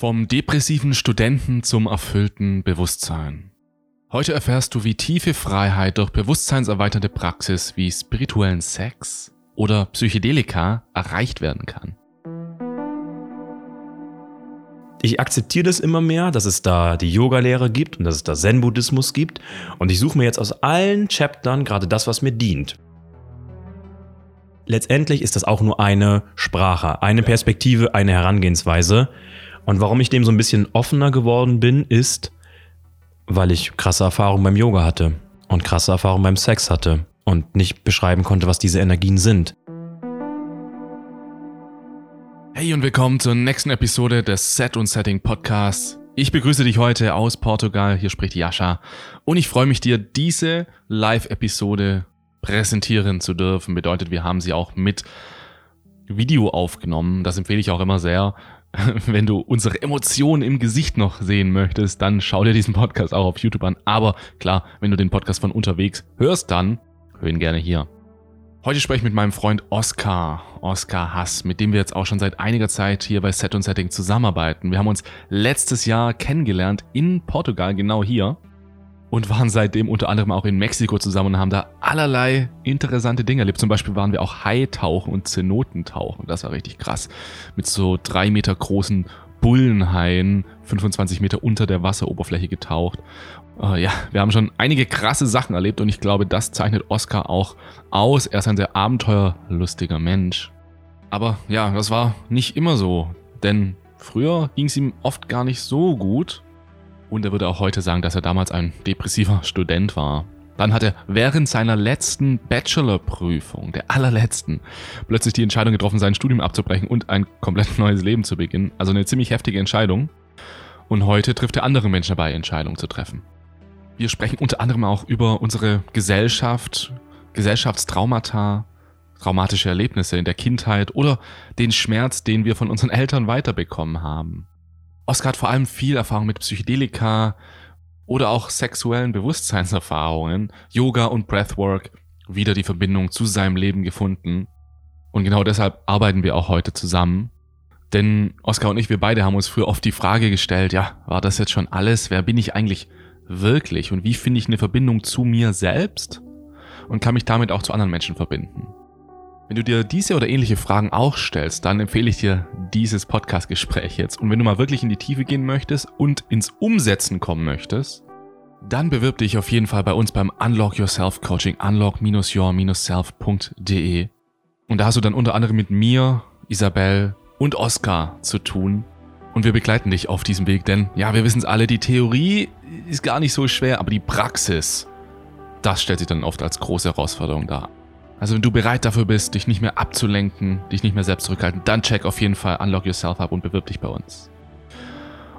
Vom depressiven Studenten zum erfüllten Bewusstsein. Heute erfährst du, wie tiefe Freiheit durch bewusstseinserweiternde Praxis wie spirituellen Sex oder Psychedelika erreicht werden kann. Ich akzeptiere das immer mehr, dass es da die Yoga-Lehre gibt und dass es da Zen-Buddhismus gibt. Und ich suche mir jetzt aus allen Chaptern gerade das, was mir dient. Letztendlich ist das auch nur eine Sprache, eine Perspektive, eine Herangehensweise. Und warum ich dem so ein bisschen offener geworden bin, ist, weil ich krasse Erfahrungen beim Yoga hatte und krasse Erfahrungen beim Sex hatte und nicht beschreiben konnte, was diese Energien sind. Hey und willkommen zur nächsten Episode des Set und Setting Podcasts. Ich begrüße dich heute aus Portugal, hier spricht Jascha und ich freue mich dir diese Live-Episode präsentieren zu dürfen. Bedeutet, wir haben sie auch mit Video aufgenommen. Das empfehle ich auch immer sehr. wenn du unsere Emotionen im Gesicht noch sehen möchtest, dann schau dir diesen Podcast auch auf YouTube an. Aber klar, wenn du den Podcast von unterwegs hörst, dann hör ihn gerne hier. Heute spreche ich mit meinem Freund Oskar, Oskar Hass, mit dem wir jetzt auch schon seit einiger Zeit hier bei Set und Setting zusammenarbeiten. Wir haben uns letztes Jahr kennengelernt in Portugal, genau hier und waren seitdem unter anderem auch in Mexiko zusammen und haben da allerlei interessante Dinge erlebt. Zum Beispiel waren wir auch Haitauchen und Zenotentauchen. Das war richtig krass. Mit so drei Meter großen Bullenhaien, 25 Meter unter der Wasseroberfläche getaucht. Uh, ja, wir haben schon einige krasse Sachen erlebt und ich glaube, das zeichnet Oscar auch aus. Er ist ein sehr abenteuerlustiger Mensch. Aber ja, das war nicht immer so, denn früher ging es ihm oft gar nicht so gut und er würde auch heute sagen, dass er damals ein depressiver Student war. Dann hat er während seiner letzten Bachelorprüfung, der allerletzten, plötzlich die Entscheidung getroffen, sein Studium abzubrechen und ein komplett neues Leben zu beginnen. Also eine ziemlich heftige Entscheidung. Und heute trifft er andere Menschen dabei, Entscheidungen zu treffen. Wir sprechen unter anderem auch über unsere Gesellschaft, Gesellschaftstraumata, traumatische Erlebnisse in der Kindheit oder den Schmerz, den wir von unseren Eltern weiterbekommen haben. Oscar hat vor allem viel Erfahrung mit Psychedelika oder auch sexuellen Bewusstseinserfahrungen, Yoga und Breathwork, wieder die Verbindung zu seinem Leben gefunden. Und genau deshalb arbeiten wir auch heute zusammen. Denn Oscar und ich, wir beide haben uns früher oft die Frage gestellt, ja, war das jetzt schon alles? Wer bin ich eigentlich wirklich? Und wie finde ich eine Verbindung zu mir selbst? Und kann mich damit auch zu anderen Menschen verbinden? Wenn du dir diese oder ähnliche Fragen auch stellst, dann empfehle ich dir dieses Podcast-Gespräch jetzt. Und wenn du mal wirklich in die Tiefe gehen möchtest und ins Umsetzen kommen möchtest, dann bewirb dich auf jeden Fall bei uns beim Unlock Yourself Coaching, unlock-your-self.de. Und da hast du dann unter anderem mit mir, Isabel und Oskar zu tun. Und wir begleiten dich auf diesem Weg, denn ja, wir wissen es alle, die Theorie ist gar nicht so schwer, aber die Praxis, das stellt sich dann oft als große Herausforderung dar. Also wenn du bereit dafür bist, dich nicht mehr abzulenken, dich nicht mehr selbst zurückhalten, dann check auf jeden Fall Unlock Yourself ab und bewirb dich bei uns.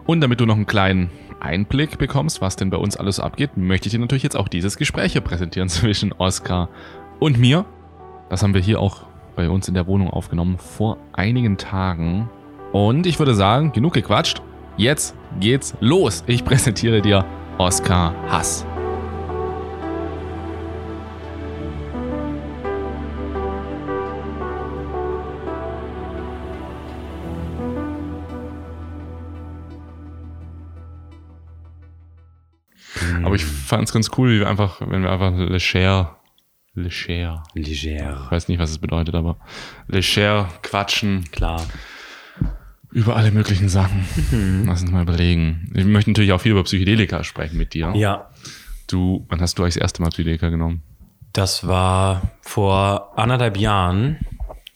Und damit du noch einen kleinen Einblick bekommst, was denn bei uns alles abgeht, möchte ich dir natürlich jetzt auch dieses Gespräch hier präsentieren zwischen Oskar und mir. Das haben wir hier auch bei uns in der Wohnung aufgenommen vor einigen Tagen. Und ich würde sagen, genug gequatscht. Jetzt geht's los. Ich präsentiere dir Oskar Hass. Aber ich fand es ganz cool, wie wir einfach, wenn wir einfach leger, leger, Leger. ich weiß nicht, was es bedeutet, aber leger quatschen Klar. über alle möglichen Sachen. Lass uns mal überlegen. Ich möchte natürlich auch viel über Psychedelika sprechen mit dir. Ja, Du, wann hast du eigentlich das erste Mal Psychedelika genommen? das war vor anderthalb Jahren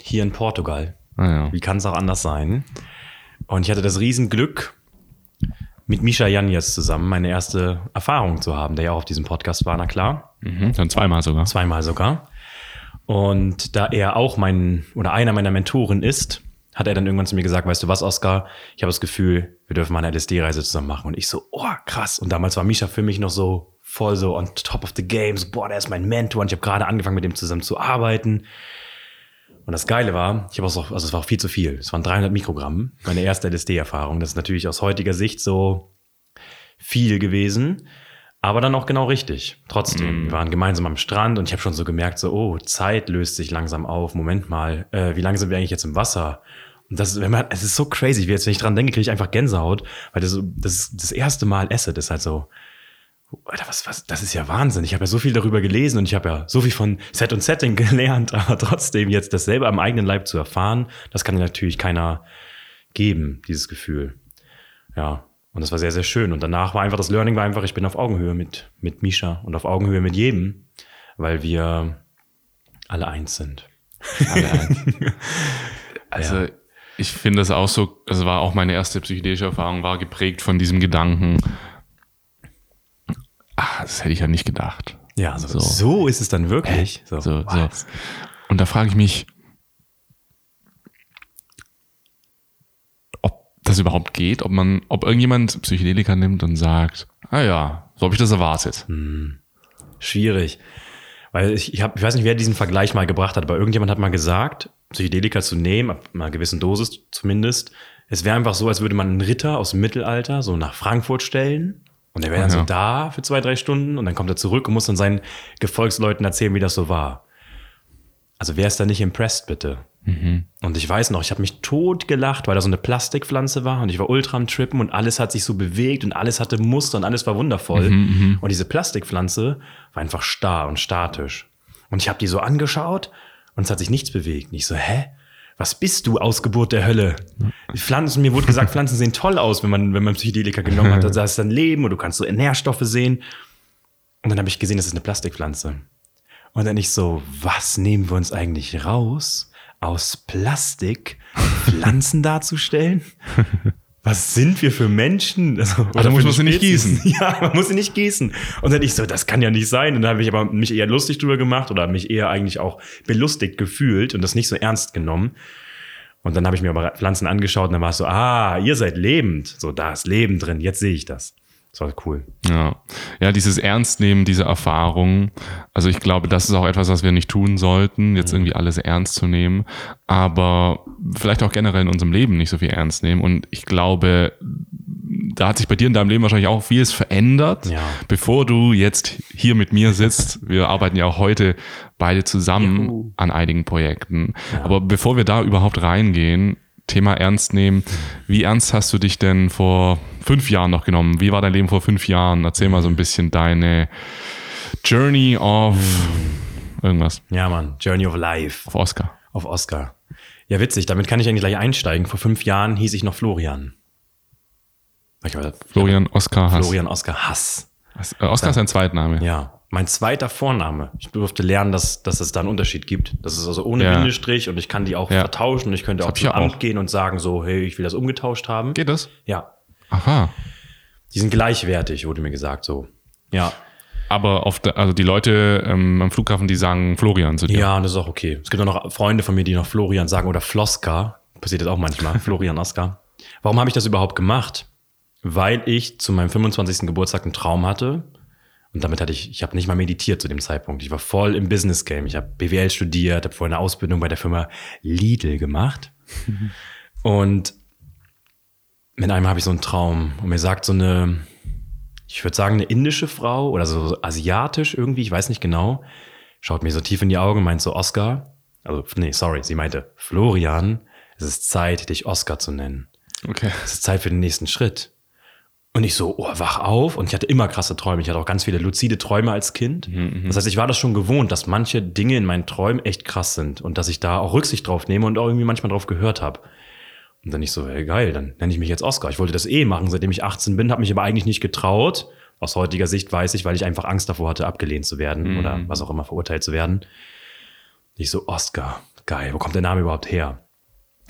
hier in Portugal. Ah ja. Wie kann es auch anders sein? Und ich hatte das Riesenglück, mit Misha Janjes zusammen meine erste Erfahrung zu haben, der ja auch auf diesem Podcast war, na klar. Mhm. Dann zweimal sogar. Zweimal sogar. Und da er auch mein oder einer meiner Mentoren ist, hat er dann irgendwann zu mir gesagt, weißt du was, Oskar, ich habe das Gefühl, wir dürfen mal eine LSD-Reise zusammen machen. Und ich so, oh, krass. Und damals war Misha für mich noch so voll so on top of the games. Boah, der ist mein Mentor und ich habe gerade angefangen, mit dem zusammen zu arbeiten. Und das Geile war, ich habe auch, also es war auch viel zu viel. Es waren 300 Mikrogramm, meine erste LSD-Erfahrung. Das ist natürlich aus heutiger Sicht so viel gewesen, aber dann auch genau richtig. Trotzdem, wir waren gemeinsam am Strand und ich habe schon so gemerkt, so, oh, Zeit löst sich langsam auf. Moment mal, äh, wie lange sind wir eigentlich jetzt im Wasser? Und das, wenn man, es ist so crazy, jetzt, wenn ich dran denke, kriege ich einfach Gänsehaut, weil das, so- das ist das erste Mal esse, das ist halt so, Alter, was, was, das ist ja Wahnsinn. Ich habe ja so viel darüber gelesen und ich habe ja so viel von Set und Setting gelernt, aber trotzdem jetzt das selber am eigenen Leib zu erfahren, das kann dir natürlich keiner geben, dieses Gefühl. Ja, und das war sehr, sehr schön. Und danach war einfach, das Learning war einfach, ich bin auf Augenhöhe mit, mit Misha und auf Augenhöhe mit jedem, weil wir alle eins sind. Alle eins. Also ich finde das auch so, also war auch meine erste psychedelische Erfahrung, war geprägt von diesem Gedanken, ach, das hätte ich ja nicht gedacht. Ja, so, So. so. ist es dann wirklich. So, So, so. Und da frage ich mich, ob das überhaupt geht, ob man, ob irgendjemand Psychedelika nimmt und sagt, ah ja, so habe ich das erwartet. Schwierig. Weil ich, ich, hab, ich weiß nicht, wer diesen Vergleich mal gebracht hat, aber irgendjemand hat mal gesagt, Psychedelika zu nehmen, ab einer gewissen Dosis zumindest, es wäre einfach so, als würde man einen Ritter aus dem Mittelalter so nach Frankfurt stellen und der wäre dann Ja. so da für zwei, drei Stunden und dann kommt er zurück und muss dann seinen Gefolgsleuten erzählen, wie das so war. Also wer ist da nicht impressed, bitte? Und ich weiß noch, ich habe mich tot gelacht, weil da so eine Plastikpflanze war und ich war ultra am Trippen und alles hat sich so bewegt und alles hatte Muster und alles war wundervoll. Und diese Plastikpflanze war einfach starr und statisch. Und ich habe die so angeschaut und es hat sich nichts bewegt. Und ich so, hä? Was bist du, Ausgeburt der Hölle? Die Pflanzen, mir wurde gesagt, Pflanzen sehen toll aus, wenn man, wenn man Psychedelika genommen hat. Da ist dann Leben und du kannst so Nährstoffe sehen. Und dann habe ich gesehen, das ist eine Plastikpflanze. Und dann ich so, was nehmen wir uns eigentlich raus, aus Plastik Pflanzen darzustellen? Was sind wir für Menschen? Also, da muss für man sie nicht Spezies? Ja, man muss sie nicht gießen. Und dann ich so, das kann ja nicht sein. Und dann habe ich aber mich eher lustig drüber gemacht oder mich eher eigentlich auch belustigt gefühlt und das nicht so ernst genommen. Und dann habe ich mir aber Pflanzen angeschaut und dann war es so, ah, ihr seid lebend. So, da ist Leben drin. Jetzt sehe ich das. Das war cool. Ja. ja, dieses Ernstnehmen dieser Erfahrung. Also ich glaube, das ist auch etwas, was wir nicht tun sollten, jetzt irgendwie alles ernst zu nehmen, aber vielleicht auch generell in unserem Leben nicht so viel ernst nehmen. Und ich glaube, da hat sich bei dir in deinem Leben wahrscheinlich auch vieles verändert, Ja. bevor du jetzt hier mit mir sitzt. Wir arbeiten ja auch heute beide zusammen Juhu. an einigen Projekten. Aber bevor wir da überhaupt reingehen, Thema ernst nehmen. Wie ernst hast du dich denn vor fünf Jahren noch genommen? Wie war dein Leben vor fünf Jahren? Erzähl mal so ein bisschen deine Journey of irgendwas. Ja, Mann. Journey of Life. Auf Oscar. Auf Oscar. Ja, witzig. Damit kann ich eigentlich gleich einsteigen. Vor fünf Jahren hieß ich noch Florian. Ich war, Florian Oscar Hass. Florian Oscar Hass. Äh, Oscar ist ein Zweitname. Ja. Mein zweiter Vorname. Ich durfte lernen, dass, dass es da einen Unterschied gibt. Das ist also ohne Ja. Bindestrich und ich kann die auch Ja. vertauschen und ich könnte auch hab ich zum Amt auch. gehen und sagen so, hey, ich will das umgetauscht haben. Geht das? Ja. Aha. Die sind gleichwertig, wurde mir gesagt so. Ja. Aber auf der, also die Leute ähm, am Flughafen, die sagen Florian zu dir. Ja, und das ist auch okay. Es gibt auch noch Freunde von mir, die noch Florian sagen oder Floska. Passiert das auch manchmal. Florian Oscar. Warum habe ich das überhaupt gemacht? Weil ich zu meinem 25. Geburtstag einen Traum hatte. Und damit hatte ich, ich habe nicht mal meditiert zu dem Zeitpunkt. Ich war voll im Business Game. Ich habe BWL studiert, habe vorher eine Ausbildung bei der Firma Lidl gemacht. und mit einem habe ich so einen Traum. Und mir sagt so eine, ich würde sagen, eine indische Frau oder so asiatisch irgendwie, ich weiß nicht genau, schaut mir so tief in die Augen und meint so, Oscar, also nee, sorry, sie meinte, Florian, es ist Zeit, dich Oscar zu nennen. Okay. Es ist Zeit für den nächsten Schritt. Und ich so, oh, wach auf. Und ich hatte immer krasse Träume. Ich hatte auch ganz viele luzide Träume als Kind. Das heißt, ich war das schon gewohnt, dass manche Dinge in meinen Träumen echt krass sind und dass ich da auch Rücksicht drauf nehme und auch irgendwie manchmal drauf gehört habe. Und dann ich so, hey, geil, dann nenne ich mich jetzt Oscar. Ich wollte das eh machen, seitdem ich 18 bin, habe mich aber eigentlich nicht getraut. Aus heutiger Sicht weiß ich, weil ich einfach Angst davor hatte, abgelehnt zu werden oder was auch immer verurteilt zu werden. Ich so, Oscar, geil, wo kommt der Name überhaupt her?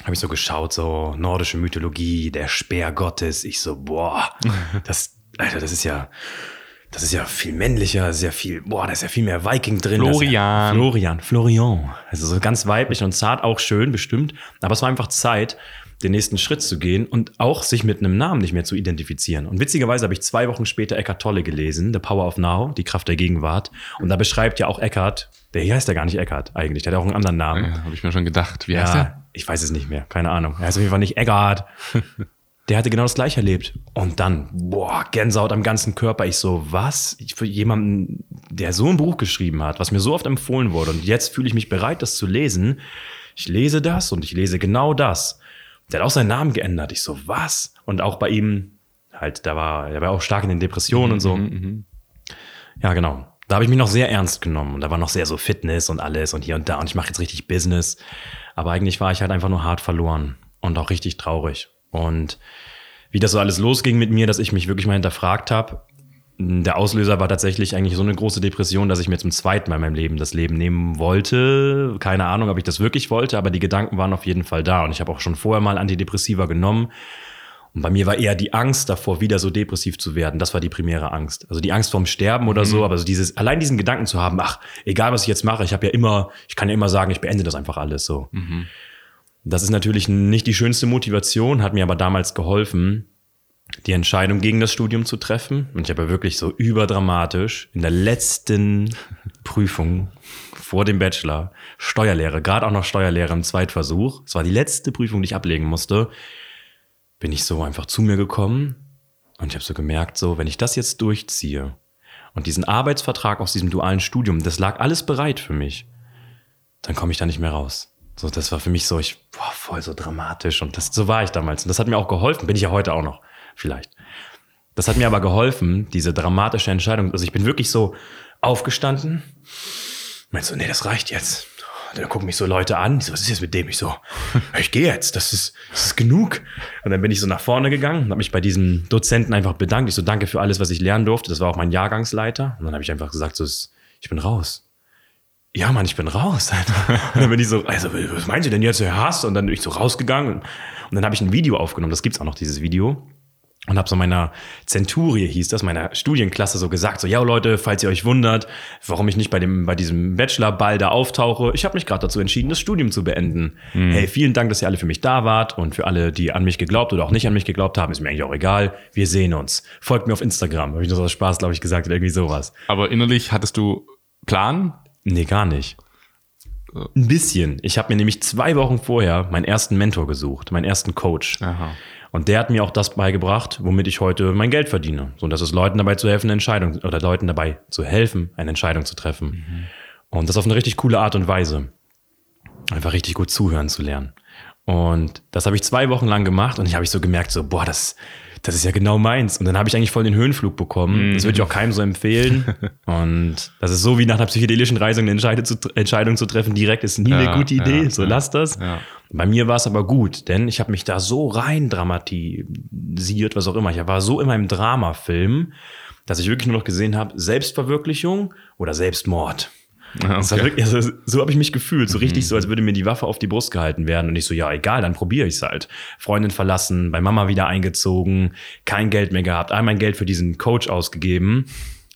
Habe ich so geschaut, so nordische Mythologie, der Speer Gottes. Ich so, boah, das, Alter, das ist ja, das ist ja viel männlicher, das ist ja viel, boah, da ist ja viel mehr Viking drin. Ist Ja, Florian. Florian, Florian. Also so ganz weiblich und zart, auch schön, bestimmt. Aber es war einfach Zeit, den nächsten Schritt zu gehen und auch sich mit einem Namen nicht mehr zu identifizieren. Und witzigerweise habe ich zwei Wochen später Eckhart Tolle gelesen, The Power of Now, die Kraft der Gegenwart. Und da beschreibt ja auch Eckhart, der hier heißt ja gar nicht Eckhart eigentlich, der hat auch einen anderen Namen. Ja, Habe ich mir schon gedacht. Wie heißt Ja, der? ich weiß es nicht mehr, keine Ahnung. Er heißt auf jeden Fall nicht Eggard. Der hatte genau das gleiche erlebt. Und dann, boah, Gänsehaut am ganzen Körper. Ich so, was? Ich, für jemanden, der so ein Buch geschrieben hat, was mir so oft empfohlen wurde. Und jetzt fühle ich mich bereit, das zu lesen. Ich lese das und ich lese genau das. Der hat auch seinen Namen geändert. Ich so, was? Und auch bei ihm, halt, da war, er war auch stark in den Depressionen und so. Mhm, Ja, genau. Da habe ich mich noch sehr ernst genommen und da war noch sehr so Fitness und alles und hier und da und ich mache jetzt richtig Business. Aber eigentlich war ich halt einfach nur hart verloren und auch richtig traurig. Und wie das so alles losging mit mir, dass ich mich wirklich mal hinterfragt habe, der Auslöser war tatsächlich eigentlich so eine große Depression, dass ich mir zum zweiten Mal in meinem Leben das Leben nehmen wollte. Keine Ahnung, ob ich das wirklich wollte, aber die Gedanken waren auf jeden Fall da. Und ich habe auch schon vorher mal Antidepressiva genommen. Und bei mir war eher die Angst davor, wieder so depressiv zu werden. Das war die primäre Angst. Also die Angst vorm Sterben oder so, aber so dieses, allein diesen Gedanken zu haben, ach, egal was ich jetzt mache, ich habe ja immer, ich kann ja immer sagen, ich beende das einfach alles so. Das ist natürlich nicht die schönste Motivation, hat mir aber damals geholfen, die Entscheidung gegen das Studium zu treffen. Und ich habe ja wirklich so überdramatisch in der letzten Prüfung vor dem Bachelor Steuerlehre, gerade auch noch Steuerlehre im Zweitversuch. Es war die letzte Prüfung, die ich ablegen musste. Bin ich so einfach zu mir gekommen und ich habe so gemerkt, so, wenn ich das jetzt durchziehe und diesen Arbeitsvertrag aus diesem dualen Studium, das lag alles bereit für mich, dann komme ich da nicht mehr raus. So, das war für mich so, ich, boah, voll so dramatisch und das, so war ich damals. Und das hat mir auch geholfen, bin ich ja heute auch noch, vielleicht. Das hat mir aber geholfen, diese dramatische Entscheidung. Also ich bin wirklich so aufgestanden, meinst so, nee, das reicht jetzt. Dann gucken mich so Leute an, ich so, was ist jetzt mit dem? Ich so, ich gehe jetzt, das ist, das ist genug. Und dann bin ich so nach vorne gegangen und habe mich bei diesem Dozenten einfach bedankt. Ich so, danke für alles, was ich lernen durfte. Das war auch mein Jahrgangsleiter. Und dann habe ich einfach gesagt, so, ich bin raus. Ja, Mann, ich bin raus. Und dann bin ich so, also, was meinen Sie denn jetzt, Herr Hass? Und dann bin ich so rausgegangen. Und dann habe ich ein Video aufgenommen. Das gibt's auch noch, dieses Video. Und habe so meiner Zenturie, hieß das, meiner Studienklasse so gesagt, so, ja Leute, falls ihr euch wundert, warum ich nicht bei, dem, bei diesem Bachelorball da auftauche, ich habe mich gerade dazu entschieden, das Studium zu beenden. Hey, vielen Dank, dass ihr alle für mich da wart und für alle, die an mich geglaubt oder auch nicht an mich geglaubt haben, ist mir eigentlich auch egal. Wir sehen uns. Folgt mir auf Instagram. Habe ich nur so aus Spaß, glaube ich, gesagt oder irgendwie sowas. Aber innerlich hattest du Plan? Nee, gar nicht. Ein bisschen. Ich habe mir nämlich zwei Wochen vorher meinen ersten Mentor gesucht, meinen ersten Coach. Aha. Und der hat mir auch das beigebracht, womit ich heute mein Geld verdiene. So, dass es Leuten dabei zu helfen, eine Entscheidung oder Leuten dabei zu helfen, eine Entscheidung zu treffen. Und das auf eine richtig coole Art und Weise. Einfach richtig gut zuhören zu lernen. Und das habe ich zwei Wochen lang gemacht und ich habe ich so gemerkt, so, boah, das, das ist ja genau meins. Und dann habe ich eigentlich voll den Höhenflug bekommen. Das würde ich auch keinem so empfehlen. und das ist so wie nach einer psychedelischen Reise eine Entscheidung zu, Entscheidung zu treffen, direkt ist nie eine Ja, gute Idee. ja, so ja. lass das. Bei mir war es aber gut, denn ich habe mich da so rein dramatisiert, was auch immer. Ich war so in meinem Dramafilm, dass ich wirklich nur noch gesehen habe, Selbstverwirklichung oder Selbstmord. Okay. wirklich, also so habe ich mich gefühlt, so richtig so, als würde mir die Waffe auf die Brust gehalten werden und ich so, ja, egal, dann probiere ich es halt. Freundin verlassen, bei Mama wieder eingezogen, kein Geld mehr gehabt, all mein Geld für diesen Coach ausgegeben.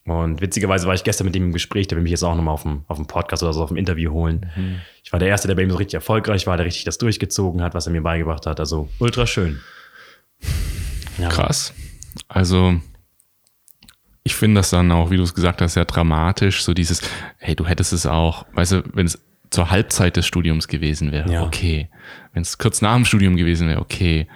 Und witzigerweise war ich gestern mit ihm im Gespräch, der will mich jetzt auch nochmal auf dem, auf dem Podcast oder so auf dem Interview holen. Ich war der Erste, der bei ihm so richtig erfolgreich war, der richtig das durchgezogen hat, was er mir beigebracht hat. Also ultra schön. Ja, Krass. Also, ich finde das dann auch, wie du es gesagt hast, sehr dramatisch. So dieses, hey, du hättest es auch, weißt du, wenn es zur Halbzeit des Studiums gewesen wäre, Ja. okay. Wenn es kurz nach dem Studium gewesen wäre, okay.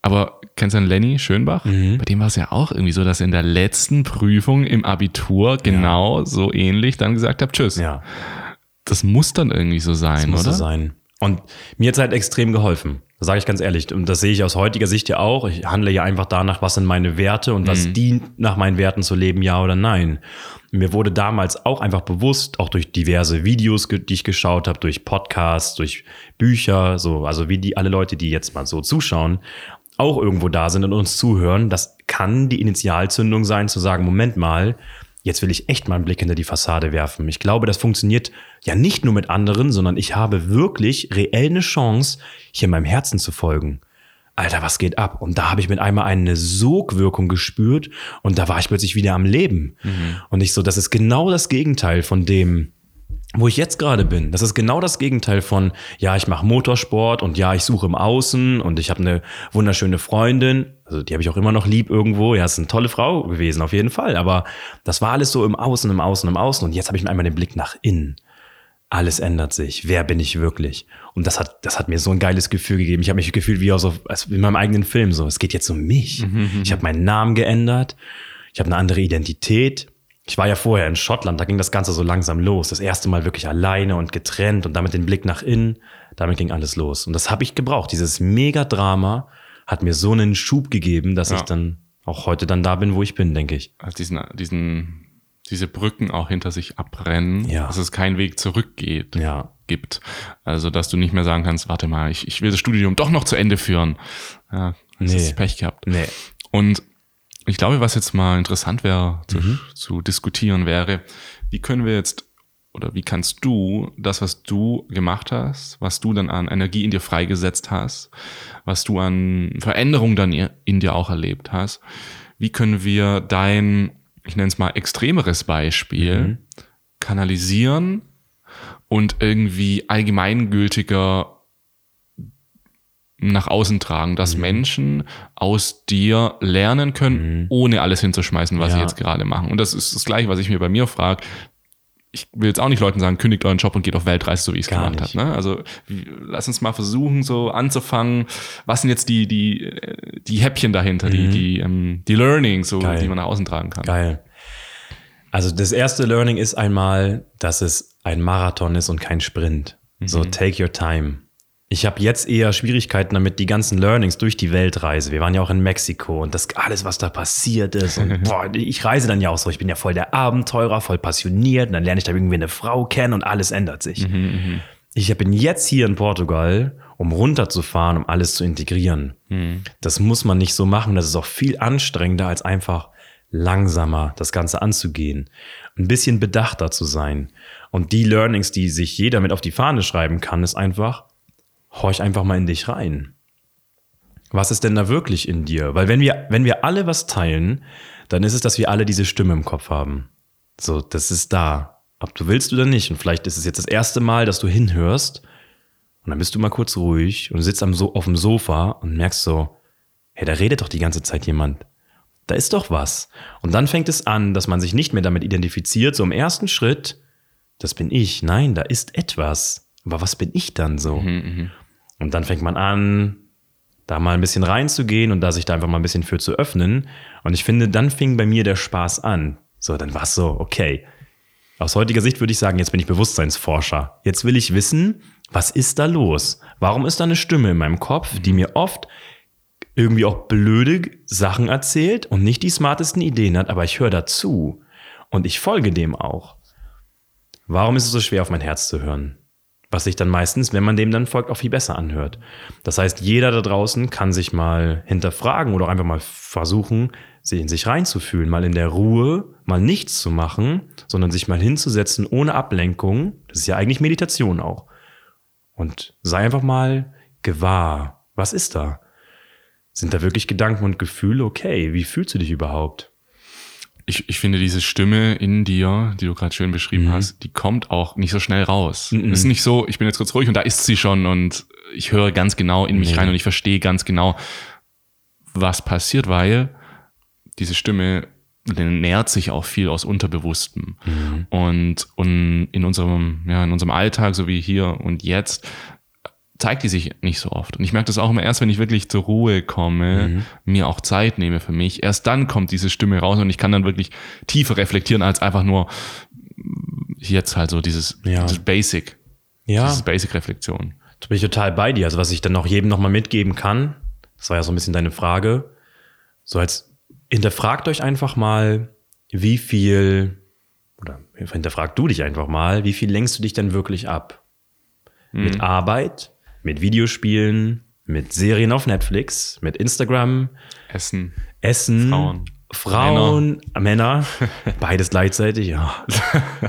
Aber kennst du einen Lenny Schönbach? Mhm. Bei dem war es ja auch irgendwie so, dass er in der letzten Prüfung im Abitur genau so ähnlich dann gesagt hat, tschüss. Ja, Das muss dann irgendwie so sein, muss oder? so sein. Und mir hat es halt extrem geholfen. Das sage ich ganz ehrlich. Und das sehe ich aus heutiger Sicht ja auch. Ich handle ja einfach danach, was sind meine Werte und was dient, nach meinen Werten zu leben, ja oder nein. Mir wurde damals auch einfach bewusst, auch durch diverse Videos, die ich geschaut habe, durch Podcasts, durch Bücher, so, also wie die alle Leute, die jetzt mal so zuschauen, auch irgendwo da sind und uns zuhören, das kann die Initialzündung sein, zu sagen, Moment mal, jetzt will ich echt mal einen Blick hinter die Fassade werfen. Ich glaube, das funktioniert ja nicht nur mit anderen, sondern ich habe wirklich reell eine Chance, hier meinem Herzen zu folgen. Alter, was geht ab? Und da habe ich mit einmal eine Sogwirkung gespürt und da war ich plötzlich wieder am Leben. Und ich so, das ist genau das Gegenteil von dem, wo ich jetzt gerade bin. Das ist genau das Gegenteil von, ja, ich mache Motorsport und ja, ich suche im Außen und ich habe eine wunderschöne Freundin. Also die habe ich auch immer noch lieb irgendwo. Ja, ist eine tolle Frau gewesen, auf jeden Fall. Aber das war alles so im Außen, im Außen, im Außen. Und jetzt habe ich einmal den Blick nach innen. Alles ändert sich. Wer bin ich wirklich? Und das hat, das hat mir so ein geiles Gefühl gegeben. Ich habe mich gefühlt wie aus, als in meinem eigenen Film. So, es geht jetzt um mich. Ich habe meinen Namen geändert. Ich habe eine andere Identität. Ich war ja vorher in Schottland, da ging das Ganze so langsam los. Das erste Mal wirklich alleine und getrennt und damit den Blick nach innen. Damit ging alles los. Und das habe ich gebraucht. Dieses Megadrama hat mir so einen Schub gegeben, dass Ja. ich dann auch heute dann da bin, wo ich bin, denke ich. Also diesen, diesen, diese Brücken auch hinter sich abbrennen, Ja. dass es keinen Weg zurück geht, Ja. gibt. Also, dass du nicht mehr sagen kannst, warte mal, ich, ich will das Studium doch noch zu Ende führen. Ja, das Nee. ist Pech gehabt. Nee. Und ich glaube, was jetzt mal interessant wäre zu, Mhm. zu diskutieren wäre, wie können wir jetzt oder wie kannst du das, was du gemacht hast, was du dann an Energie in dir freigesetzt hast, was du an Veränderung dann in dir auch erlebt hast, wie können wir dein, ich nenne es mal extremeres Beispiel, Mhm. kanalisieren und irgendwie allgemeingültiger nach außen tragen, dass Mhm. Menschen aus dir lernen können, ohne alles hinzuschmeißen, was sie Ja. jetzt gerade machen. Und das ist das Gleiche, was ich mir bei mir frage. Ich will jetzt auch nicht Leuten sagen, kündigt euren Job und geht auf Weltreise, so wie ich es gemacht habe. Ne? Also lass uns mal versuchen, so anzufangen. Was sind jetzt die, die, äh, die Häppchen dahinter, die, die, ähm, die Learnings, so, Mhm. Geil. die man nach außen tragen kann? Geil. Also das erste Learning ist einmal, dass es ein Marathon ist und kein Sprint. So take your time. Ich habe jetzt eher Schwierigkeiten damit, die ganzen Learnings durch die Weltreise. Wir waren ja auch in Mexiko und das alles, was da passiert ist. Und boah, ich reise dann ja auch so. Ich bin ja voll der Abenteurer, voll passioniert. Und dann lerne ich da irgendwie eine Frau kennen und alles ändert sich. Ich bin jetzt hier in Portugal, um runterzufahren, um alles zu integrieren. Das muss man nicht so machen. Das ist auch viel anstrengender, als einfach langsamer das Ganze anzugehen. Ein bisschen bedachter zu sein. Und die Learnings, die sich jeder mit auf die Fahne schreiben kann, ist einfach, horch einfach mal in dich rein. Was ist denn da wirklich in dir? Weil wenn wir, wenn wir alle was teilen, dann ist es, dass wir alle diese Stimme im Kopf haben. So, das ist da. Ob du willst oder nicht. Und vielleicht ist es jetzt das erste Mal, dass du hinhörst. Und dann bist du mal kurz ruhig und sitzt am so auf dem Sofa und merkst so, hey, da redet doch die ganze Zeit jemand. Da ist doch was. Und dann fängt es an, dass man sich nicht mehr damit identifiziert, so im ersten Schritt, das bin ich. Nein, da ist etwas. Aber was bin ich dann so? Und dann fängt man an, da mal ein bisschen reinzugehen und da sich da einfach mal ein bisschen für zu öffnen. Und ich finde, dann fing bei mir der Spaß an. So, dann war es so, okay. Aus heutiger Sicht würde ich sagen, jetzt bin ich Bewusstseinsforscher. Jetzt will ich wissen, was ist da los? Warum ist da eine Stimme in meinem Kopf, die mir oft irgendwie auch blöde Sachen erzählt und nicht die smartesten Ideen hat, aber ich höre dazu und ich folge dem auch. Warum ist es so schwer, auf mein Herz zu hören? Was sich dann meistens, wenn man dem dann folgt, auch viel besser anhört. Das heißt, jeder da draußen kann sich mal hinterfragen oder auch einfach mal versuchen, sich in sich reinzufühlen, mal in der Ruhe, mal nichts zu machen, sondern sich mal hinzusetzen ohne Ablenkung. Das ist ja eigentlich Meditation auch. Und sei einfach mal gewahr. Was ist da? Sind da wirklich Gedanken und Gefühle? Okay, wie fühlst du dich überhaupt? Ich, ich finde diese Stimme in dir, die du gerade schön beschrieben Mhm. hast, die kommt auch nicht so schnell raus. Es ist nicht so, ich bin jetzt kurz ruhig und da ist sie schon und ich höre ganz genau in mich Nee. rein und ich verstehe ganz genau, was passiert, weil diese Stimme nährt sich auch viel aus Unterbewusstem. Mhm. Und, und in unserem, ja, in unserem Alltag, so wie hier und jetzt, zeigt die sich nicht so oft. Und ich merke das auch immer erst, wenn ich wirklich zur Ruhe komme, Mhm. mir auch Zeit nehme für mich. Erst dann kommt diese Stimme raus und ich kann dann wirklich tiefer reflektieren, als einfach nur jetzt halt so dieses, Ja. dieses Basic, Ja. dieses Basic-Reflexion. Da bin ich total bei dir. Also was ich dann auch jedem nochmal mitgeben kann, das war ja so ein bisschen deine Frage, so als hinterfragt euch einfach mal, wie viel, oder hinterfragt du dich einfach mal, wie viel lenkst du dich denn wirklich ab? Mit Arbeit, mit Videospielen, mit Serien auf Netflix, mit Instagram, Essen. Essen, Frauen. Frauen, Männer, beides gleichzeitig, ja.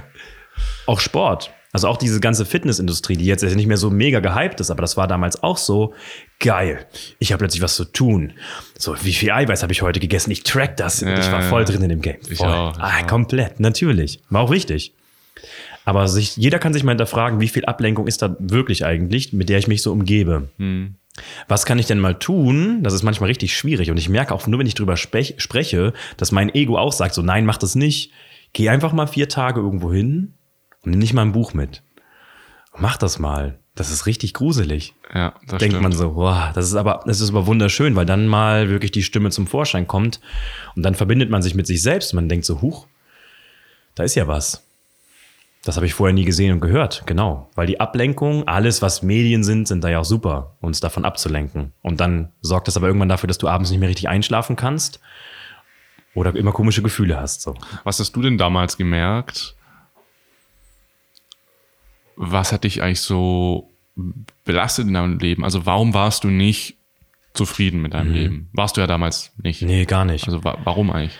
auch Sport. Also auch diese ganze Fitnessindustrie, die jetzt nicht mehr so mega gehypt ist, aber das war damals auch so geil. Ich habe plötzlich was zu tun. So, wie viel Eiweiß habe ich heute gegessen? Ich track das. ich war Ja, voll ja. drin in dem Game. Ich Voll. auch, ich ah, komplett, natürlich. War auch wichtig. Aber sich, jeder kann sich mal hinterfragen, wie viel Ablenkung ist da wirklich eigentlich, mit der ich mich so umgebe. Hm. Was kann ich denn mal tun? Das ist manchmal richtig schwierig. Und ich merke auch nur, wenn ich drüber sprech, spreche, dass mein Ego auch sagt, so nein, mach das nicht. Geh einfach mal vier Tage irgendwo hin und nimm nicht mal ein Buch mit. Mach das mal. Das ist richtig gruselig. Ja, das Denkt stimmt. man so, wow, das ist aber, das ist aber wunderschön, weil dann mal wirklich die Stimme zum Vorschein kommt und dann verbindet man sich mit sich selbst. Man denkt so, huch, da ist ja was. Das habe ich vorher nie gesehen und gehört, genau. Weil die Ablenkung, alles, was Medien sind, sind da ja auch super, uns davon abzulenken. Und dann sorgt das aber irgendwann dafür, dass du abends nicht mehr richtig einschlafen kannst oder immer komische Gefühle hast. So. Was hast du denn damals gemerkt? Was hat dich eigentlich so belastet in deinem Leben? Also warum warst du nicht zufrieden mit deinem Leben? Warst du ja damals nicht. Nee, gar nicht. Also wa warum eigentlich?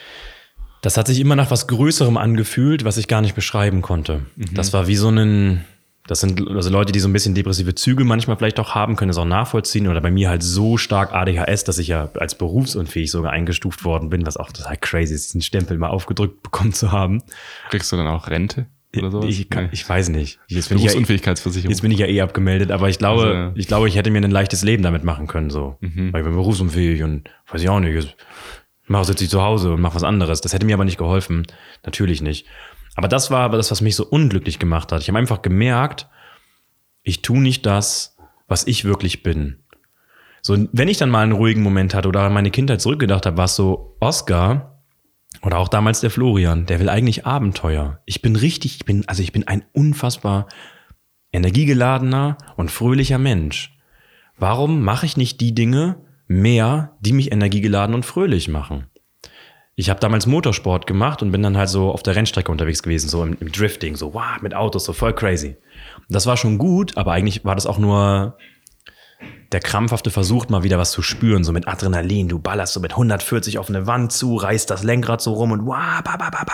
Das hat sich immer nach was Größerem angefühlt, was ich gar nicht beschreiben konnte. Das war wie so ein, das sind also Leute, die so ein bisschen depressive Züge manchmal vielleicht auch haben, können es auch nachvollziehen. Oder bei mir halt so stark ADHS, dass ich ja als berufsunfähig sogar eingestuft worden bin, was auch total crazy ist, diesen Stempel mal aufgedrückt bekommen zu haben. Kriegst du dann auch Rente oder sowas? Ich, kann, ich weiß nicht. Jetzt bin ich, ja, Berufsunfähigkeitsversicherung. jetzt bin ich ja eh abgemeldet, aber ich glaube, Also, ja. ich glaube, ich hätte mir ein leichtes Leben damit machen können, so. Weil ich bin berufsunfähig und weiß ich auch nicht. Mach sitze ich zu Hause und mach was anderes. Das hätte mir aber nicht geholfen. Natürlich nicht. Aber das war aber das, was mich so unglücklich gemacht hat. Ich habe einfach gemerkt, ich tue nicht das, was ich wirklich bin. So, wenn ich dann mal einen ruhigen Moment hatte oder an meine Kindheit zurückgedacht habe, war es so, Oscar oder auch damals der Florian, der will eigentlich Abenteuer. Ich bin richtig, ich bin, also ich bin ein unfassbar energiegeladener und fröhlicher Mensch. Warum mache ich nicht die Dinge mehr, die mich energiegeladen und fröhlich machen? Ich habe damals Motorsport gemacht und bin dann halt so auf der Rennstrecke unterwegs gewesen, so im, im Drifting, so wow, mit Autos, so voll crazy. Das war schon gut, aber eigentlich war das auch nur der krampfhafte Versuch, mal wieder was zu spüren, so mit Adrenalin. Du ballerst so mit 140 auf eine Wand zu, reißt das Lenkrad so rum und wow, ba, ba, ba, ba.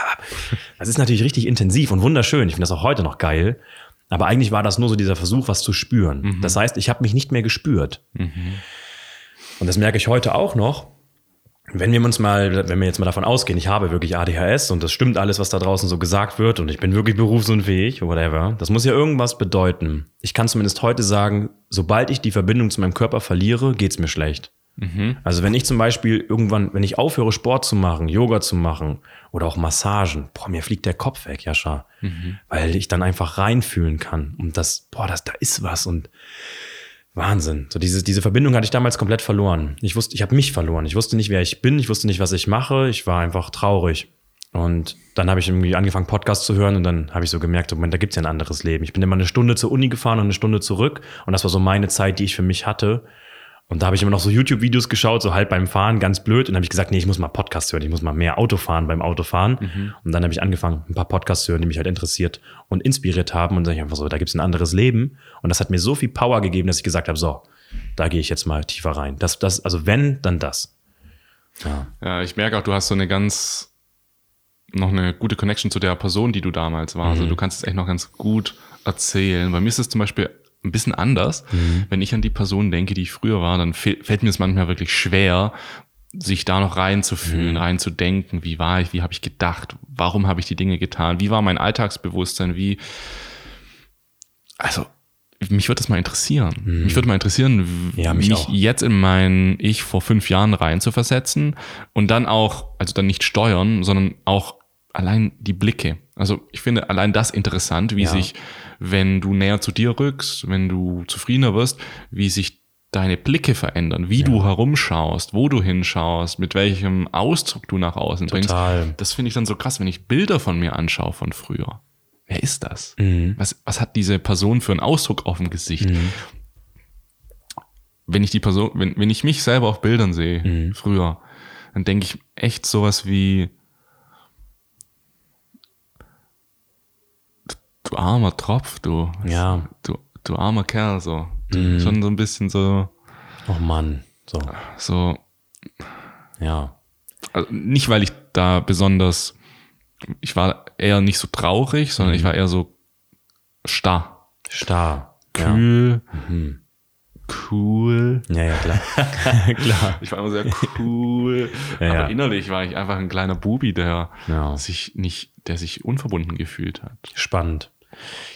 Das ist natürlich richtig intensiv und wunderschön. Ich finde das auch heute noch geil. Aber eigentlich war das nur so dieser Versuch, was zu spüren. Das heißt, ich habe mich nicht mehr gespürt. Und das merke ich heute auch noch. Wenn wir uns mal, wenn wir jetzt mal davon ausgehen, ich habe wirklich ADHS und das stimmt alles, was da draußen so gesagt wird und ich bin wirklich berufsunfähig, whatever. Das muss ja irgendwas bedeuten. Ich kann zumindest heute sagen, sobald ich die Verbindung zu meinem Körper verliere, geht's mir schlecht. Also wenn ich zum Beispiel irgendwann, wenn ich aufhöre, Sport zu machen, Yoga zu machen oder auch Massagen, boah, mir fliegt der Kopf weg, Jascha. Weil ich dann einfach reinfühlen kann. Und das, boah, das, da ist was und Wahnsinn. So diese, diese Verbindung hatte ich damals komplett verloren. Ich wusste, ich habe mich verloren. Ich wusste nicht, wer ich bin. Ich wusste nicht, was ich mache. Ich war einfach traurig. Und dann habe ich irgendwie angefangen, Podcasts zu hören und dann habe ich so gemerkt, Moment, da gibt's ja ein anderes Leben. Ich bin immer eine Stunde zur Uni gefahren und eine Stunde zurück. Und das war so meine Zeit, die ich für mich hatte. Und da habe ich immer noch so YouTube-Videos geschaut, so halt beim Fahren, ganz blöd. Und dann habe ich gesagt, nee, ich muss mal Podcasts hören, ich muss mal mehr Auto fahren beim Autofahren. Und dann habe ich angefangen, ein paar Podcasts zu hören, die mich halt interessiert und inspiriert haben. Und dann sag ich einfach so, da gibt's ein anderes Leben. Und das hat mir so viel Power gegeben, dass ich gesagt habe, so, da gehe ich jetzt mal tiefer rein. Das, das, also wenn, dann das. Ja. Ja, ich merke auch, du hast so eine ganz, noch eine gute Connection zu der Person, die du damals warst. Also du kannst es echt noch ganz gut erzählen. Bei mir ist es zum Beispiel ein bisschen anders. Wenn ich an die Person denke, die ich früher war, dann fällt mir es manchmal wirklich schwer, sich da noch reinzufühlen, reinzudenken. Wie war ich? Wie habe ich gedacht? Warum habe ich die Dinge getan? Wie war mein Alltagsbewusstsein? Wie, also, mich würde das mal interessieren. Mich würde mal interessieren, Ja, mich mich jetzt in mein Ich vor fünf Jahren rein zu versetzen und dann auch, also dann nicht steuern, sondern auch allein die Blicke. Also ich finde allein das interessant, wie Ja. sich, wenn du näher zu dir rückst, wenn du zufriedener wirst, wie sich deine Blicke verändern, wie du herumschaust, wo du hinschaust, mit welchem Ausdruck du nach außen Total. bringst. Das finde ich dann so krass, wenn ich Bilder von mir anschaue von früher. Wer ist das? Mhm. Was, was hat diese Person für einen Ausdruck auf dem Gesicht? Wenn ich die Person, wenn, wenn ich mich selber auf Bildern sehe, Mhm. früher, dann denke ich echt sowas wie, du armer Tropf, du. Ja. Du, du armer Kerl, so. Du, Schon so ein bisschen so, Oh Mann. So. so, Ja. also nicht weil ich da besonders, ich war eher nicht so traurig, sondern ich war eher so starr, Starr. Ja. kühl, cool. Ja, ja, klar. klar. Ich war immer sehr cool. Ja, aber ja. innerlich war ich einfach ein kleiner Bubi, der Ja. sich nicht, der sich unverbunden gefühlt hat. Spannend.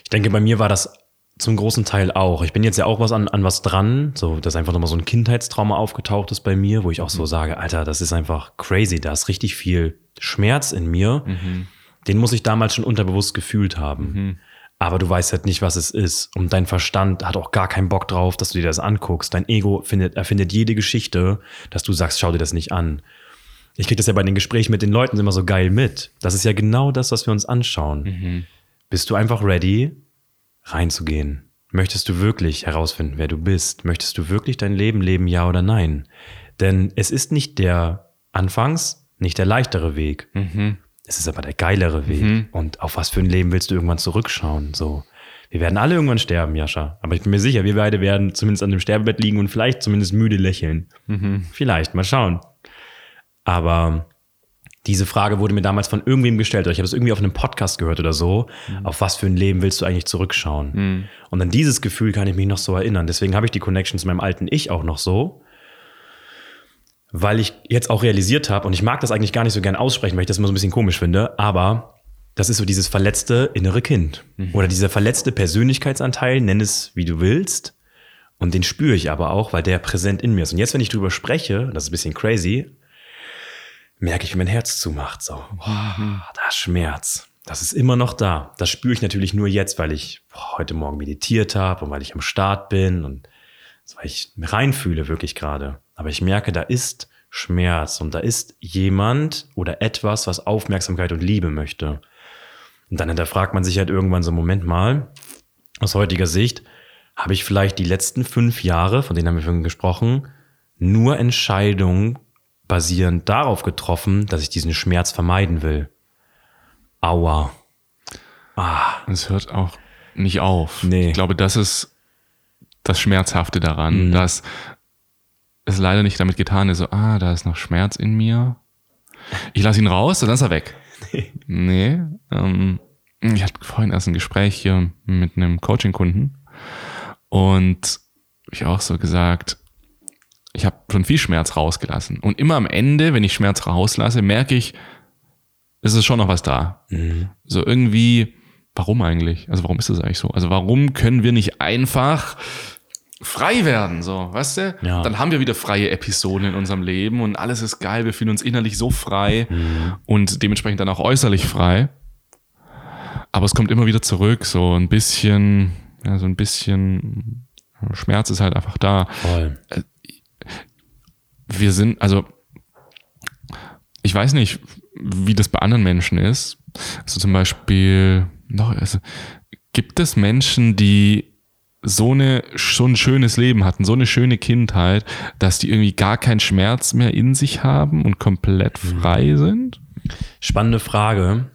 Ich denke, bei mir war das zum großen Teil auch. Ich bin jetzt ja auch was an, an was dran, so dass einfach nochmal so ein Kindheitstrauma aufgetaucht ist bei mir, wo ich auch so sage, Alter, das ist einfach crazy. Da ist richtig viel Schmerz in mir. Den muss ich damals schon unterbewusst gefühlt haben. Aber du weißt halt nicht, was es ist. Und dein Verstand hat auch gar keinen Bock drauf, dass du dir das anguckst. Dein Ego findet, erfindet jede Geschichte, dass du sagst, schau dir das nicht an. ich kriege das ja bei den Gesprächen mit den Leuten immer so geil mit. Das ist ja genau das, was wir uns anschauen. Mhm. Bist du einfach ready, reinzugehen? Möchtest du wirklich herausfinden, wer du bist? Möchtest du wirklich dein Leben leben, ja oder nein? Denn es ist nicht der anfangs, nicht der leichtere Weg. Mhm. Es ist aber der geilere Weg. Und auf was für ein Leben willst du irgendwann zurückschauen? So. Wir werden alle irgendwann sterben, Jascha. Aber ich bin mir sicher, wir beide werden zumindest an dem Sterbebett liegen und vielleicht zumindest müde lächeln. Vielleicht, mal schauen. Aber diese Frage wurde mir damals von irgendwem gestellt, oder ich habe es irgendwie auf einem Podcast gehört oder so. Auf was für ein Leben willst du eigentlich zurückschauen? Und an dieses Gefühl kann ich mich noch so erinnern. Deswegen habe ich die Connection zu meinem alten Ich auch noch so. Weil ich jetzt auch realisiert habe, und ich mag das eigentlich gar nicht so gern aussprechen, weil ich das immer so ein bisschen komisch finde, aber das ist so dieses verletzte innere Kind. Oder dieser verletzte Persönlichkeitsanteil, nenn es wie du willst. Und den spüre ich aber auch, weil der präsent in mir ist. Und jetzt, wenn ich drüber spreche, das ist ein bisschen crazy, merke ich, wie mein Herz zumacht. So, boah, da ist Schmerz. Das ist immer noch da. Das spüre ich natürlich nur jetzt, weil ich boah, heute Morgen meditiert habe und weil ich am Start bin und weil ich reinfühle wirklich gerade. Aber ich merke, da ist Schmerz und da ist jemand oder etwas, was Aufmerksamkeit und Liebe möchte. Und dann hinterfragt man sich halt irgendwann so, Moment mal, aus heutiger Sicht, habe ich vielleicht die letzten fünf Jahre, von denen haben wir vorhin gesprochen, nur Entscheidungen basierend darauf getroffen, dass ich diesen Schmerz vermeiden will. Aua. Ah, es hört auch nicht auf. Nee. Ich glaube, das ist das Schmerzhafte daran, Mhm. dass es leider nicht damit getan ist, so, ah, da ist noch Schmerz in mir. Ich lasse ihn raus und dann ist er weg. Nee. ähm, ich hatte vorhin erst ein Gespräch hier mit einem Coaching-Kunden und ich auch so gesagt, ich habe schon viel Schmerz rausgelassen. Und immer am Ende, wenn ich Schmerz rauslasse, merke ich, es ist schon noch was da. So irgendwie, warum eigentlich? Also warum ist das eigentlich so? Also warum können wir nicht einfach frei werden, so, weißt du? Ja. Dann haben wir wieder freie Episoden in unserem Leben und alles ist geil, wir fühlen uns innerlich so frei und dementsprechend dann auch äußerlich frei. Aber es kommt immer wieder zurück, so ein bisschen, ja, so ein bisschen Schmerz ist halt einfach da voll. Wir sind, also ich weiß nicht, wie das bei anderen Menschen ist. Also zum Beispiel, noch, also, gibt es Menschen, die so, eine, so ein schönes Leben hatten, so eine schöne Kindheit, dass die irgendwie gar keinen Schmerz mehr in sich haben und komplett frei sind? Spannende Frage.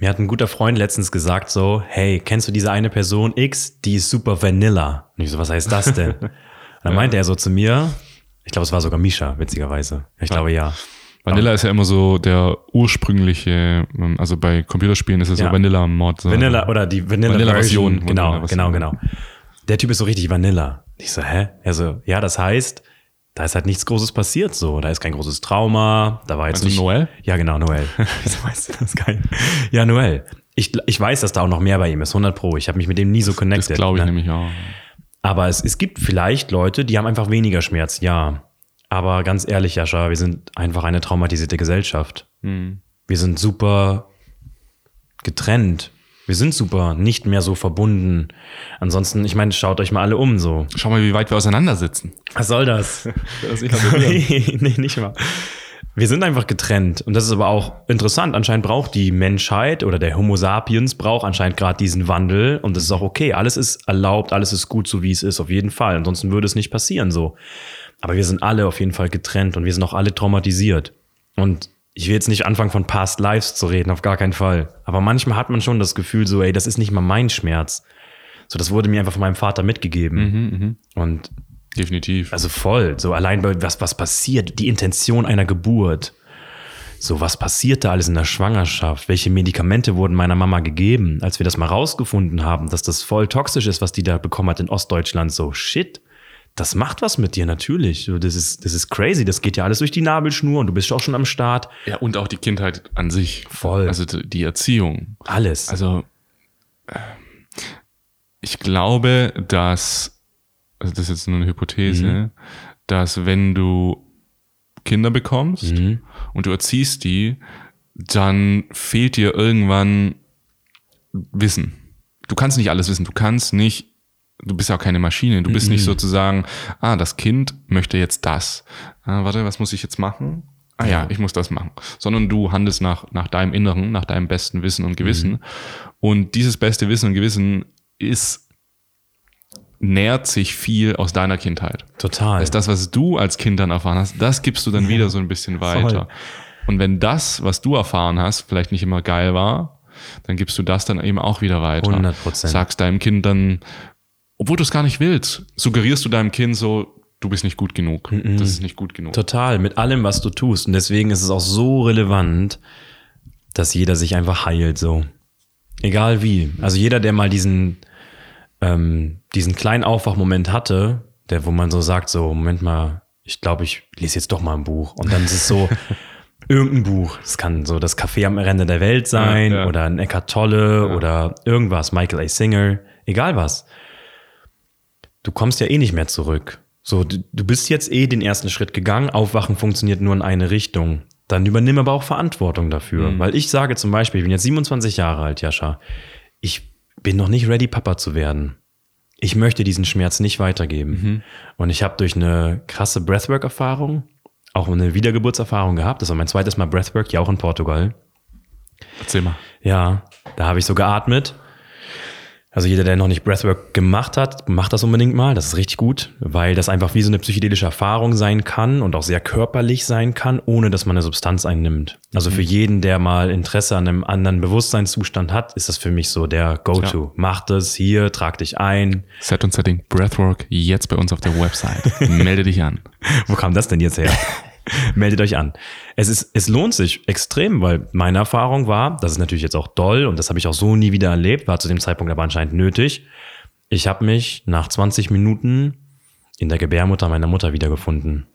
Mir hat ein guter Freund letztens gesagt so, hey, kennst du diese eine Person X, die ist super Vanilla? Und ich so, was heißt das denn? Und dann meinte er so zu mir, ich glaube, es war sogar Misha, witzigerweise. Ich glaube, ja. Vanilla ist ja immer so der ursprüngliche, ähm, also bei Computerspielen ist es Ja. so Vanilla-Mod. So. Vanilla oder die Vanilla, Vanilla-Version. Version. Genau, Vanilla-Version. genau, genau. Der Typ ist so richtig Vanilla. Ich so, hä? Er so, ja, das heißt, da ist halt nichts Großes passiert so. Da ist kein großes Trauma. Da war jetzt Also nicht. Noel? Ja, genau, Noel. Wieso weißt du das geil? Ja, Noel. Ich, ich weiß, dass da auch noch mehr bei ihm ist, 100 Pro. Ich habe mich mit dem nie so Das connected. glaube ich ne? nämlich auch. Aber es, es gibt vielleicht Leute, die haben einfach weniger Schmerz, ja. Aber ganz ehrlich, Jascha, wir sind einfach eine traumatisierte Gesellschaft. Hm. Wir sind super getrennt. Wir sind super nicht mehr so verbunden. Ansonsten, ich meine, schaut euch mal alle um so. Schau mal, wie weit wir auseinandersitzen. Was soll das? Das nee, nicht mal. Wir sind einfach getrennt. Und das ist aber auch interessant. Anscheinend braucht die Menschheit oder der Homo sapiens braucht anscheinend gerade diesen Wandel. Und das ist auch okay. Alles ist erlaubt, alles ist gut, so wie es ist, auf jeden Fall. Ansonsten würde es nicht passieren so. Aber wir sind alle auf jeden Fall getrennt und wir sind auch alle traumatisiert. Und ich will jetzt nicht anfangen, von Past Lives zu reden, auf gar keinen Fall. Aber manchmal hat man schon das Gefühl so, ey, das ist nicht mal mein Schmerz. So, das wurde mir einfach von meinem Vater mitgegeben. Und Definitiv. also voll, so allein bei was, was passiert, die Intention einer Geburt. So, was passiert da alles in der Schwangerschaft? Welche Medikamente wurden meiner Mama gegeben, als wir das mal rausgefunden haben, dass das voll toxisch ist, was die da bekommen hat in Ostdeutschland? So, shit, das macht was mit dir, natürlich. So, das, ist, das ist crazy, das geht ja alles durch die Nabelschnur und du bist auch schon am Start. Ja, und auch die Kindheit an sich. Voll. Also die Erziehung. Alles. Also ich glaube, dass, also das ist jetzt nur eine Hypothese, dass wenn du Kinder bekommst und du erziehst die, dann fehlt dir irgendwann Wissen. Du kannst nicht alles wissen. Du kannst nicht, du bist ja auch keine Maschine. Du bist nicht sozusagen, ah, das Kind möchte jetzt das. Ah, warte, was muss ich jetzt machen? ah ja, ich muss das machen, sondern du handelst nach, nach deinem Inneren, nach deinem besten Wissen und Gewissen. Mhm. Und dieses beste Wissen und Gewissen ist, nährt sich viel aus deiner Kindheit. Total. Das ist das, was du als Kind dann erfahren hast, das gibst du dann wieder so ein bisschen weiter. Und wenn das, was du erfahren hast, vielleicht nicht immer geil war, dann gibst du das dann eben auch wieder weiter. 100%. Sagst deinem Kind dann, obwohl du es gar nicht willst, suggerierst du deinem Kind so, du bist nicht gut genug. Das ist nicht gut genug. Total, mit allem, was du tust. Und deswegen ist es auch so relevant, dass jeder sich einfach heilt, so. Egal wie. Also jeder, der mal diesen, ähm, diesen kleinen Aufwachmoment hatte, der, wo man so sagt, so, Moment mal, ich glaube, ich lese jetzt doch mal ein Buch. Und dann ist es so, irgendein Buch. Es kann so das Café am Rande der Welt sein Ja, ja. oder ein Eckart Tolle oder irgendwas, Michael A. Singer, egal was. Du kommst ja eh nicht mehr zurück. So, du, du bist jetzt eh den ersten Schritt gegangen. Aufwachen funktioniert nur in eine Richtung. Dann übernimm aber auch Verantwortung dafür. Weil ich sage zum Beispiel, ich bin jetzt 27 Jahre alt, Jascha. Ich bin noch nicht ready, Papa zu werden. Ich möchte diesen Schmerz nicht weitergeben. Und ich habe durch eine krasse Breathwork-Erfahrung auch eine Wiedergeburtserfahrung gehabt. Das war mein zweites Mal Breathwork, ja auch in Portugal. Erzähl mal. Ja, da habe ich so geatmet. Also jeder, der noch nicht Breathwork gemacht hat, macht das unbedingt mal. Das ist richtig gut, weil das einfach wie so eine psychedelische Erfahrung sein kann und auch sehr körperlich sein kann, ohne dass man eine Substanz einnimmt. Also für jeden, der mal Interesse an einem anderen Bewusstseinszustand hat, ist das für mich so der Go-To. Mach das hier, trag dich ein. Set und Setting Breathwork jetzt bei uns auf der Website. Melde dich an. Wo kam das denn jetzt her? Meldet euch an. Es, ist, es lohnt sich extrem, weil meine Erfahrung war, das ist natürlich jetzt auch doll und das habe ich auch so nie wieder erlebt, war zu dem Zeitpunkt aber anscheinend nötig. Ich habe mich nach 20 Minuten in der Gebärmutter meiner Mutter wiedergefunden.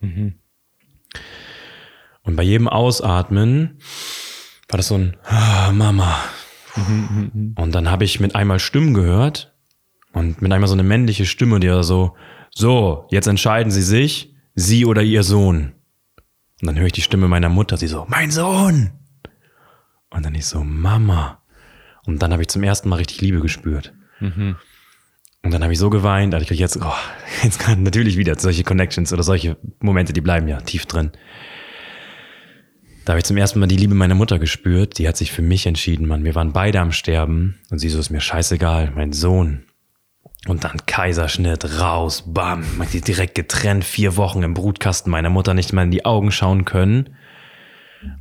Und bei jedem Ausatmen war das so ein ah, Mama. Und dann habe ich mit einmal Stimmen gehört und mit einmal so eine männliche Stimme, die so, so, jetzt entscheiden Sie sich, Sie oder Ihr Sohn. Und dann höre ich die Stimme meiner Mutter, sie so, mein Sohn. Und dann ich so, Mama. Und dann habe ich zum ersten Mal richtig Liebe gespürt. Und dann habe ich so geweint, also ich jetzt, oh, jetzt kann natürlich wieder solche Connections oder solche Momente, die bleiben ja tief drin. Da habe ich zum ersten Mal die Liebe meiner Mutter gespürt. Die hat sich für mich entschieden, Mann. Wir waren beide am Sterben. Und sie so, ist mir scheißegal, mein Sohn. Und dann Kaiserschnitt, raus, bam. Man direkt getrennt, vier Wochen im Brutkasten, meiner Mutter nicht mal in die Augen schauen können.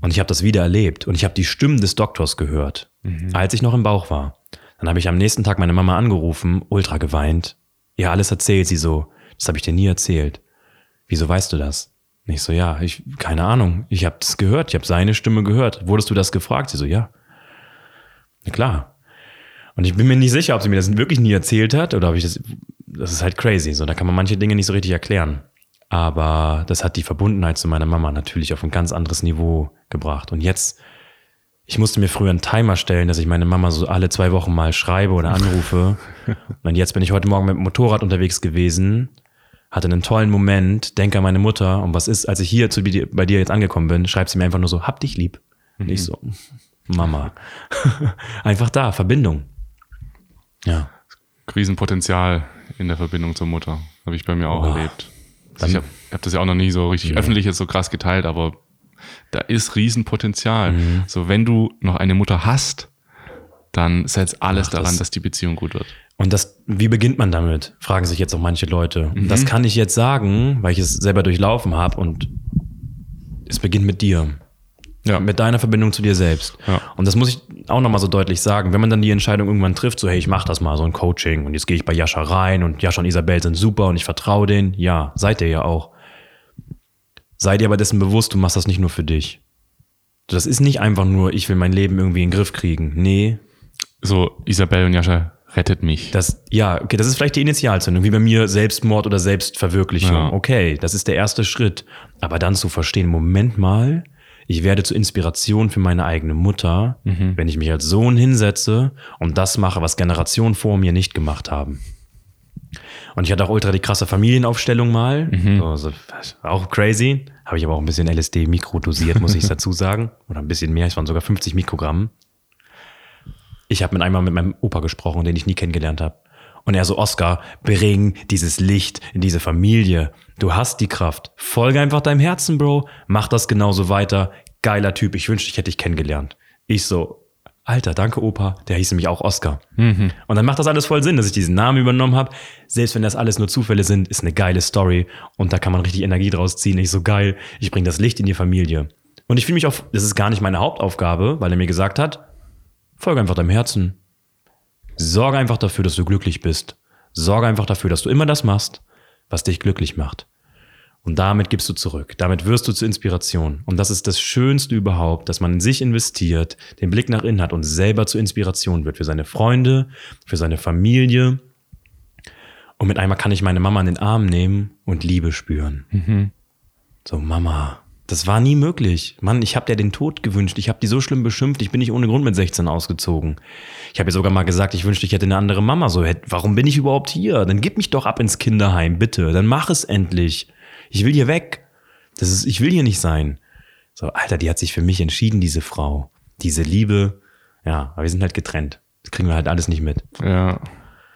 Und ich habe das wieder erlebt. Und ich habe die Stimmen des Doktors gehört, als ich noch im Bauch war. Dann habe ich am nächsten Tag meine Mama angerufen, ultra geweint. Ihr alles erzählt, sie so, das habe ich dir nie erzählt. Wieso weißt du das? Und ich so, ja, ich, keine Ahnung. Ich habe das gehört, ich habe seine Stimme gehört. Wurdest du das gefragt? Sie so, ja. Na klar. Und ich bin mir nicht sicher, ob sie mir das wirklich nie erzählt hat oder ob ich das. Das ist halt crazy. So, da kann man manche Dinge nicht so richtig erklären. Aber das hat die Verbundenheit zu meiner Mama natürlich auf ein ganz anderes Niveau gebracht. Und jetzt, ich musste mir früher einen Timer stellen, dass ich meine Mama so alle zwei Wochen mal schreibe oder anrufe. Und jetzt bin ich heute Morgen mit dem Motorrad unterwegs gewesen, hatte einen tollen Moment, denke an meine Mutter und was ist, als ich hier zu, bei dir jetzt angekommen bin, schreibt sie mir einfach nur so, hab dich lieb. Und ich so, Mama. einfach da, Verbindung. Ja. Riesenpotenzial in der Verbindung zur Mutter. Habe ich bei mir auch Boah. erlebt. Also ich habe hab das ja auch noch nie so richtig öffentlich jetzt so krass geteilt, aber da ist Riesenpotenzial. Mhm. So, wenn du noch eine Mutter hast, dann setz alles Mach daran, das. dass die Beziehung gut wird. Und das, wie beginnt man damit? Fragen sich jetzt auch manche Leute. Und das kann ich jetzt sagen, weil ich es selber durchlaufen habe und es beginnt mit dir. Ja. Mit deiner Verbindung zu dir selbst. Ja. Und das muss ich auch nochmal so deutlich sagen. Wenn man dann die Entscheidung irgendwann trifft, so hey, ich mach das mal, so ein Coaching und jetzt gehe ich bei Jascha rein und Jascha und Isabel sind super und ich vertraue denen. Ja, seid ihr ja auch. Sei dir aber dessen bewusst, du machst das nicht nur für dich. Das ist nicht einfach nur, ich will mein Leben irgendwie in den Griff kriegen. Nee, So, Isabel und Jascha, rettet mich. das, ja, okay, das ist vielleicht die Initialzündung, wie bei mir Selbstmord oder Selbstverwirklichung. Ja. Okay, das ist der erste Schritt. Aber dann zu verstehen, Moment mal, ich werde zur Inspiration für meine eigene Mutter, wenn ich mich als Sohn hinsetze und das mache, was Generationen vor mir nicht gemacht haben. Und ich hatte auch ultra die krasse Familienaufstellung mal. So, so, auch crazy. Habe ich aber auch ein bisschen LSD mikrodosiert, muss ich dazu sagen. Oder ein bisschen mehr, es waren sogar 50 Mikrogramm. Ich habe mit einmal mit meinem Opa gesprochen, den ich nie kennengelernt habe. Und er so, Oscar, bring dieses Licht in diese Familie. Du hast die Kraft. Folge einfach deinem Herzen, Bro. Mach das genauso weiter. Geiler Typ. Ich wünschte, ich hätte dich kennengelernt. Ich so, Alter, danke Opa. Der hieß nämlich auch Oscar. Und dann macht das alles voll Sinn, dass ich diesen Namen übernommen habe. Selbst wenn das alles nur Zufälle sind, ist eine geile Story. Und da kann man richtig Energie draus ziehen. Ich so geil. Ich bring das Licht in die Familie. Und ich fühle mich auf, das ist gar nicht meine Hauptaufgabe, weil er mir gesagt hat, folge einfach deinem Herzen. Sorge einfach dafür, dass du glücklich bist. Sorge einfach dafür, dass du immer das machst, was dich glücklich macht. Und damit gibst du zurück. Damit wirst du zur Inspiration. Und das ist das Schönste überhaupt, dass man in sich investiert, den Blick nach innen hat und selber zur Inspiration wird für seine Freunde, für seine Familie. Und mit einmal kann ich meine Mama in den Arm nehmen und Liebe spüren. So, Mama, das war nie möglich. Mann, ich habe dir den Tod gewünscht. Ich habe die so schlimm beschimpft. Ich bin nicht ohne Grund mit 16 ausgezogen. Ich habe ihr sogar mal gesagt, ich wünschte, ich hätte eine andere Mama. So, warum bin ich überhaupt hier? Dann gib mich doch ab ins Kinderheim, bitte. Dann mach es endlich. Ich will hier weg. Das ist, ich will hier nicht sein. So, Alter, die hat sich für mich entschieden, diese Frau. Diese Liebe. Ja, aber wir sind halt getrennt. Das kriegen wir halt alles nicht mit. Ja.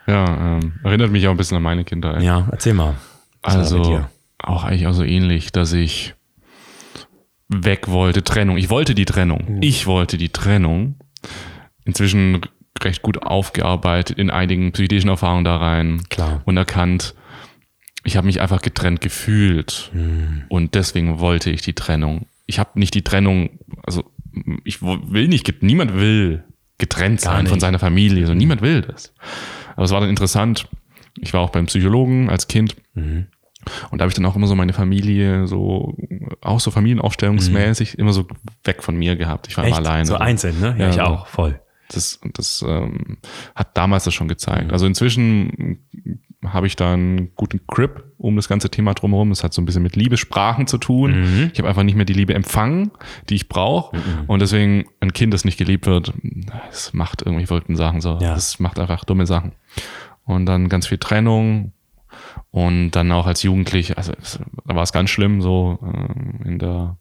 Ja, ähm, erinnert mich auch ein bisschen an meine Kindheit. Ja, erzähl mal. Also auch eigentlich auch so ähnlich, dass ich weg wollte, Trennung. Ich wollte die Trennung. Ich wollte die Trennung. Inzwischen recht gut aufgearbeitet in einigen psychischen Erfahrungen da rein Klar. und erkannt, ich habe mich einfach getrennt gefühlt und deswegen wollte ich die Trennung. Ich habe nicht die Trennung, also ich will nicht, niemand will getrennt Gar sein von nicht. seiner Familie, also niemand will das. Aber es war dann interessant. Ich war auch beim Psychologen als Kind und da habe ich dann auch immer so meine Familie so, auch so familienaufstellungsmäßig, immer so weg von mir gehabt. Ich war immer Echt? alleine. So einzeln, ne? Ja, Ja, ich auch. Voll. Das, das ähm, hat damals das schon gezeigt. Mhm. Also inzwischen habe ich da einen guten Grip um das ganze Thema drumherum. Es hat so ein bisschen mit Liebessprachen zu tun. Mhm. Ich habe einfach nicht mehr die Liebe empfangen, die ich brauche. Und deswegen ein Kind, das nicht geliebt wird, es macht irgendwie verrückten Sachen so. Ja. Es macht einfach dumme Sachen. Und dann ganz viel Trennung. Und dann auch als Jugendlich, also da war es ganz schlimm, so ähm, in der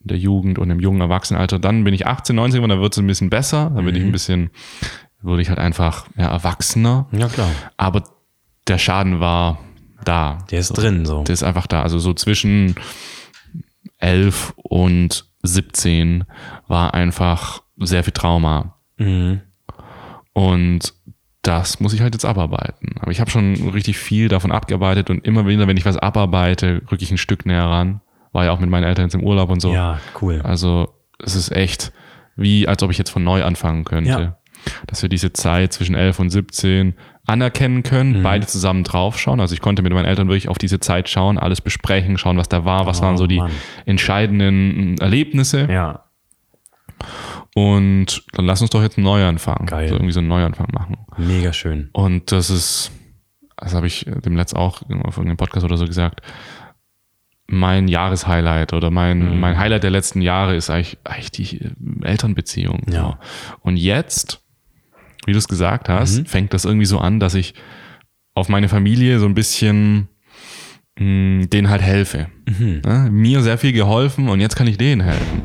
in der Jugend und im jungen Erwachsenenalter. Dann bin ich 18, 19 und dann wird es ein bisschen besser. Dann Mhm. bin ich ein bisschen, wurde ich halt einfach ja, erwachsener. Ja, klar. Aber der Schaden war da. Der ist drin, so. Der ist einfach da. Also so zwischen 11 und 17 war einfach sehr viel Trauma. Mhm. Und das muss ich halt jetzt abarbeiten. Aber ich habe schon richtig viel davon abgearbeitet und immer wieder, wenn ich was abarbeite, rücke ich ein Stück näher ran. War ja auch mit meinen Eltern jetzt im Urlaub und so. Ja, cool. Also es ist echt wie, als ob ich jetzt von neu anfangen könnte. Ja. Dass wir diese Zeit zwischen 11 und 17 anerkennen können, Mhm. beide zusammen draufschauen. Also ich konnte mit meinen Eltern wirklich auf diese Zeit schauen, alles besprechen, schauen, was da war, was Oh, waren so die Mann. entscheidenden Erlebnisse. Ja. Und dann lass uns doch jetzt einen Neuanfang. Geil. So irgendwie so einen Neuanfang machen. Mega schön. Und das ist, das habe ich demLetzt auch auf irgendeinem Podcast oder so gesagt, mein Jahreshighlight oder mein, Mhm. mein Highlight der letzten Jahre ist eigentlich, eigentlich die äh, Elternbeziehung. Ja. Und jetzt, wie du es gesagt hast, Mhm. fängt das irgendwie so an, dass ich auf meine Familie so ein bisschen mh, denen halt helfe. Mhm. Ne? Mir sehr viel geholfen und jetzt kann ich denen helfen.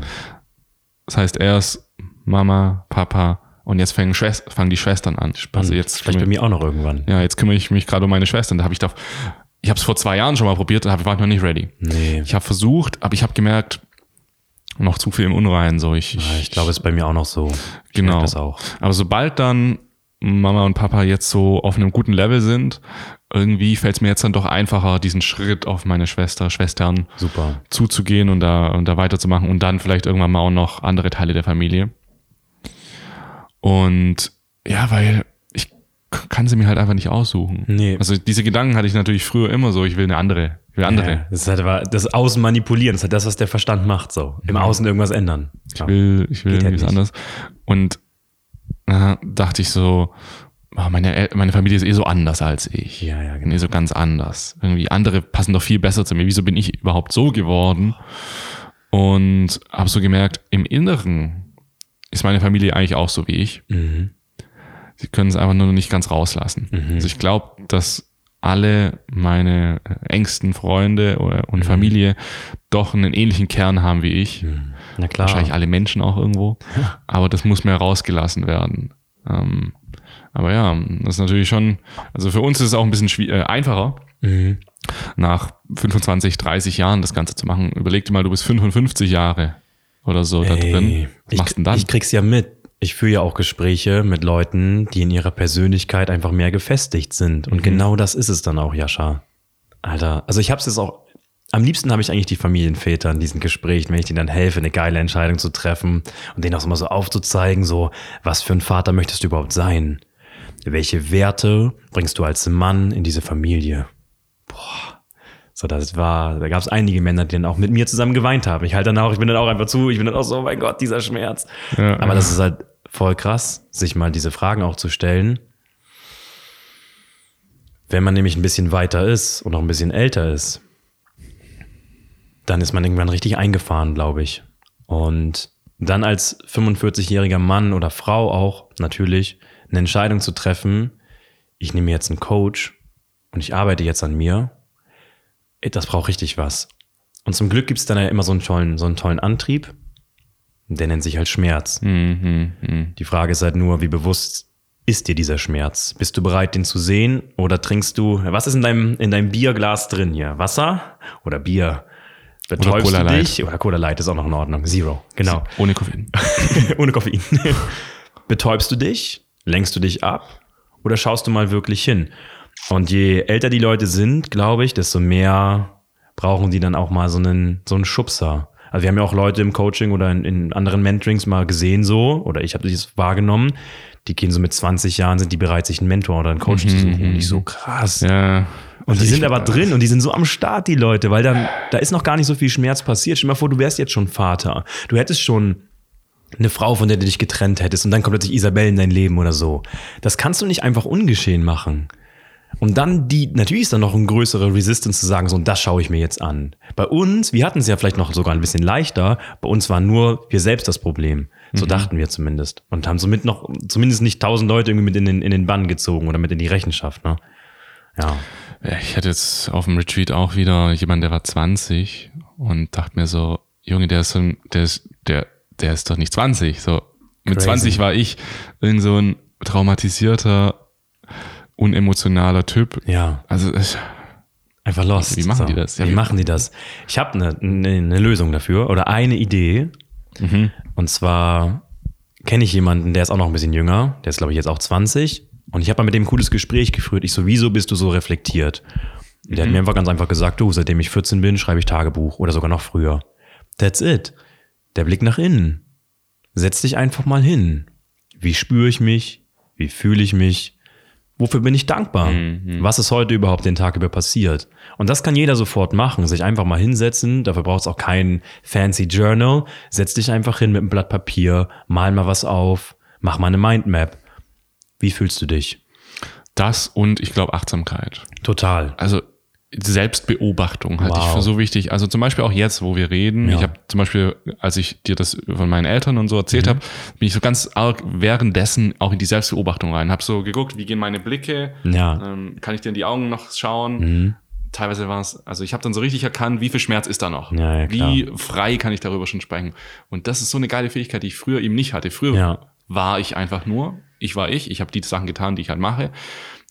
Das heißt, erst Mama, Papa und jetzt fangen, Schwest fangen die Schwestern an. Also jetzt Vielleicht bei mir auch noch irgendwann. ja, jetzt kümmere ich mich gerade um meine Schwestern. Da habe ich doch, ich habe es vor zwei Jahren schon mal probiert und hab- war ich noch nicht ready. Nee. Ich habe versucht, aber ich habe gemerkt, noch zu viel im Unrein. So ich, Ja, Ich glaube, es ist bei mir auch noch so. Ich Genau. merke das auch. Aber sobald dann Mama und Papa jetzt so auf einem guten Level sind, irgendwie fällt es mir jetzt dann doch einfacher, diesen Schritt auf meine Schwester, Schwestern Super. zuzugehen und da, und da weiterzumachen und dann vielleicht irgendwann mal auch noch andere Teile der Familie. Und ja, weil ich kann sie mir halt einfach nicht aussuchen. Nee. Also diese Gedanken hatte ich natürlich früher immer so, ich will eine andere, ich will andere. Ja, das ist halt aber das Außen manipulieren. Das ist halt das, was der Verstand macht. So. Im Außen irgendwas ändern. Ich will, ich will Geht halt irgendwie was nicht. anderes. Und äh, dachte ich so, ah, meine, meine Familie ist eh so anders als ich. Ja, ja, genau. so ganz anders. Irgendwie andere passen doch viel besser zu mir. Wieso bin ich überhaupt so geworden? Und habe so gemerkt, im Inneren ist meine Familie eigentlich auch so wie ich. Mhm. Sie können es einfach nur noch nicht ganz rauslassen. Also ich glaube, dass alle meine engsten Freunde oder, und Familie doch einen ähnlichen Kern haben wie ich. Na klar. Wahrscheinlich alle Menschen auch irgendwo. Aber das muss mehr rausgelassen werden. Ähm, Aber ja, das ist natürlich schon, also für uns ist es auch ein bisschen äh, einfacher, nach 25, 30 Jahren das Ganze zu machen. Überleg dir mal, du bist 55 Jahre oder so da Ey, drin. Was ich, machst du denn dann? ich krieg's ja mit. Ich führe ja auch Gespräche mit Leuten, die in ihrer Persönlichkeit einfach mehr gefestigt sind. Mhm. Und genau das ist es dann auch, Jascha. Alter, also ich hab's jetzt auch, am liebsten habe ich eigentlich die Familienväter in diesen Gesprächen, wenn ich denen dann helfe, eine geile Entscheidung zu treffen und denen auch mal so aufzuzeigen, so, was für ein Vater möchtest du überhaupt sein? Welche Werte bringst du als Mann in diese Familie? Boah. So, das war, da gab es einige Männer, die dann auch mit mir zusammen geweint haben. Ich halte dann auch, ich bin dann auch einfach zu, ich bin dann auch so, oh mein Gott, dieser Schmerz. Ja, Aber das ist halt voll krass, sich mal diese Fragen auch zu stellen. Wenn man nämlich ein bisschen weiter ist und auch ein bisschen älter ist, dann ist man irgendwann richtig eingefahren, glaube ich. Und dann als 45-jähriger Mann oder Frau auch natürlich eine Entscheidung zu treffen, ich nehme jetzt einen Coach und ich arbeite jetzt an mir, das braucht richtig was. Und zum Glück gibt es dann ja immer so einen tollen, so einen tollen Antrieb, der nennt sich halt Schmerz. Mhm, mhm. Die Frage ist halt nur, wie bewusst ist dir dieser Schmerz? Bist du bereit, den zu sehen? Oder trinkst du, was ist in deinem, in deinem Bierglas drin hier? Wasser oder Bier? Betäubst Cola du Light. dich? Oder Cola Light ist auch noch in Ordnung. Zero, genau. Ohne Koffein. Ohne Koffein. Betäubst du dich? Lenkst du dich ab? Oder schaust du mal wirklich hin? Und je älter die Leute sind, glaube ich, desto mehr brauchen die dann auch mal so einen, so einen Schubser. Also wir haben ja auch Leute im Coaching oder in, in anderen Mentorings mal gesehen so, oder ich habe das wahrgenommen, die gehen so mit 20 Jahren, sind die bereit, sich einen Mentor oder einen Coach zu suchen. Und ich so krass. Ja. Und Also die sind aber drin und die sind so am Start, die Leute, weil dann, da ist noch gar nicht so viel Schmerz passiert. Stell dir mal vor, du wärst jetzt schon Vater. Du hättest schon eine Frau, von der du dich getrennt hättest und dann kommt plötzlich Isabelle in dein Leben oder so. Das kannst du nicht einfach ungeschehen machen. Und dann die, natürlich ist da noch ein größere Resistance zu sagen, so, und das schaue ich mir jetzt an. Bei uns, wir hatten es ja vielleicht noch sogar ein bisschen leichter, bei uns war nur wir selbst das Problem. So dachten wir zumindest. Und haben somit noch, zumindest nicht tausend Leute irgendwie mit in den, in den Bann gezogen oder mit in die Rechenschaft, ne? Ja. Ich hatte jetzt auf dem Retreat auch wieder jemanden, der war 20 und dachte mir so, Junge, der ist so ein, der ist, der, der ist doch nicht 20. So, mit Crazy. 20 war ich irgend so ein traumatisierter, unemotionaler Typ. Ja. Also, ich, Einfach lost. Wie machen die das? Ja, wie wie- machen die das? Ich habe eine ne, ne Lösung dafür oder eine Idee. Mhm. Und zwar kenne ich jemanden, der ist auch noch ein bisschen jünger. Der ist, glaube ich, jetzt auch 20. Und ich habe mal mit dem ein cooles Gespräch geführt. Ich so, wieso bist du so reflektiert? Der Mhm. hat mir einfach ganz einfach gesagt, du, seitdem ich 14 bin, schreibe ich Tagebuch oder sogar noch früher. That's it. Der Blick nach innen. Setz dich einfach mal hin. Wie spüre ich mich? Wie fühle ich mich? Wofür bin ich dankbar? Was ist heute überhaupt den Tag über passiert? Und das kann jeder sofort machen, sich einfach mal hinsetzen. Dafür braucht es auch kein fancy Journal. Setz dich einfach hin mit einem Blatt Papier, mal mal was auf, mach mal eine Mindmap. Wie fühlst du dich? das und ich glaube Achtsamkeit. Total. Also Selbstbeobachtung halte ich Wow. für so wichtig. Also zum Beispiel auch jetzt, wo wir reden. Ja. Ich habe zum Beispiel, als ich dir das von meinen Eltern und so erzählt Mhm. habe, bin ich so ganz arg währenddessen auch in die Selbstbeobachtung rein. Habe so geguckt, wie gehen meine Blicke? Ja. Mhm. Ähm, kann ich dir in die Augen noch schauen? Teilweise war es, also ich habe dann so richtig erkannt, wie viel Schmerz ist da noch? Ja, ja, wie frei kann ich darüber schon sprechen? Und das ist so eine geile Fähigkeit, die ich früher eben nicht hatte. Früher war ich einfach nur, ich war ich, ich habe die Sachen getan, die ich halt mache,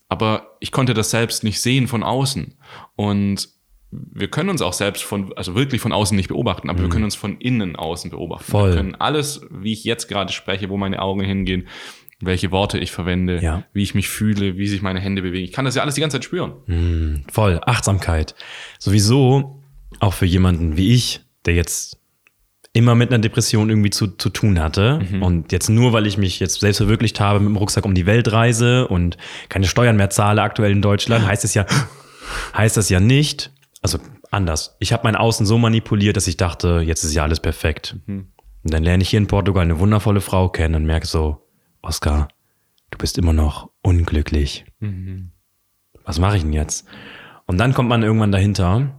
aber ich konnte das selbst nicht sehen von außen. Und wir können uns auch selbst von, also wirklich von außen nicht beobachten, aber wir können uns von innen außen beobachten. Mhm. Voll. Wir können alles, wie ich jetzt gerade spreche, wo meine Augen hingehen, welche Worte ich verwende, Ja. wie ich mich fühle, wie sich meine Hände bewegen. Ich kann das ja alles die ganze Zeit spüren. Voll. Achtsamkeit. Sowieso auch für jemanden wie ich, der jetzt immer mit einer Depression irgendwie zu, zu tun hatte. Und jetzt nur, weil ich mich jetzt selbst verwirklicht habe, mit dem Rucksack um die Welt reise und keine Steuern mehr zahle aktuell in Deutschland, heißt es ja, heißt das ja nicht, also anders. Ich habe mein Außen so manipuliert, dass ich dachte, jetzt ist ja alles perfekt. Und dann lerne ich hier in Portugal eine wundervolle Frau kennen und merke so, Oscar, du bist immer noch unglücklich. Was mache ich denn jetzt? Und dann kommt man irgendwann dahinter,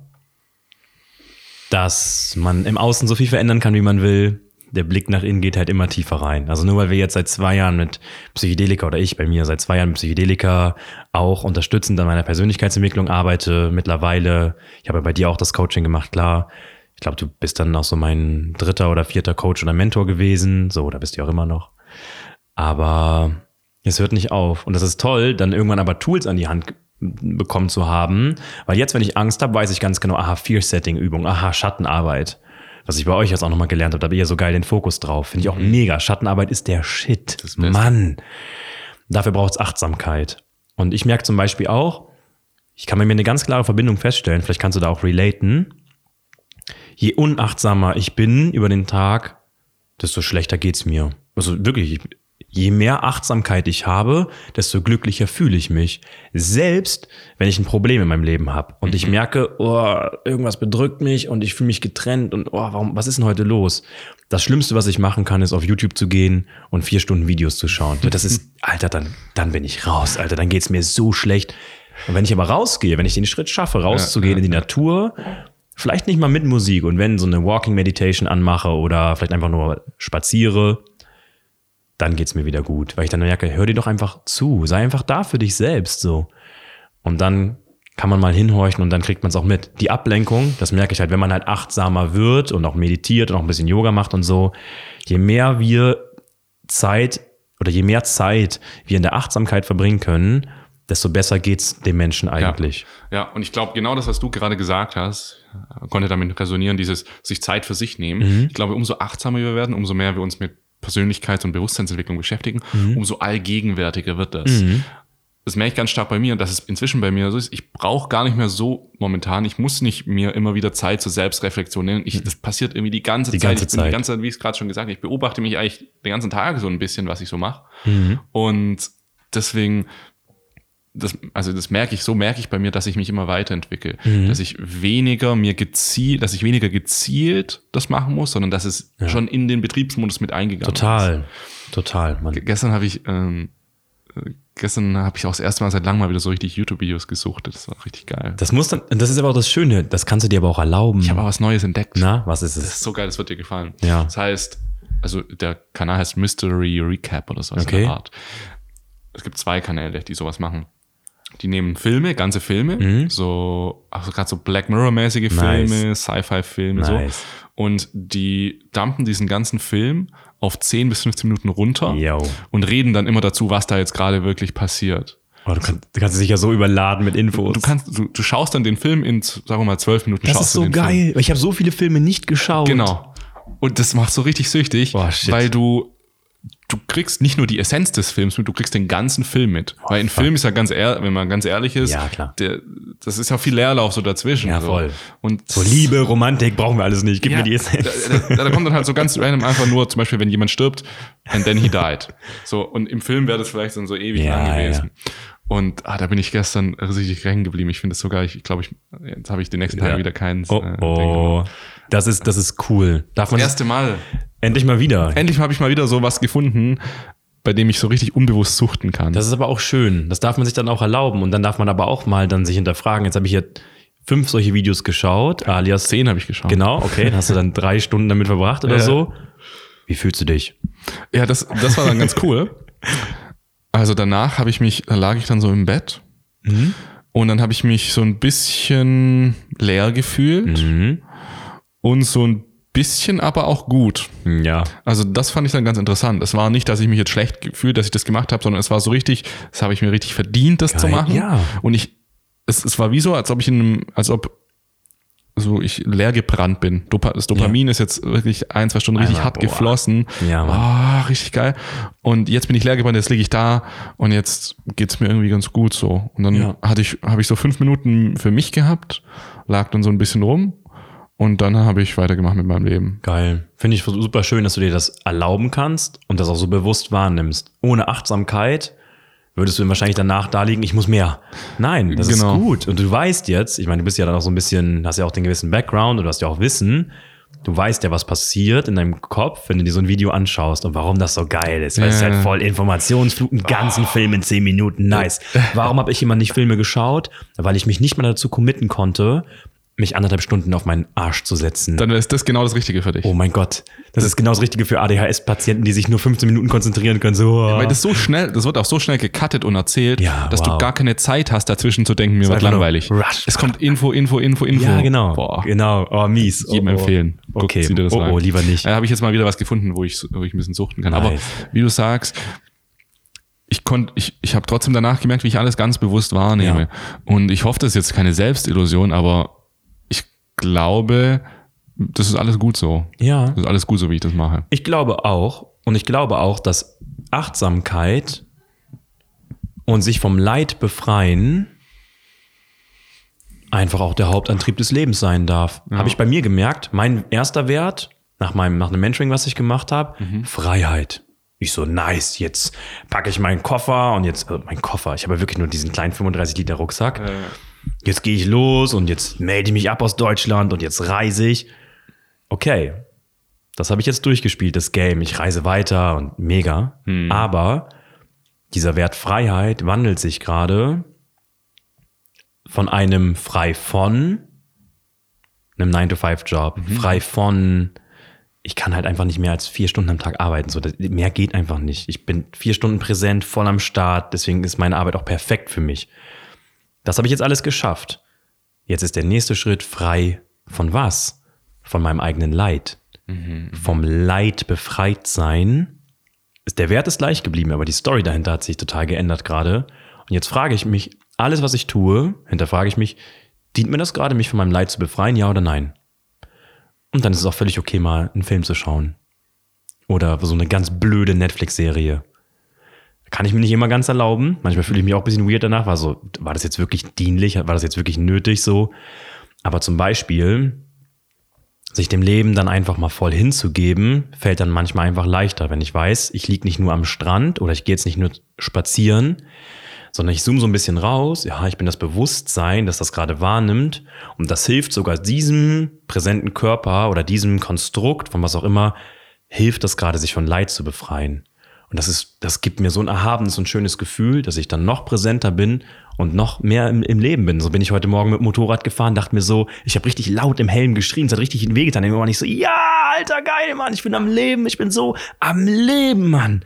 dass man im Außen so viel verändern kann, wie man will. Der Blick nach innen geht halt immer tiefer rein. Also nur weil wir jetzt seit zwei Jahren mit Psychedelika oder ich bei mir seit zwei Jahren mit Psychedelika auch unterstützend an meiner Persönlichkeitsentwicklung arbeite mittlerweile. Ich habe bei dir auch das Coaching gemacht, klar. Ich glaube, du bist dann auch so mein dritter oder vierter Coach oder Mentor gewesen. So, da bist du auch immer noch. Aber Es hört nicht auf. Und das ist toll, dann irgendwann aber Tools an die Hand bekommen zu haben. Weil jetzt, wenn ich Angst habe, weiß ich ganz genau, aha, Fear-Setting-Übung, aha, Schattenarbeit. Was ich bei euch jetzt auch nochmal gelernt habe, da habe ich ja so geil den Fokus drauf. Finde ich auch Mhm. mega. Schattenarbeit ist der Shit. Das. Mann. Dafür braucht es Achtsamkeit. Und ich merke zum Beispiel auch, ich kann bei mir eine ganz klare Verbindung feststellen, vielleicht kannst du da auch relaten. Je unachtsamer ich bin über den Tag, desto schlechter geht's mir. Also wirklich, ich- je mehr Achtsamkeit ich habe, desto glücklicher fühle ich mich. Selbst wenn ich ein Problem in meinem Leben habe und ich merke, oh, irgendwas bedrückt mich und ich fühle mich getrennt und oh, warum, was ist denn heute los? Das Schlimmste, was ich machen kann, ist auf YouTube zu gehen und vier Stunden Videos zu schauen. Das ist, Alter, dann, dann bin ich raus, Alter, dann geht's mir so schlecht. Und wenn ich aber rausgehe, wenn ich den Schritt schaffe, rauszugehen in die Natur, vielleicht nicht mal mit Musik und wenn so eine Walking Meditation anmache oder vielleicht einfach nur spaziere, dann geht's mir wieder gut, weil ich dann merke, hör dir doch einfach zu, sei einfach da für dich selbst so. Und dann kann man mal hinhorchen und dann kriegt man es auch mit. Die Ablenkung, das merke ich halt, wenn man halt achtsamer wird und auch meditiert und auch ein bisschen Yoga macht und so, je mehr wir Zeit oder je mehr Zeit wir in der Achtsamkeit verbringen können, desto besser geht's dem Menschen eigentlich. Ja, und ich glaube, genau das, was du gerade gesagt hast, konnte damit resonieren, dieses sich Zeit für sich nehmen. Ich glaube, umso achtsamer wir werden, umso mehr wir uns mit Persönlichkeits- und Bewusstseinsentwicklung beschäftigen, umso allgegenwärtiger wird das. Das merke ich ganz stark bei mir und dass es inzwischen bei mir so ist. Ich brauche gar nicht mehr so momentan. Ich muss nicht mir immer wieder Zeit zur Selbstreflexion nehmen. Ich, das passiert irgendwie die ganze Die Zeit. ganze ich bin die Zeit. ganze Zeit, wie ich es gerade schon gesagt habe, ich beobachte mich eigentlich den ganzen Tag so ein bisschen, was ich so mache. Und deswegen das, also das merke ich, so merke ich bei mir, dass ich mich immer weiterentwickle. Mhm. Dass ich weniger mir gezielt, dass ich weniger gezielt das machen muss, sondern dass es schon in den Betriebsmodus mit eingegangen ist. Total, total. Gestern habe ich, ähm, äh, gestern habe ich auch das erste Mal seit langem mal wieder so richtig YouTube-Videos gesuchtet. Das war richtig geil. das muss dann, das ist aber auch das Schöne, das kannst du dir aber auch erlauben. Ich habe auch was Neues entdeckt. Na, was ist Das es? ist so geil, das wird dir gefallen. Ja. Das heißt, also der Kanal heißt Mystery Recap oder so in Okay. der Art. Es gibt zwei Kanäle, die sowas machen. Die nehmen Filme, ganze Filme, Mhm. so, also gerade so Black Mirror-mäßige Nice. Filme, Sci-Fi-Filme, Nice. so. Und die dumpen diesen ganzen Film auf 10 bis 15 Minuten runter Yo. und reden dann immer dazu, was da jetzt gerade wirklich passiert. Oh, du, kannst, du kannst dich ja so überladen mit Infos. Du kannst, du, du schaust dann den Film in, sagen wir mal, 12 Minuten. das ist so den Film. geil. Ich habe so viele Filme nicht geschaut. Genau. Und das macht so richtig süchtig, shit. weil du du kriegst nicht nur die Essenz des Films mit, du kriegst den ganzen Film mit. weil ein Film ist ja ganz ehrlich, wenn man ganz ehrlich ist, Ja, klar. Der, das ist ja viel Leerlauf so dazwischen. Ja, so. voll. Und So Liebe, Romantik brauchen wir alles nicht. Gib ja, mir die da, Essenz. da, da kommt dann halt so ganz random einfach nur, zum Beispiel, wenn jemand stirbt, and then he died. So, und im Film wäre das vielleicht dann so ewig Ja, lang gewesen. Und ah, da bin ich gestern richtig hängen geblieben. Ich finde es sogar, ich glaube, ich, jetzt habe ich den nächsten Tag Ja. wieder keinen. Oh, äh, oh. Das ist, das ist cool. Darf man Das erste Mal. endlich mal wieder? Endlich habe ich mal wieder so was gefunden, bei dem ich so richtig unbewusst suchten kann. Das ist aber auch schön. Das darf man sich dann auch erlauben. Und dann darf man aber auch mal dann sich hinterfragen. Jetzt habe ich hier fünf solche Videos geschaut, alias Zehn habe ich geschaut. Genau, okay. Dann hast du dann drei Stunden damit verbracht oder Ja. so. Wie fühlst du dich? Ja, das, das war dann ganz cool. Also danach habe ich mich, da lag ich dann so im Bett und dann habe ich mich so ein bisschen leer gefühlt Mhm. Und so ein bisschen aber auch gut. Ja. Also das fand ich dann ganz interessant. Es war nicht, dass ich mich jetzt schlecht gefühlt, dass ich das gemacht habe, sondern es war so richtig, das habe ich mir richtig verdient, das zu Geil, machen. ja. Und ich, es, es war wie so, als ob ich in einem, als ob so ich leer gebrannt bin. Das Dopamin ist jetzt wirklich ein, zwei Stunden richtig Einmal, hart boah. geflossen. Ja. Ah, richtig geil. Und jetzt bin ich leer gebrannt, jetzt liege ich da und jetzt geht's mir irgendwie ganz gut so. Und dann Ja. hatte ich, habe ich so fünf Minuten für mich gehabt, lag dann so ein bisschen rum und dann habe ich weitergemacht mit meinem Leben. Geil. Finde ich super schön, dass du dir das erlauben kannst und das auch so bewusst wahrnimmst. Ohne Achtsamkeit würdest du wahrscheinlich danach da liegen, ich muss mehr. Nein, das Genau. ist gut. Und du weißt jetzt, ich meine, du bist ja dann auch so ein bisschen, hast ja auch den gewissen Background und du hast ja auch Wissen. Du weißt ja, was passiert in deinem Kopf, wenn du dir so ein Video anschaust und warum das so geil ist. Weil es ist halt voll Informationsflug, einen ganzen Film in zehn Minuten. Nice. Warum habe ich immer nicht Filme geschaut? Weil ich mich nicht mal dazu committen konnte, mich anderthalb Stunden auf meinen Arsch zu setzen. Dann ist das genau das Richtige für dich. Oh mein Gott, das ist genau das Richtige für ADHS-Patienten, die sich nur 15 Minuten konzentrieren können. So, Weil das so schnell, das wird auch so schnell gecuttet und erzählt, Ja, dass wow. du gar keine Zeit hast, dazwischen zu denken, mir wird langweilig. rush. Es kommt Info, Info, Info, Info. ja, genau. Boah. Genau. Oh, mies. Jedem oh, oh. empfehlen. Guckt, Okay. zieh dir das oh, rein. oh, lieber nicht. Da habe ich jetzt mal wieder was gefunden, wo ich, wo ich ein bisschen suchten kann. Aber Nice. wie du sagst, ich konnte, ich, ich habe trotzdem danach gemerkt, wie ich alles ganz bewusst wahrnehme. Ja. Und ich hoffe, das ist jetzt keine Selbstillusion, aber glaube, das ist alles gut so. Ja. Das ist alles gut so, wie ich das mache. Ich glaube auch, und ich glaube auch, dass Achtsamkeit und sich vom Leid befreien einfach auch der Hauptantrieb des Lebens sein darf. Habe ich bei mir gemerkt, mein erster Wert nach meinem nach einem Mentoring, was ich gemacht habe, Freiheit. Ich so nice, jetzt packe ich meinen Koffer und jetzt äh, mein Koffer, ich habe ja wirklich nur diesen kleinen 35 Liter Rucksack. Jetzt gehe ich los und jetzt melde ich mich ab aus Deutschland und jetzt reise ich. Okay, das habe ich jetzt durchgespielt, das Game. Ich reise weiter und mega. Aber dieser Wert Freiheit wandelt sich gerade von einem frei von einem 9-to-5-Job, frei von, ich kann halt einfach nicht mehr als vier Stunden am Tag arbeiten. So, das, mehr geht einfach nicht. Ich bin vier Stunden präsent, voll am Start, deswegen ist meine Arbeit auch perfekt für mich. Das habe ich jetzt alles geschafft. Jetzt ist der nächste Schritt frei von was? Von meinem eigenen Leid. Vom Leid befreit sein. Der Wert ist gleich geblieben, aber die Story dahinter hat sich total geändert gerade. Und jetzt frage ich mich, alles, was ich tue, hinterfrage ich mich, dient mir das gerade, mich von meinem Leid zu befreien, ja oder nein? Und dann ist es auch völlig okay, mal einen Film zu schauen. Oder so eine ganz blöde Netflix-Serie. Kann ich mir nicht immer ganz erlauben. Manchmal fühle ich mich auch ein bisschen weird danach. War so, war das jetzt wirklich dienlich? War das jetzt wirklich nötig so? Aber zum Beispiel, sich dem Leben dann einfach mal voll hinzugeben, fällt dann manchmal einfach leichter, wenn ich weiß, ich liege nicht nur am Strand oder ich gehe jetzt nicht nur spazieren, sondern ich zoome so ein bisschen raus. Ja, ich bin das Bewusstsein, das das gerade wahrnimmt. Und das hilft sogar diesem präsenten Körper oder diesem Konstrukt, von was auch immer, hilft das gerade, sich von Leid zu befreien. Und das ist, das gibt mir so ein erhabenes und schönes Gefühl, dass ich dann noch präsenter bin und noch mehr im, im Leben bin. So bin ich heute Morgen mit dem Motorrad gefahren, dachte mir so, ich habe richtig laut im Helm geschrien, es hat richtig in den Weg getan. Ich war nicht so, ja, alter geil, Mann, ich bin am Leben, ich bin so am Leben, Mann.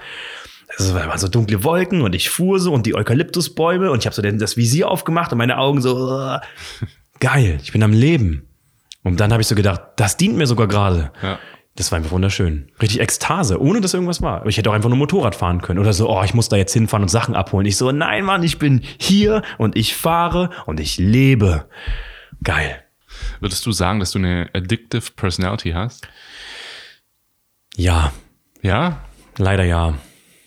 Es waren so dunkle Wolken und ich fuhr so und die Eukalyptusbäume und ich habe so den, das Visier aufgemacht und meine Augen so, geil, ich bin am Leben. Und dann habe ich so gedacht, das dient mir sogar gerade. Ja. Das war einfach wunderschön. Richtig Ekstase, ohne dass irgendwas war. Aber ich hätte auch einfach nur Motorrad fahren können. Oder so, oh, ich muss da jetzt hinfahren und Sachen abholen. Ich so, nein, Mann, ich bin hier und ich fahre und ich lebe. Geil. Würdest du sagen, dass du eine addictive Personality hast? Ja, Ja? leider ja.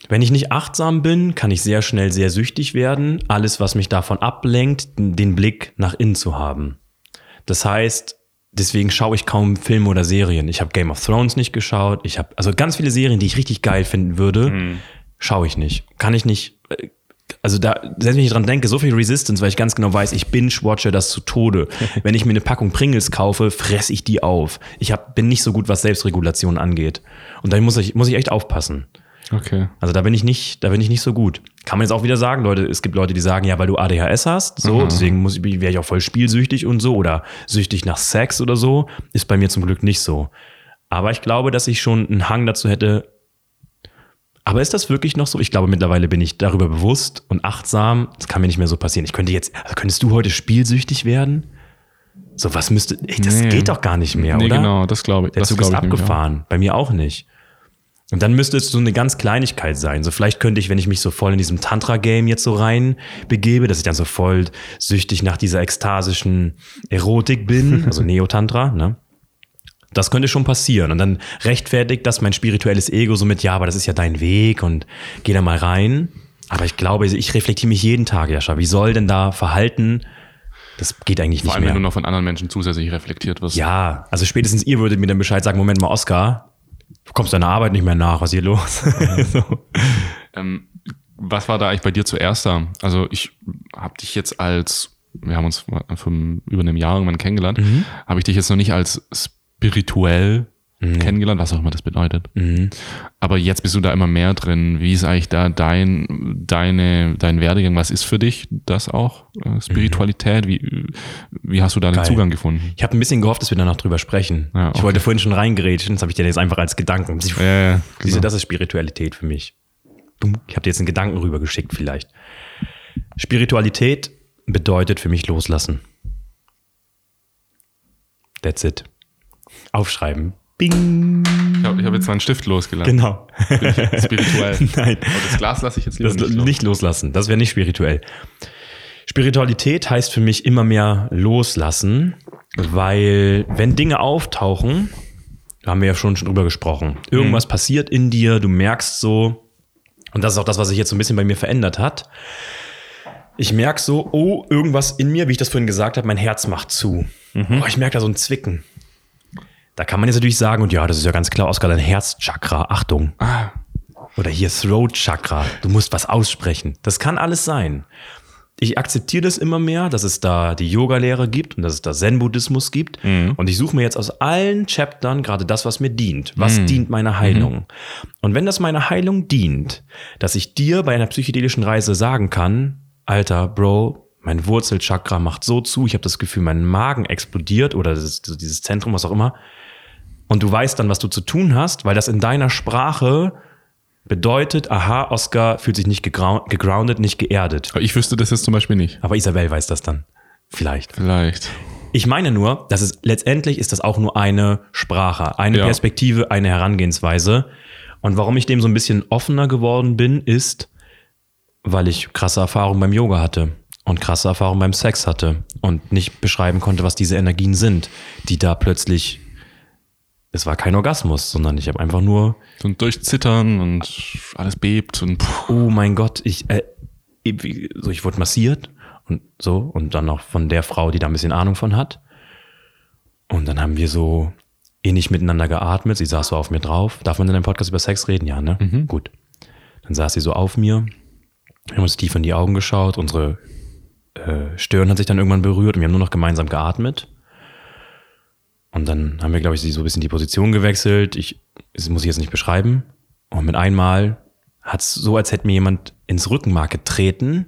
Wenn ich nicht achtsam bin, kann ich sehr schnell sehr süchtig werden. Alles, was mich davon ablenkt, den Blick nach innen zu haben. Das heißt, deswegen schaue ich kaum Filme oder Serien. Ich habe Game of Thrones nicht geschaut. Ich habe also ganz viele Serien, die ich richtig geil finden würde, schaue ich nicht. Kann ich nicht. äh, Also da, selbst wenn ich dran denke, so viel Resistance, weil ich ganz genau weiß, ich binge-watche das zu Tode. wenn ich mir eine Packung Pringles kaufe, fresse ich die auf. Ich hab, bin nicht so gut, was Selbstregulation angeht. Und da muss ich, muss ich echt aufpassen. Okay. Also da bin ich nicht, da bin ich nicht so gut. Kann man jetzt auch wieder sagen, Leute, es gibt Leute, die sagen, ja, weil du ADHS hast, so, deswegen muss ich, wäre ich auch voll spielsüchtig und so oder süchtig nach Sex oder so. Ist bei mir zum Glück nicht so. Aber ich glaube, dass ich schon einen Hang dazu hätte. Aber ist das wirklich noch so? Ich glaube, mittlerweile bin ich darüber bewusst und achtsam. Das kann mir nicht mehr so passieren. Ich könnte jetzt, also könntest du heute spielsüchtig werden? So, was müsste, ey, das Nee. geht doch gar nicht mehr, nee, oder? genau, das glaube ich. Der das Zug ist abgefahren. Bei mir auch nicht. Und dann müsste es so eine ganz Kleinigkeit sein. So vielleicht könnte ich, wenn ich mich so voll in diesem Tantra-Game jetzt so rein begebe, dass ich dann so voll süchtig nach dieser ekstasischen Erotik bin, also Neo-Tantra, ne? Das könnte schon passieren. Und dann rechtfertigt das mein spirituelles Ego so mit, ja, aber das ist ja dein Weg und geh da mal rein. Aber ich glaube, ich reflektiere mich jeden Tag, Jascha. Wie soll denn da Verhalten? Das geht eigentlich Vor nicht allem, mehr. wenn du noch von anderen Menschen zusätzlich reflektiert wirst. Ja, also spätestens ihr würdet mir dann Bescheid sagen, Moment mal, Oscar, du kommst deiner Arbeit nicht mehr nach, was ist hier los? so. Ähm, was war da eigentlich bei dir zuerst da? Also ich habe dich jetzt als, wir haben uns vor über einem Jahr irgendwann kennengelernt, Mhm. habe ich dich jetzt noch nicht als spirituell kennengelernt, was auch immer das bedeutet. Mhm. Aber jetzt bist du da immer mehr drin. Wie ist eigentlich da dein, deine, dein Werdegang? Was ist für dich das auch? äh, Spiritualität? Wie, wie hast du da den Geil. Zugang gefunden? Ich habe ein bisschen gehofft, dass wir danach drüber sprechen. Ja, Ich okay. wollte vorhin schon reingerätschen, das habe ich dir jetzt einfach als Gedanken. Ja, ja, genau. das ist Spiritualität für mich. Ich habe dir jetzt einen Gedanken rübergeschickt vielleicht. Spiritualität bedeutet für mich loslassen. That's it. Aufschreiben. Bing. Ich habe ich hab jetzt mal einen Stift losgelassen. Genau. bin ich spirituell. Nein. Aber das Glas lasse ich jetzt lieber Das nicht. nicht, los. loslassen. Das wäre nicht spirituell. Spiritualität heißt für mich immer mehr loslassen, weil wenn Dinge auftauchen, da haben wir ja schon, schon drüber gesprochen, irgendwas passiert in dir, du merkst so, und das ist auch das, was sich jetzt so ein bisschen bei mir verändert hat. Ich merke so, oh, irgendwas in mir, wie ich das vorhin gesagt habe, mein Herz macht zu. Oh, ich merke da so ein Zwicken. Da kann man jetzt natürlich sagen, und ja, das ist ja ganz klar, Oskar, dein Herzchakra, Achtung. Ah, Oder hier Throat Chakra. Du musst was aussprechen. Das kann alles sein. Ich akzeptiere das immer mehr, dass es da die Yoga-Lehre gibt und dass es da Zen-Buddhismus gibt. Und ich suche mir jetzt aus allen Chaptern gerade das, was mir dient. Was dient meiner Heilung? Und wenn das meiner Heilung dient, dass ich dir bei einer psychedelischen Reise sagen kann, Alter, Bro, mein Wurzelchakra macht so zu, ich habe das Gefühl, mein Magen explodiert oder das, dieses Zentrum, was auch immer. Und du weißt dann, was du zu tun hast, weil das in deiner Sprache bedeutet, aha, Oscar fühlt sich nicht gegrou- gegroundet, nicht geerdet. aber ich wüsste das jetzt zum Beispiel nicht. Aber Isabel weiß das dann. Vielleicht. Vielleicht. Ich meine nur, dass es letztendlich ist das auch nur eine Sprache, eine Ja. Perspektive, eine Herangehensweise. Und warum ich dem so ein bisschen offener geworden bin, ist, weil ich krasse Erfahrungen beim Yoga hatte und krasse Erfahrungen beim Sex hatte und nicht beschreiben konnte, was diese Energien sind, die da plötzlich. Es war kein Orgasmus, sondern ich habe einfach nur So ein Durchzittern und alles bebt und puh. oh mein Gott, ich, äh, so, ich wurde massiert und so und dann noch von der Frau, die da ein bisschen Ahnung von hat. Und dann haben wir so ähnlich miteinander geatmet. Sie saß so auf mir drauf. Darf man in einem Podcast über Sex reden? Ja, ne? Gut. Dann saß sie so auf mir. Wir haben uns tief in die Augen geschaut. Unsere äh, Stirn hat sich dann irgendwann berührt und wir haben nur noch gemeinsam geatmet. Und dann haben wir, glaube ich, sie so ein bisschen die Position gewechselt. Ich, das muss ich jetzt nicht beschreiben. Und mit einmal hat es so, als hätte mir jemand ins Rückenmark getreten,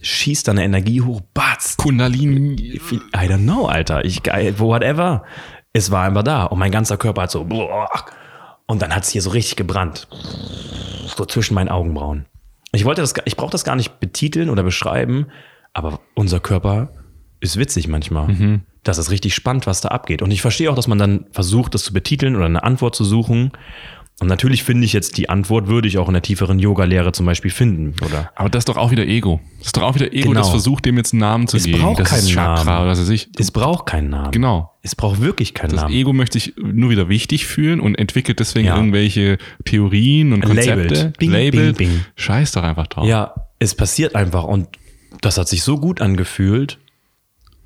schießt da eine Energie hoch, batz. Kundalini. I don't know, Alter. Ich, whatever. Es war einfach da. Und mein ganzer Körper hat so, boah. und dann hat es hier so richtig gebrannt. So zwischen meinen Augenbrauen. Ich wollte das, ich brauche das gar nicht betiteln oder beschreiben, aber unser Körper ist witzig manchmal. Das ist richtig spannend, was da abgeht. Und ich verstehe auch, dass man dann versucht, das zu betiteln oder eine Antwort zu suchen. Und natürlich finde ich jetzt die Antwort, würde ich auch in der tieferen Yoga-Lehre zum Beispiel finden, oder? Aber das ist doch auch wieder Ego. Das ist doch auch wieder Ego, Genau. das versucht, dem jetzt einen Namen zu Es geben. braucht das keinen Chakra Namen. oder weiß ich. Es braucht keinen Namen. Genau. Es braucht wirklich keinen Das Namen. Ego möchte sich nur wieder wichtig fühlen und entwickelt deswegen Ja. irgendwelche Theorien und Konzepte. Labeled. Bing, Labeled. bing, bing. Scheiß doch einfach drauf. Ja, es passiert einfach und das hat sich so gut angefühlt.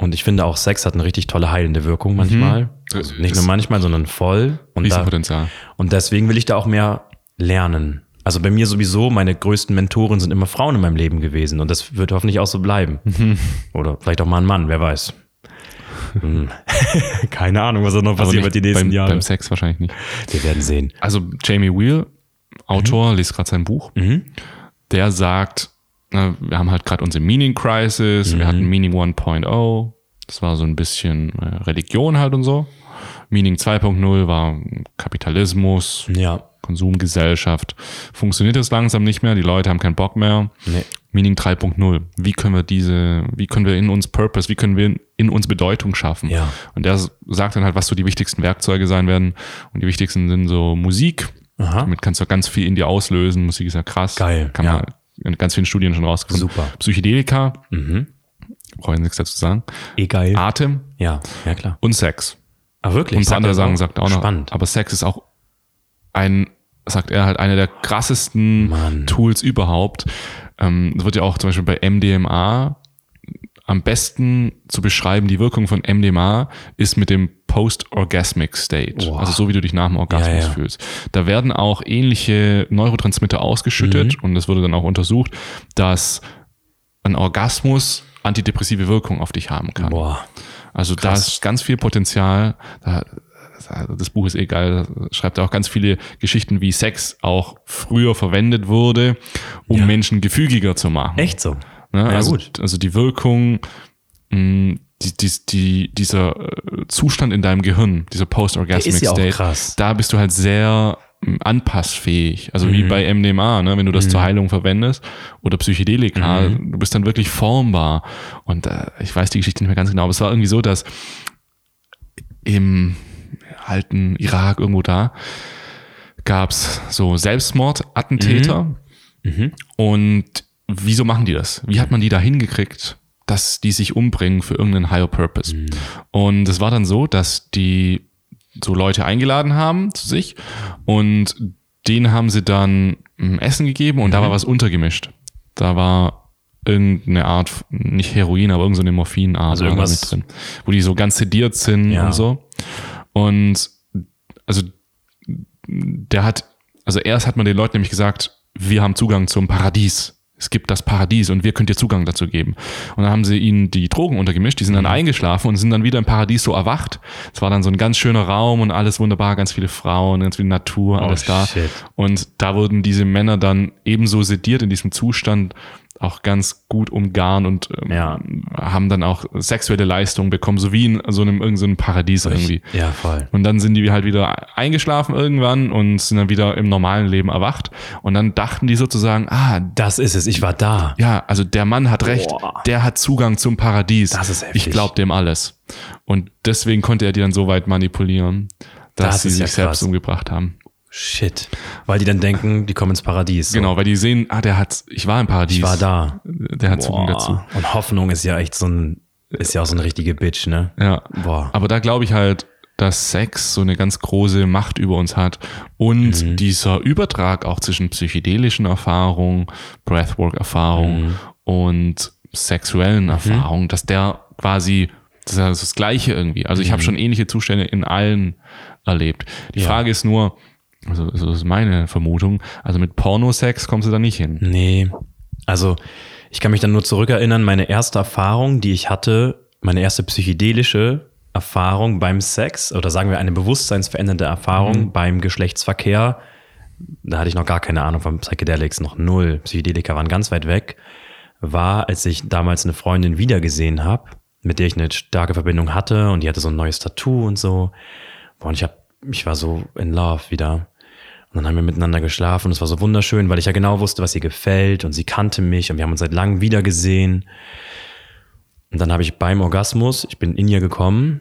Und ich finde auch Sex hat eine richtig tolle heilende Wirkung manchmal. Also nicht nur manchmal, sondern voll. Und, da, und deswegen will ich da auch mehr lernen. Also bei mir sowieso, meine größten Mentoren sind immer Frauen in meinem Leben gewesen und das wird hoffentlich auch so bleiben. Oder vielleicht auch mal ein Mann, wer weiß. Hm. Keine Ahnung, was da noch passiert wird die nächsten beim, Jahre. beim Sex wahrscheinlich nicht. Wir werden sehen. Also Jamie Wheel, Autor, Mhm. liest gerade sein Buch, der sagt, wir haben halt gerade unsere Meaning Crisis, Mhm. wir hatten Meaning 1.0, das war so ein bisschen äh, Religion halt und so. Meaning 2.0 war Kapitalismus, Ja. Konsumgesellschaft. Funktioniert es langsam nicht mehr, die Leute haben keinen Bock mehr. Nee. Meaning 3.0. Wie können wir diese, wie können wir in uns Purpose, wie können wir in uns Bedeutung schaffen? Ja. Und der sagt dann halt, was so die wichtigsten Werkzeuge sein werden. Und die wichtigsten sind so Musik. Aha. Damit kannst du ganz viel in dir auslösen. Musik ist ja krass. Geil, Kann ja. man in ganz vielen Studien schon rausgefunden. Super. Psychedelika. Mhm. Brauche ich nichts dazu sagen. Eh geil. Atem Ja, ja klar. und Sex. Ah, wirklich? Und ein paar andere er Sachen sagt auch noch. Spannend. Aber Sex ist auch ein, sagt er halt, einer der krassesten Mann. Tools überhaupt. Ähm, das wird ja auch zum Beispiel bei MDMA am besten zu beschreiben, die Wirkung von MDMA ist mit dem Post-Orgasmic State. Wow. Also so, wie du dich nach dem Orgasmus Ja, ja. fühlst. Da werden auch ähnliche Neurotransmitter ausgeschüttet Mhm. und es wurde dann auch untersucht, dass ein Orgasmus antidepressive Wirkung auf dich haben kann. Boah. Also da ist ganz viel Potenzial. Da, das Buch ist eh geil. Da schreibt auch ganz viele Geschichten, wie Sex auch früher verwendet wurde, um Ja. Menschen gefügiger zu machen. Echt so? Ne? Ja, also, gut. also die Wirkung, mh, die, die, die, dieser äh, Zustand in deinem Gehirn, dieser Post-Orgasmic ja State, krass. da bist du halt sehr mh, anpassfähig. Also Mhm. wie bei MDMA, ne? wenn du das zur Heilung verwendest oder Psychedelika, Mhm. du bist dann wirklich formbar. Und äh, ich weiß die Geschichte nicht mehr ganz genau, aber es war irgendwie so, dass im alten Irak irgendwo da gab es so Selbstmordattentäter. Und wieso machen die das? Wie hat man die da hingekriegt, dass die sich umbringen für irgendeinen Higher Purpose? Und es war dann so, dass die so Leute eingeladen haben zu sich und denen haben sie dann mm, Essen gegeben und da war was untergemischt. Da war irgendeine Art, nicht Heroin, aber irgendeine Morphinart Also irgendwas- mit drin, wo die so ganz sediert sind Ja. und so. Und also der hat, also erst hat man den Leuten nämlich gesagt, wir haben Zugang zum Paradies. Es gibt das Paradies und wir könnt dir Zugang dazu geben. Und dann haben sie ihnen die Drogen untergemischt, die sind Mhm. dann eingeschlafen und sind dann wieder im Paradies so erwacht. Es war dann so ein ganz schöner Raum und alles wunderbar, ganz viele Frauen, ganz viel Natur, alles da. Oh, shit. Und da wurden diese Männer dann ebenso sediert in diesem Zustand auch ganz gut umgarnt und ähm, Ja. haben dann auch sexuelle Leistungen bekommen, so wie in so einem irgendeinem so Paradies irgendwie. Ja, voll. Und dann sind die halt wieder eingeschlafen irgendwann und sind dann wieder im normalen Leben erwacht. Und dann dachten die sozusagen, ah, Das ist es. Ich war da. ja, also der Mann hat recht, Boah. der hat Zugang zum Paradies. Das ist heftig. Ich glaube dem alles. Und deswegen konnte er die dann so weit manipulieren, dass Das sie sich ja selbst umgebracht haben. Shit. Weil die dann denken, die kommen ins Paradies. So. Genau, weil die sehen, ah, der hat, ich war im Paradies. Ich war da. Der hat Zugang dazu. Und Hoffnung ist ja echt so ein, ist ja auch so eine richtige Bitch, ne? Ja. Boah. Aber da glaube ich halt, dass Sex so eine ganz große Macht über uns hat und Mhm. dieser Übertrag auch zwischen psychedelischen Erfahrungen, Breathwork-Erfahrungen Mhm. und sexuellen Erfahrungen, dass der quasi das ist ja das Gleiche irgendwie. Also ich habe schon ähnliche Zustände in allen erlebt. Die Mhm. Ja. Frage ist nur, also das ist meine Vermutung, also mit Pornosex kommst du da nicht hin. Nee. Also, ich kann mich dann nur zurückerinnern, meine erste Erfahrung, die ich hatte, meine erste psychedelische Erfahrung beim Sex, oder sagen wir eine bewusstseinsverändernde Erfahrung beim Geschlechtsverkehr, da hatte ich noch gar keine Ahnung von Psychedelics, noch null. Psychedelika waren ganz weit weg, war, als ich damals eine Freundin wiedergesehen habe, mit der ich eine starke Verbindung hatte und die hatte so ein neues Tattoo und so. Boah, Und ich, hab, ich war so in love wieder. Und dann haben wir miteinander geschlafen und es war so wunderschön, weil ich ja genau wusste, was ihr gefällt und sie kannte mich und wir haben uns seit langem wiedergesehen. Und dann habe ich beim Orgasmus, ich bin in ihr gekommen,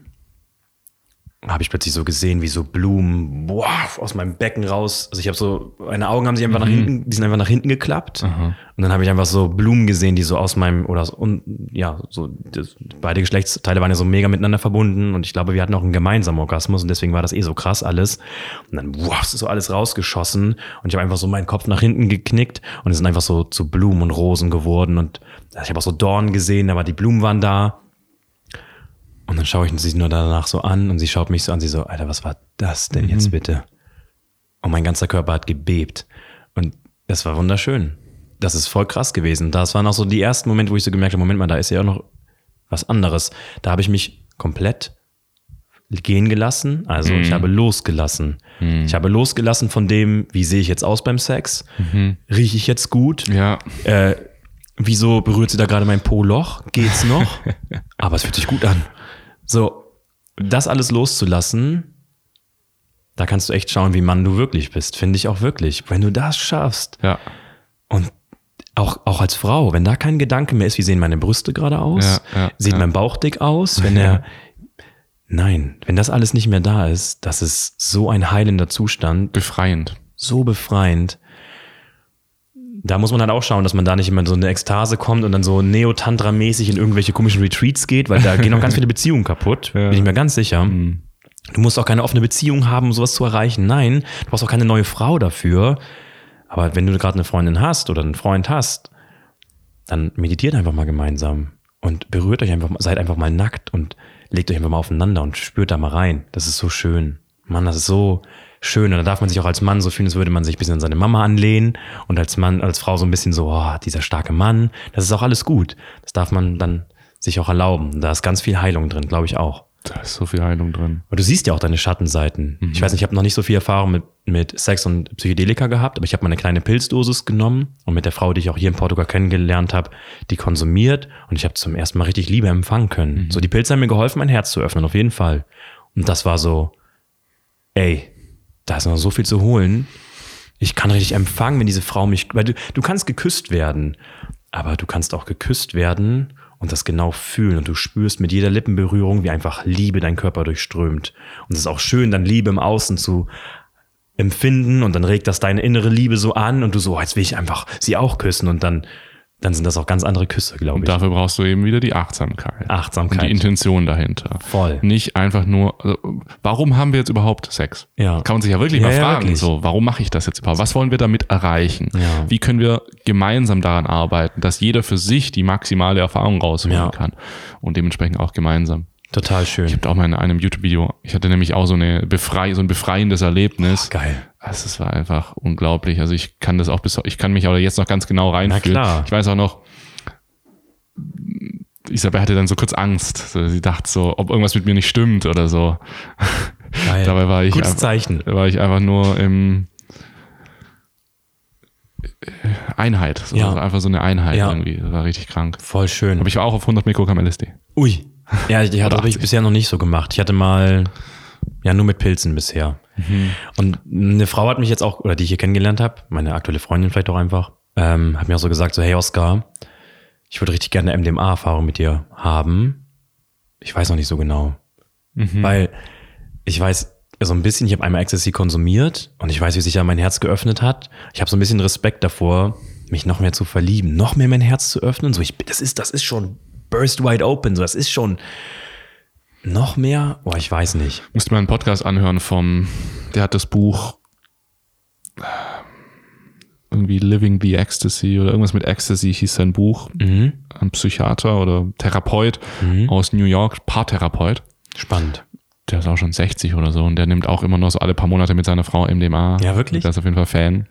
habe ich plötzlich so gesehen, wie so Blumen boah, aus meinem Becken raus. Also ich habe so, meine Augen haben sich einfach nach hinten, die sind einfach nach hinten geklappt. Und dann habe ich einfach so Blumen gesehen, die so aus meinem, oder aus, und, ja, so, das, beide Geschlechtsteile waren ja so mega miteinander verbunden und ich glaube, wir hatten auch einen gemeinsamen Orgasmus und deswegen war das eh so krass alles. Und dann, wow, ist so alles rausgeschossen und ich habe einfach so meinen Kopf nach hinten geknickt und es sind einfach so zu Blumen und Rosen geworden und ich habe auch so Dornen gesehen, aber die Blumen waren da. Und dann schaue ich sie nur danach so an und sie schaut mich so an, sie so, Alter, was war das denn jetzt bitte? Und mein ganzer Körper hat gebebt. Und das war wunderschön. Das ist voll krass gewesen. Das waren auch so die ersten Momente, wo ich so gemerkt habe, Moment mal, da ist ja auch noch was anderes. Da habe ich mich komplett gehen gelassen. Also ich habe losgelassen. Ich habe losgelassen von dem, wie sehe ich jetzt aus beim Sex? Rieche ich jetzt gut? Ja, Äh, wieso berührt sie da gerade mein Po-Loch? Geht's noch? Aber es fühlt sich gut an. So, das alles loszulassen, da kannst du echt schauen, wie Mann du wirklich bist. Finde ich auch wirklich. Wenn du das schaffst ja, und auch, auch als Frau, wenn da kein Gedanke mehr ist, wie sehen meine Brüste gerade aus? Ja, ja, Sieht ja. mein Bauch dick aus? Wenn er, nein, wenn das alles nicht mehr da ist, das ist so ein heilender Zustand, befreiend. so befreiend. Da muss man halt auch schauen, dass man da nicht immer in so eine Ekstase kommt und dann so Neo-Tantra-mäßig in irgendwelche komischen Retreats geht, weil da gehen auch ganz viele Beziehungen kaputt. Bin ich mir ganz sicher. Du musst auch keine offene Beziehung haben, um sowas zu erreichen. Nein, du brauchst auch keine neue Frau dafür. Aber wenn du gerade eine Freundin hast oder einen Freund hast, dann meditiert einfach mal gemeinsam und berührt euch einfach, mal- seid einfach mal nackt und legt euch einfach mal aufeinander und spürt da mal rein. Das ist so schön. Mann, das ist so schön. Und da darf man sich auch als Mann so fühlen, als würde man sich ein bisschen an seine Mama anlehnen und als Mann, als Frau so ein bisschen so, oh, dieser starke Mann. Das ist auch alles gut. Das darf man dann sich auch erlauben. Da ist ganz viel Heilung drin, glaube ich auch. Da ist so viel Heilung drin. Aber du siehst ja auch deine Schattenseiten. Ich weiß nicht, ich habe noch nicht so viel Erfahrung mit, mit Sex und Psychedelika gehabt, aber ich habe mal eine kleine Pilzdosis genommen und mit der Frau, die ich auch hier in Portugal kennengelernt habe, die konsumiert und ich habe zum ersten Mal richtig Liebe empfangen können. So, die Pilze haben mir geholfen, mein Herz zu öffnen, auf jeden Fall. Und das war so, ey, da ist noch so viel zu holen. Ich kann richtig empfangen, wenn diese Frau mich, weil du, du kannst geküsst werden, aber du kannst auch geküsst werden und das genau fühlen und du spürst mit jeder Lippenberührung, wie einfach Liebe deinen Körper durchströmt. Und es ist auch schön, dann Liebe im Außen zu empfinden und dann regt das deine innere Liebe so an und du so, oh, jetzt will ich einfach sie auch küssen und dann, dann sind das auch ganz andere Küsse, glaube Und ich. dafür brauchst du eben wieder die Achtsamkeit. Achtsamkeit. Und die Intention dahinter. Voll. Nicht einfach nur, also, warum haben wir jetzt überhaupt Sex? Ja. Kann man sich ja wirklich Ja, mal ja, fragen. wirklich. So, warum mache ich das jetzt überhaupt? Was wollen wir damit erreichen? Ja. Wie können wir gemeinsam daran arbeiten, dass jeder für sich die maximale Erfahrung rausholen Ja. kann? Und dementsprechend auch gemeinsam. Total schön. Ich habe auch mal in einem YouTube-Video, ich hatte nämlich auch so eine befrei, so ein befreiendes Erlebnis. Geil. Also es war einfach unglaublich. Also ich kann das auch bis, ich kann mich auch jetzt noch ganz genau reinfühlen. Na klar. Ich weiß auch noch, Isabel hatte dann so kurz Angst. Sie dachte so, ob irgendwas mit mir nicht stimmt oder so. Geil. Dabei war ich Gutes einfach, Zeichen. war ich einfach nur im Einheit. So, Ja. also einfach so eine Einheit Ja. irgendwie. Das war richtig krank. Voll schön. Aber ich war auch auf 100 Mikrogramm LSD. Ui. Ja, die hat Oder habe ich 80. bisher noch nicht so gemacht. Ich hatte mal, ja, nur mit Pilzen bisher. Und eine Frau hat mich jetzt auch, oder die ich hier kennengelernt habe, meine aktuelle Freundin vielleicht auch einfach, ähm, hat mir auch so gesagt, so, hey Oscar, ich würde richtig gerne eine MDMA-Erfahrung mit dir haben. Ich weiß noch nicht so genau. Weil ich weiß so ein bisschen, ich habe einmal Ecstasy konsumiert und ich weiß, wie sich ja mein Herz geöffnet hat. Ich habe so ein bisschen Respekt davor, mich noch mehr zu verlieben, noch mehr mein Herz zu öffnen. So, ich, das ist, das ist schon burst wide open. So, das ist schon noch mehr. Oh, ich weiß nicht. Musste mal einen Podcast anhören vom, der hat das Buch irgendwie Living the Ecstasy oder irgendwas mit Ecstasy hieß sein Buch. Mhm. Ein Psychiater oder Therapeut aus New York, Paartherapeut. Spannend. Der ist auch schon 60 oder so und der nimmt auch immer noch so alle paar Monate mit seiner Frau MDMA. Ja, wirklich? Der ist auf jeden Fall Fan.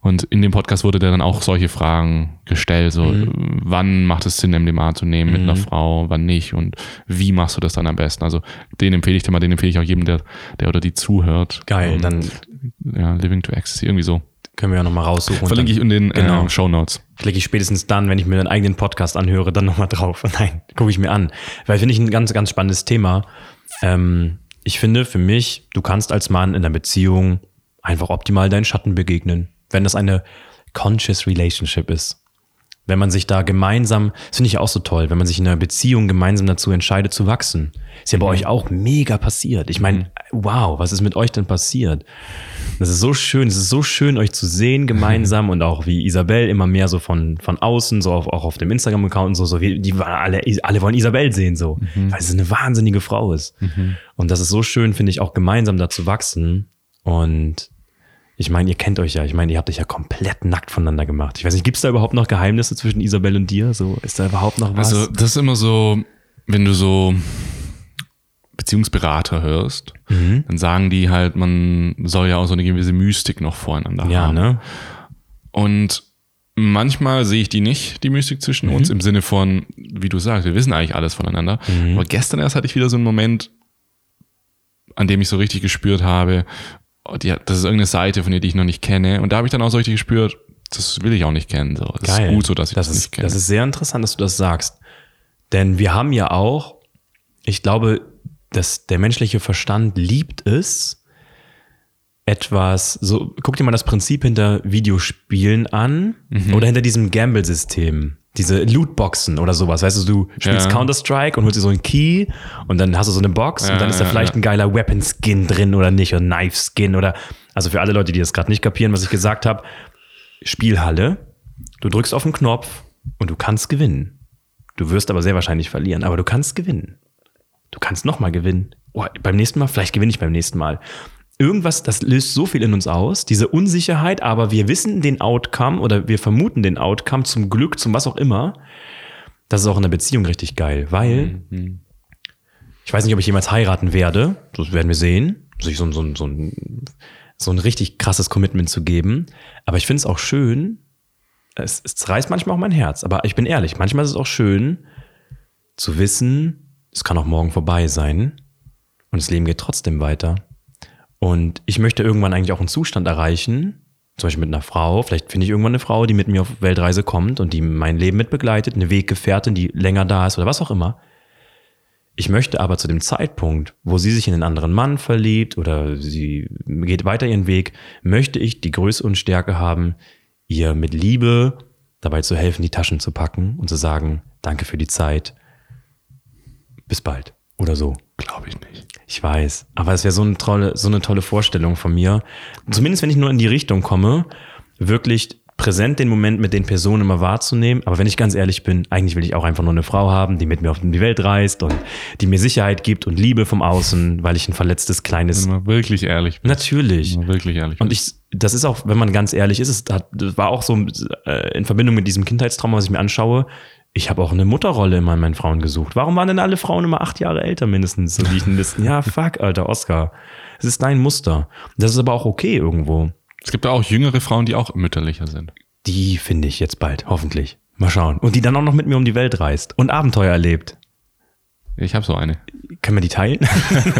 Und in dem Podcast wurde der dann auch solche Fragen gestellt, so Mhm. wann macht es Sinn, MDMA zu nehmen mit einer Frau, wann nicht und wie machst du das dann am besten? Also den empfehle ich dir mal, den empfehle ich auch jedem, der, der oder die zuhört. Geil, Ähm, dann ja, Living to Ecstasy, irgendwie so. können wir ja nochmal raussuchen. Verlinke ich in den Genau. äh, Show Notes. klicke ich spätestens dann, wenn ich mir den eigenen Podcast anhöre, dann nochmal drauf. Nein, gucke ich mir an. Weil finde ich ein ganz, ganz spannendes Thema. Ähm, ich finde für mich, du kannst als Mann in einer Beziehung einfach optimal deinen Schatten begegnen. Wenn das eine conscious relationship ist. Wenn man sich da gemeinsam, das finde ich auch so toll, wenn man sich in einer Beziehung gemeinsam dazu entscheidet zu wachsen. Ist ja bei euch auch mega passiert. Ich meine, wow, was ist mit euch denn passiert? Das ist so schön, es ist so schön, euch zu sehen gemeinsam und auch wie Isabel immer mehr so von, von außen, so auf, auch auf dem Instagram-Account und so, so wie, die alle, alle wollen Isabel sehen, so, weil sie eine wahnsinnige Frau ist. Und das ist so schön, finde ich, auch gemeinsam da zu wachsen. Und ich meine, ihr kennt euch ja, ich meine, ihr habt euch ja komplett nackt voneinander gemacht. Ich weiß nicht, gibt es da überhaupt noch Geheimnisse zwischen Isabel und dir? So, ist da überhaupt noch was? Also das ist immer so, wenn du so Beziehungsberater hörst, Mhm. dann sagen die halt, man soll ja auch so eine gewisse Mystik noch voreinander ja, haben. ne? Und manchmal sehe ich die nicht, die Mystik zwischen Mhm. uns, im Sinne von, wie du sagst, wir wissen eigentlich alles voneinander. Mhm. Aber gestern erst hatte ich wieder so einen Moment, an dem ich so richtig gespürt habe, die, hat- das ist irgendeine Seite von dir, die ich noch nicht kenne. Und da habe ich dann auch so richtig gespürt, das will ich auch nicht kennen. So. Das ist gut so, dass ich das, das ist, nicht kenne. Das ist sehr interessant, dass du das sagst. Denn wir haben ja auch, ich glaube, dass der menschliche Verstand liebt es, etwas, so, guck dir mal das Prinzip hinter Videospielen an Mhm. oder hinter diesem Gamble-System. Diese Lootboxen oder sowas. Weißt du, du spielst Ja. Counter-Strike und holst dir so einen Key und dann hast du so eine Box Ja, und dann ist da ja, vielleicht ein geiler Weapon-Skin drin oder nicht oder Knife-Skin oder, also für alle Leute, die das gerade nicht kapieren, was ich gesagt habe, Spielhalle, du drückst auf den Knopf und du kannst gewinnen. Du wirst aber sehr wahrscheinlich verlieren, aber du kannst gewinnen. Du kannst nochmal gewinnen. Oh, beim nächsten Mal, vielleicht gewinne ich beim nächsten Mal. Irgendwas, das löst so viel in uns aus, diese Unsicherheit, aber wir wissen den Outcome oder wir vermuten den Outcome zum Glück, zum was auch immer. Das ist auch in der Beziehung richtig geil, weil ich weiß nicht, ob ich jemals heiraten werde. Das werden wir sehen. Sich so, ein- so, so, ein, so ein richtig krasses Commitment zu geben. Aber ich finde es auch schön. Es, es reißt manchmal auch mein Herz. Aber ich bin ehrlich, manchmal ist es auch schön zu wissen, es kann auch morgen vorbei sein. Und das Leben geht trotzdem weiter. Und ich möchte irgendwann eigentlich auch einen Zustand erreichen, zum Beispiel mit einer Frau. Vielleicht finde ich irgendwann eine Frau, die mit mir auf Weltreise kommt und die mein Leben mit begleitet, eine Weggefährtin, die länger da ist oder was auch immer. Ich möchte aber zu dem Zeitpunkt, wo sie sich in einen anderen Mann verliebt oder sie geht weiter ihren Weg, möchte ich die Größe und Stärke haben, ihr mit Liebe dabei zu helfen, die Taschen zu packen und zu sagen, danke für die Zeit. Bis bald. Oder so. Glaube ich nicht. Ich weiß. Aber es wäre so eine tolle, so eine tolle Vorstellung von mir. Zumindest wenn ich nur in die Richtung komme, wirklich präsent den Moment mit den Personen immer wahrzunehmen. Aber wenn ich ganz ehrlich bin, eigentlich will ich auch einfach nur eine Frau haben, die mit mir auf die Welt reist und die mir Sicherheit gibt und Liebe vom Außen, weil ich ein verletztes kleines. Wenn man wirklich ehrlich Natürlich. Wenn man wirklich ehrlich Und ich, das ist auch, wenn man ganz ehrlich ist, es hat, das war auch so äh, in Verbindung mit diesem Kindheitstrauma, was ich mir anschaue. Ich habe auch eine Mutterrolle immer in meinen Frauen gesucht. Warum waren denn alle Frauen immer acht Jahre älter mindestens, so wie ich in Listen? Ja, fuck, Alter, Oscar. Es ist dein Muster. Das ist aber auch okay irgendwo. Es gibt auch jüngere Frauen, die auch mütterlicher sind. Die finde ich jetzt bald, hoffentlich. Mal schauen. Und die dann auch noch mit mir um die Welt reist und Abenteuer erlebt. Ich habe so eine. Können wir die teilen?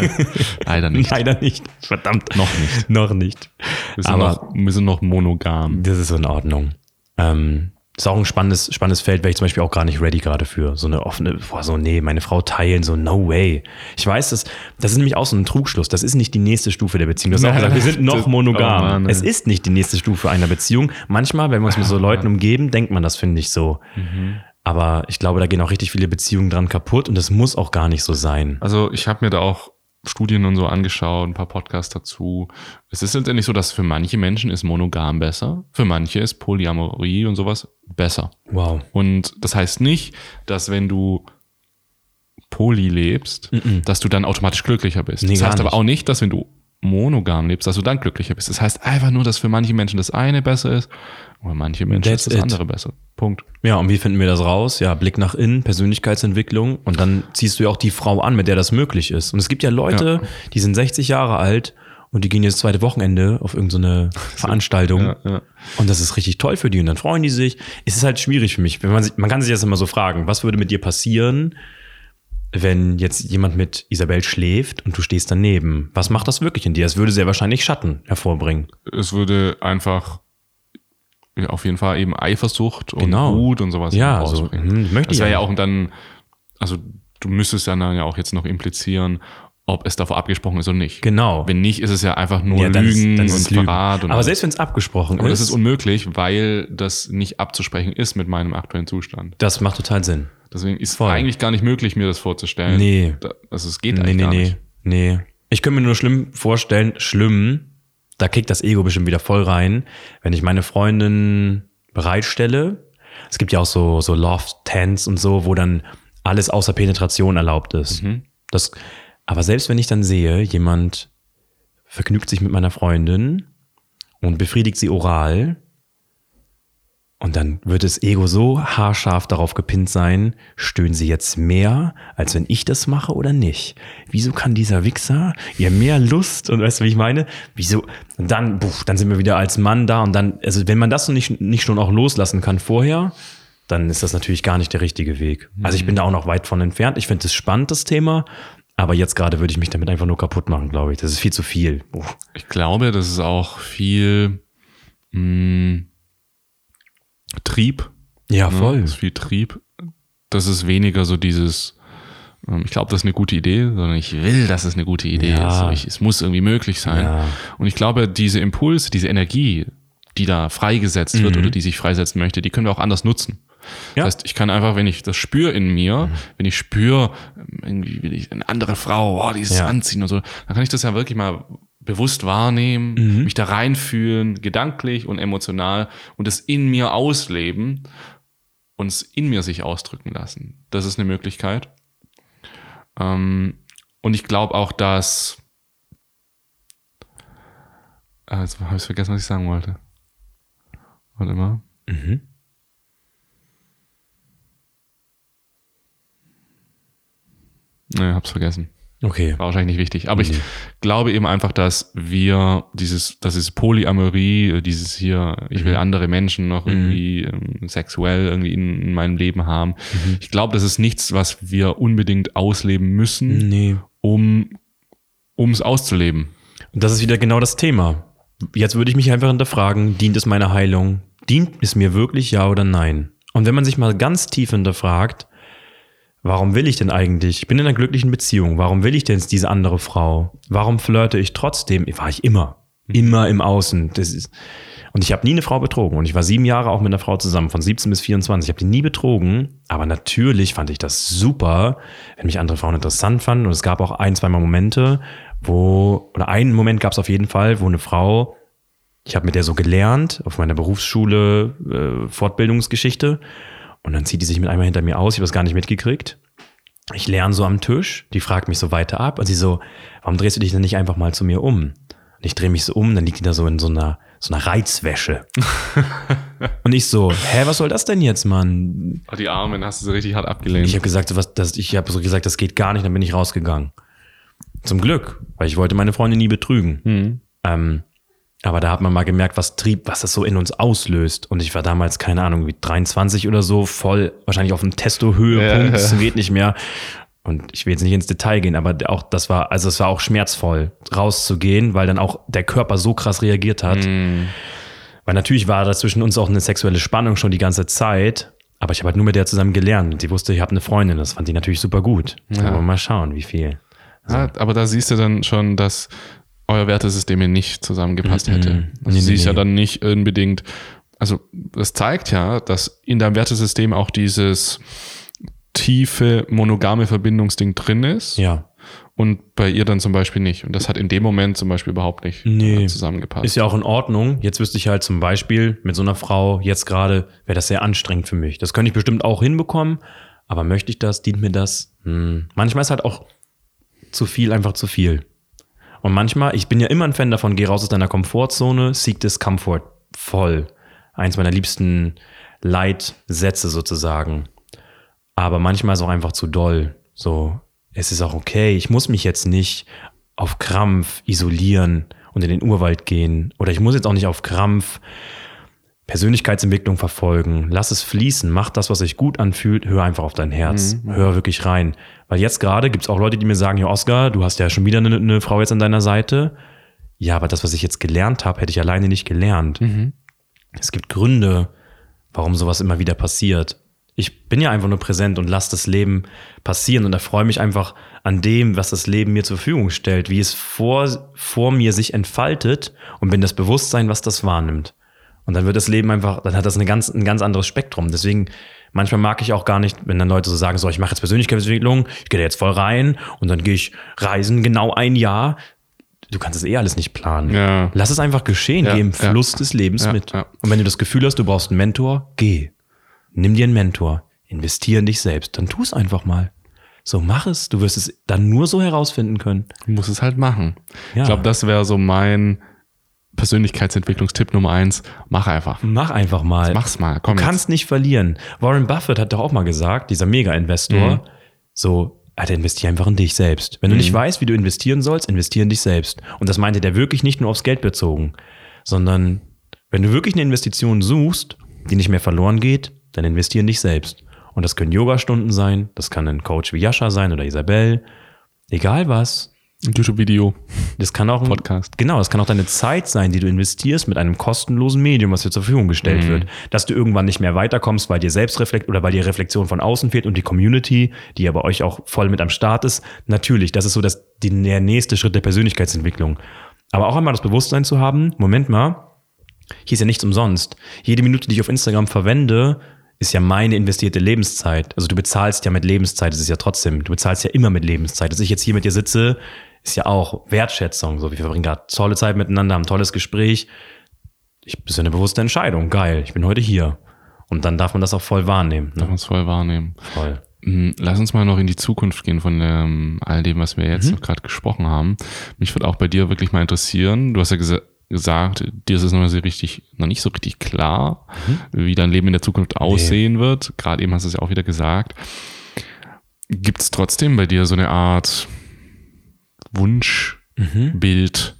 Leider nicht. Leider nicht. Verdammt. Noch nicht. Noch nicht. Wir sind, Aber- noch, wir sind noch monogam. Das ist in Ordnung. Ähm, ist auch ein spannendes, spannendes Feld, wäre ich zum Beispiel auch gar nicht ready gerade für. So eine offene, boah, so, nee, meine Frau teilen, so, no way. Ich weiß, das, das ist nämlich auch so ein Trugschluss. Das ist nicht die nächste Stufe der Beziehung. Du hast auch gesagt, wir sind noch monogam. oh Mann, es ist nicht die nächste Stufe einer Beziehung. Manchmal, wenn wir uns mit so Leuten umgeben, denkt man das, finde ich, so. Mhm. Aber ich glaube, da gehen auch richtig viele Beziehungen dran kaputt und das muss auch gar nicht so sein. Also ich habe mir da auch Studien und so angeschaut, ein paar Podcasts dazu. Es ist letztendlich so, dass für manche Menschen ist monogam besser, für manche ist Polyamorie und sowas besser. Wow. Und das heißt nicht, dass wenn du poly lebst, dass du dann automatisch glücklicher bist. Nee, das heißt aber auch nicht, dass wenn du monogam lebst, dass du dann glücklicher bist. Das heißt einfach nur, dass für manche Menschen das eine besser ist und für manche Menschen That's das it. andere besser. Punkt. Ja, und wie finden wir das raus? Ja, Blick nach innen, Persönlichkeitsentwicklung und dann ziehst du ja auch die Frau an, mit der das möglich ist. Und es gibt ja Leute, die sind 60 Jahre alt und die gehen jetzt das zweite Wochenende auf irgendeine Veranstaltung Ja, ja. und das ist richtig toll für die und dann freuen die sich. Es ist halt schwierig für mich. Wenn man, sich, man kann sich jetzt immer so fragen, was würde mit dir passieren, wenn jetzt jemand mit Isabel schläft und du stehst daneben? Was macht das wirklich in dir? Es würde sehr wahrscheinlich Schatten hervorbringen. Es würde einfach ja, auf jeden Fall eben Eifersucht und Genau. Wut und sowas Ja, rausbringen. so, mhm, möchte das ich wäre ja ja auch dann, also du müsstest dann ja auch jetzt noch implizieren, ob es davor abgesprochen ist oder nicht. Genau. Wenn nicht, ist es ja einfach nur Ja, dann ist- Lügen dann ist und es Lügen. Verrat. Und Aber alles. selbst wenn es abgesprochen Aber ist, das ist unmöglich, weil das nicht abzusprechen ist mit meinem aktuellen Zustand. das macht total Sinn. Deswegen ist Voll. eigentlich gar nicht möglich, mir das vorzustellen. Nee. Also es geht Nee, eigentlich nee, gar nee. nicht. Nee. Ich könnte mir nur schlimm vorstellen, schlimm, da kickt das Ego bestimmt wieder voll rein, wenn ich meine Freundin bereitstelle. Es gibt ja auch so, so Loft-Tents und so, wo dann alles außer Penetration erlaubt ist. Mhm. Das, aber selbst wenn ich dann sehe, jemand vergnügt sich mit meiner Freundin und befriedigt sie oral, und dann wird das Ego so haarscharf darauf gepinnt sein, stöhnen sie jetzt mehr, als wenn ich das mache oder nicht? Wieso kann dieser Wichser ihr mehr Lust und weißt du, wie ich meine? Wieso? Und dann, puh, dann sind wir wieder als Mann da und dann, also wenn man das so nicht, nicht schon auch loslassen kann vorher, dann ist das natürlich gar nicht der richtige Weg. Also ich bin da auch noch weit von entfernt. Ich finde es spannend, das Thema. Aber jetzt gerade würde ich mich damit einfach nur kaputt machen, glaube ich. Das ist viel zu viel. Puh. Ich glaube, das ist auch viel mh, Trieb. Ja, Ne? voll. Das ist viel Trieb. Das ist weniger so dieses, ähm, ich glaube, das ist eine gute Idee, sondern ich will, dass es eine gute Idee Ja. ist. Ich, es muss irgendwie möglich sein. Ja. Und ich glaube, diese Impulse, diese Energie, die da freigesetzt wird oder die sich freisetzen möchte, die können wir auch anders nutzen. Mhm. Ja. Mhm. Das heißt, ich kann einfach, wenn ich das spüre in mir, wenn ich spüre, ähm, irgendwie will ich eine andere Frau, oh, dieses Ja. Anziehen und so, dann kann ich das ja wirklich mal bewusst wahrnehmen, Mhm. mich da reinfühlen, gedanklich und emotional und es in mir ausleben und es in mir sich ausdrücken lassen. Das ist eine Möglichkeit. Ähm, und ich glaube auch, dass. Ah, jetzt habe ich vergessen, was ich sagen wollte. Warte mal. Mhm. Nee, hab's vergessen. Okay. War wahrscheinlich nicht wichtig. Aber ich glaube eben einfach, dass wir dieses, das ist Polyamorie, dieses hier, ich will andere Menschen noch irgendwie ähm, sexuell irgendwie in, in meinem Leben haben. Ich glaube, das ist nichts, was wir unbedingt ausleben müssen, Nee. um es auszuleben. Und das ist wieder genau das Thema. Jetzt würde ich mich einfach hinterfragen, dient es meiner Heilung? Dient es mir wirklich ja oder nein? Und wenn man sich mal ganz tief hinterfragt, warum will ich denn eigentlich? Ich bin in einer glücklichen Beziehung. Warum will ich denn diese andere Frau? Warum flirte ich trotzdem? War ich immer. Immer im Außen. Das ist, und ich habe nie eine Frau betrogen. Und ich war sieben Jahre auch mit einer Frau zusammen, von 17 bis 24. Ich habe die nie betrogen. Aber natürlich fand ich das super, wenn mich andere Frauen interessant fanden. Und es gab auch ein, zweimal Momente, wo, oder einen Moment gab es auf jeden Fall, wo eine Frau, ich habe mit der so gelernt, auf meiner Berufsschule, äh, Fortbildungsgeschichte. Und dann zieht die sich mit einmal hinter mir aus. Ich habe das gar nicht mitgekriegt. Ich lerne so am Tisch, die fragt mich so weiter ab und sie so, warum drehst du dich denn nicht einfach mal zu mir um? Und ich drehe mich so um, dann liegt die da so in so einer, so einer Reizwäsche. und ich so, hä, was soll das denn jetzt, Mann? Oh, die Armen hast du so richtig hart abgelehnt. Ich habe gesagt, was, das, ich habe so gesagt, das geht gar nicht, dann bin ich rausgegangen. Zum Glück, weil ich wollte meine Freundin nie betrügen. Mhm. Ähm, aber da hat man mal gemerkt, was trieb, was das so in uns auslöst. Und ich war damals, keine Ahnung, wie 23 oder so, voll wahrscheinlich auf dem Testo-Höhepunkt. Es geht nicht mehr. Und ich will jetzt nicht ins Detail gehen, aber auch das war, also es war auch schmerzvoll, rauszugehen, weil dann auch der Körper so krass reagiert hat. Mhm. Weil natürlich war da zwischen uns auch eine sexuelle Spannung schon die ganze Zeit. Aber ich habe halt nur mit der zusammen gelernt. Und die wusste, ich habe eine Freundin. Das fand die natürlich super gut. Ja. Aber mal schauen, wie viel. Ja, aber da siehst du dann schon, dass euer Wertesystem hier nicht zusammengepasst Mhm. hätte. Nee, Also nee, sie ist ja nee. dann nicht unbedingt, also das zeigt ja, dass in deinem Wertesystem auch dieses tiefe monogame Verbindungsding drin ist Ja. und bei ihr dann zum Beispiel nicht. Und das hat in dem Moment zum Beispiel überhaupt nicht Nee. zusammengepasst. Ist ja auch in Ordnung. Jetzt wüsste ich halt zum Beispiel mit so einer Frau jetzt gerade, wäre das sehr anstrengend für mich. Das könnte ich bestimmt auch hinbekommen, aber möchte ich das? Dient mir das? Hm. Manchmal ist halt auch zu viel einfach zu viel. Und manchmal, ich bin ja immer ein Fan davon, geh raus aus deiner Komfortzone, seek Discomfort voll. Eins meiner liebsten Leitsätze sozusagen. Aber manchmal ist auch einfach zu doll. So, es ist auch okay. Ich muss mich jetzt nicht auf Krampf isolieren und in den Urwald gehen. Oder ich muss jetzt auch nicht auf Krampf Persönlichkeitsentwicklung verfolgen. Lass es fließen. Mach das, was sich gut anfühlt. Hör einfach auf dein Herz. Hör wirklich rein. Weil jetzt gerade gibt es auch Leute, die mir sagen, ja, Oscar, du hast ja schon wieder eine, eine Frau jetzt an deiner Seite. Ja, aber das, was ich jetzt gelernt habe, hätte ich alleine nicht gelernt. Es gibt Gründe, warum sowas immer wieder passiert. Ich bin ja einfach nur präsent und lasse das Leben passieren und erfreue mich einfach an dem, was das Leben mir zur Verfügung stellt, wie es vor, vor mir sich entfaltet und bin das Bewusstsein, was das wahrnimmt. Und dann wird das Leben einfach, dann hat das eine ganz, ein ganz anderes Spektrum. Deswegen, manchmal mag ich auch gar nicht, wenn dann Leute so sagen, so, ich mache jetzt Persönlichkeitsentwicklung, ich gehe da jetzt voll rein und dann gehe ich reisen genau ein Jahr. Du kannst es eh alles nicht planen. Ja. Lass es einfach geschehen, Ja, geh im ja. Fluss des Lebens mit. ja. Und wenn du das Gefühl hast, du brauchst einen Mentor, geh. Nimm dir einen Mentor, investier in dich selbst, dann tu es einfach mal. So, mach es. Du wirst es dann nur so herausfinden können. Du musst es halt machen. Ja. Ich glaube, das wäre so mein Persönlichkeitsentwicklungstipp Nummer eins. Mach einfach. Mach einfach mal. Mach's mal. Komm du kannst nicht verlieren. Warren Buffett hat doch auch mal gesagt, dieser Mega-Investor, Mhm. so, Alter, investier einfach in dich selbst. Wenn du nicht weißt, wie du investieren sollst, investier in dich selbst. Und das meinte der wirklich nicht nur aufs Geld bezogen, sondern wenn du wirklich eine Investition suchst, die nicht mehr verloren geht, dann investier in dich selbst. Und das können Yoga-Stunden sein, das kann ein Coach wie Yasha sein oder Isabel, egal was. Ein YouTube-Video. Das kann auch ein Podcast. Genau, das kann auch deine Zeit sein, die du investierst mit einem kostenlosen Medium, was dir zur Verfügung gestellt wird. Dass du irgendwann nicht mehr weiterkommst, weil dir Selbstreflekt oder weil dir Reflexion von außen fehlt und die Community, die ja bei euch auch voll mit am Start ist. Natürlich, das ist so das, die, der nächste Schritt der Persönlichkeitsentwicklung. Aber auch einmal das Bewusstsein zu haben, Moment mal, hier ist ja nichts umsonst. Jede Minute, die ich auf Instagram verwende, ist ja meine investierte Lebenszeit. Also du bezahlst ja mit Lebenszeit, das ist ja trotzdem, du bezahlst ja immer mit Lebenszeit. Dass ich jetzt hier mit dir sitze, ist ja auch Wertschätzung. So, wir verbringen gerade tolle Zeit miteinander, haben ein tolles Gespräch. Ich, das ist ja eine bewusste Entscheidung. Geil, ich bin heute hier. Und dann darf man das auch voll wahrnehmen. Darf Ne? man es voll wahrnehmen. Voll. Mm, Lass uns mal noch in die Zukunft gehen von ähm, all dem, was wir jetzt Mhm. noch gerade gesprochen haben. Mich würde auch bei dir wirklich mal interessieren. Du hast ja gesa gesagt, dir ist es noch nicht so richtig, noch nicht so richtig klar, Mhm. wie dein Leben in der Zukunft aussehen wird. Gerade eben hast du es ja auch wieder gesagt. Gibt es trotzdem bei dir so eine Art Wunschbild,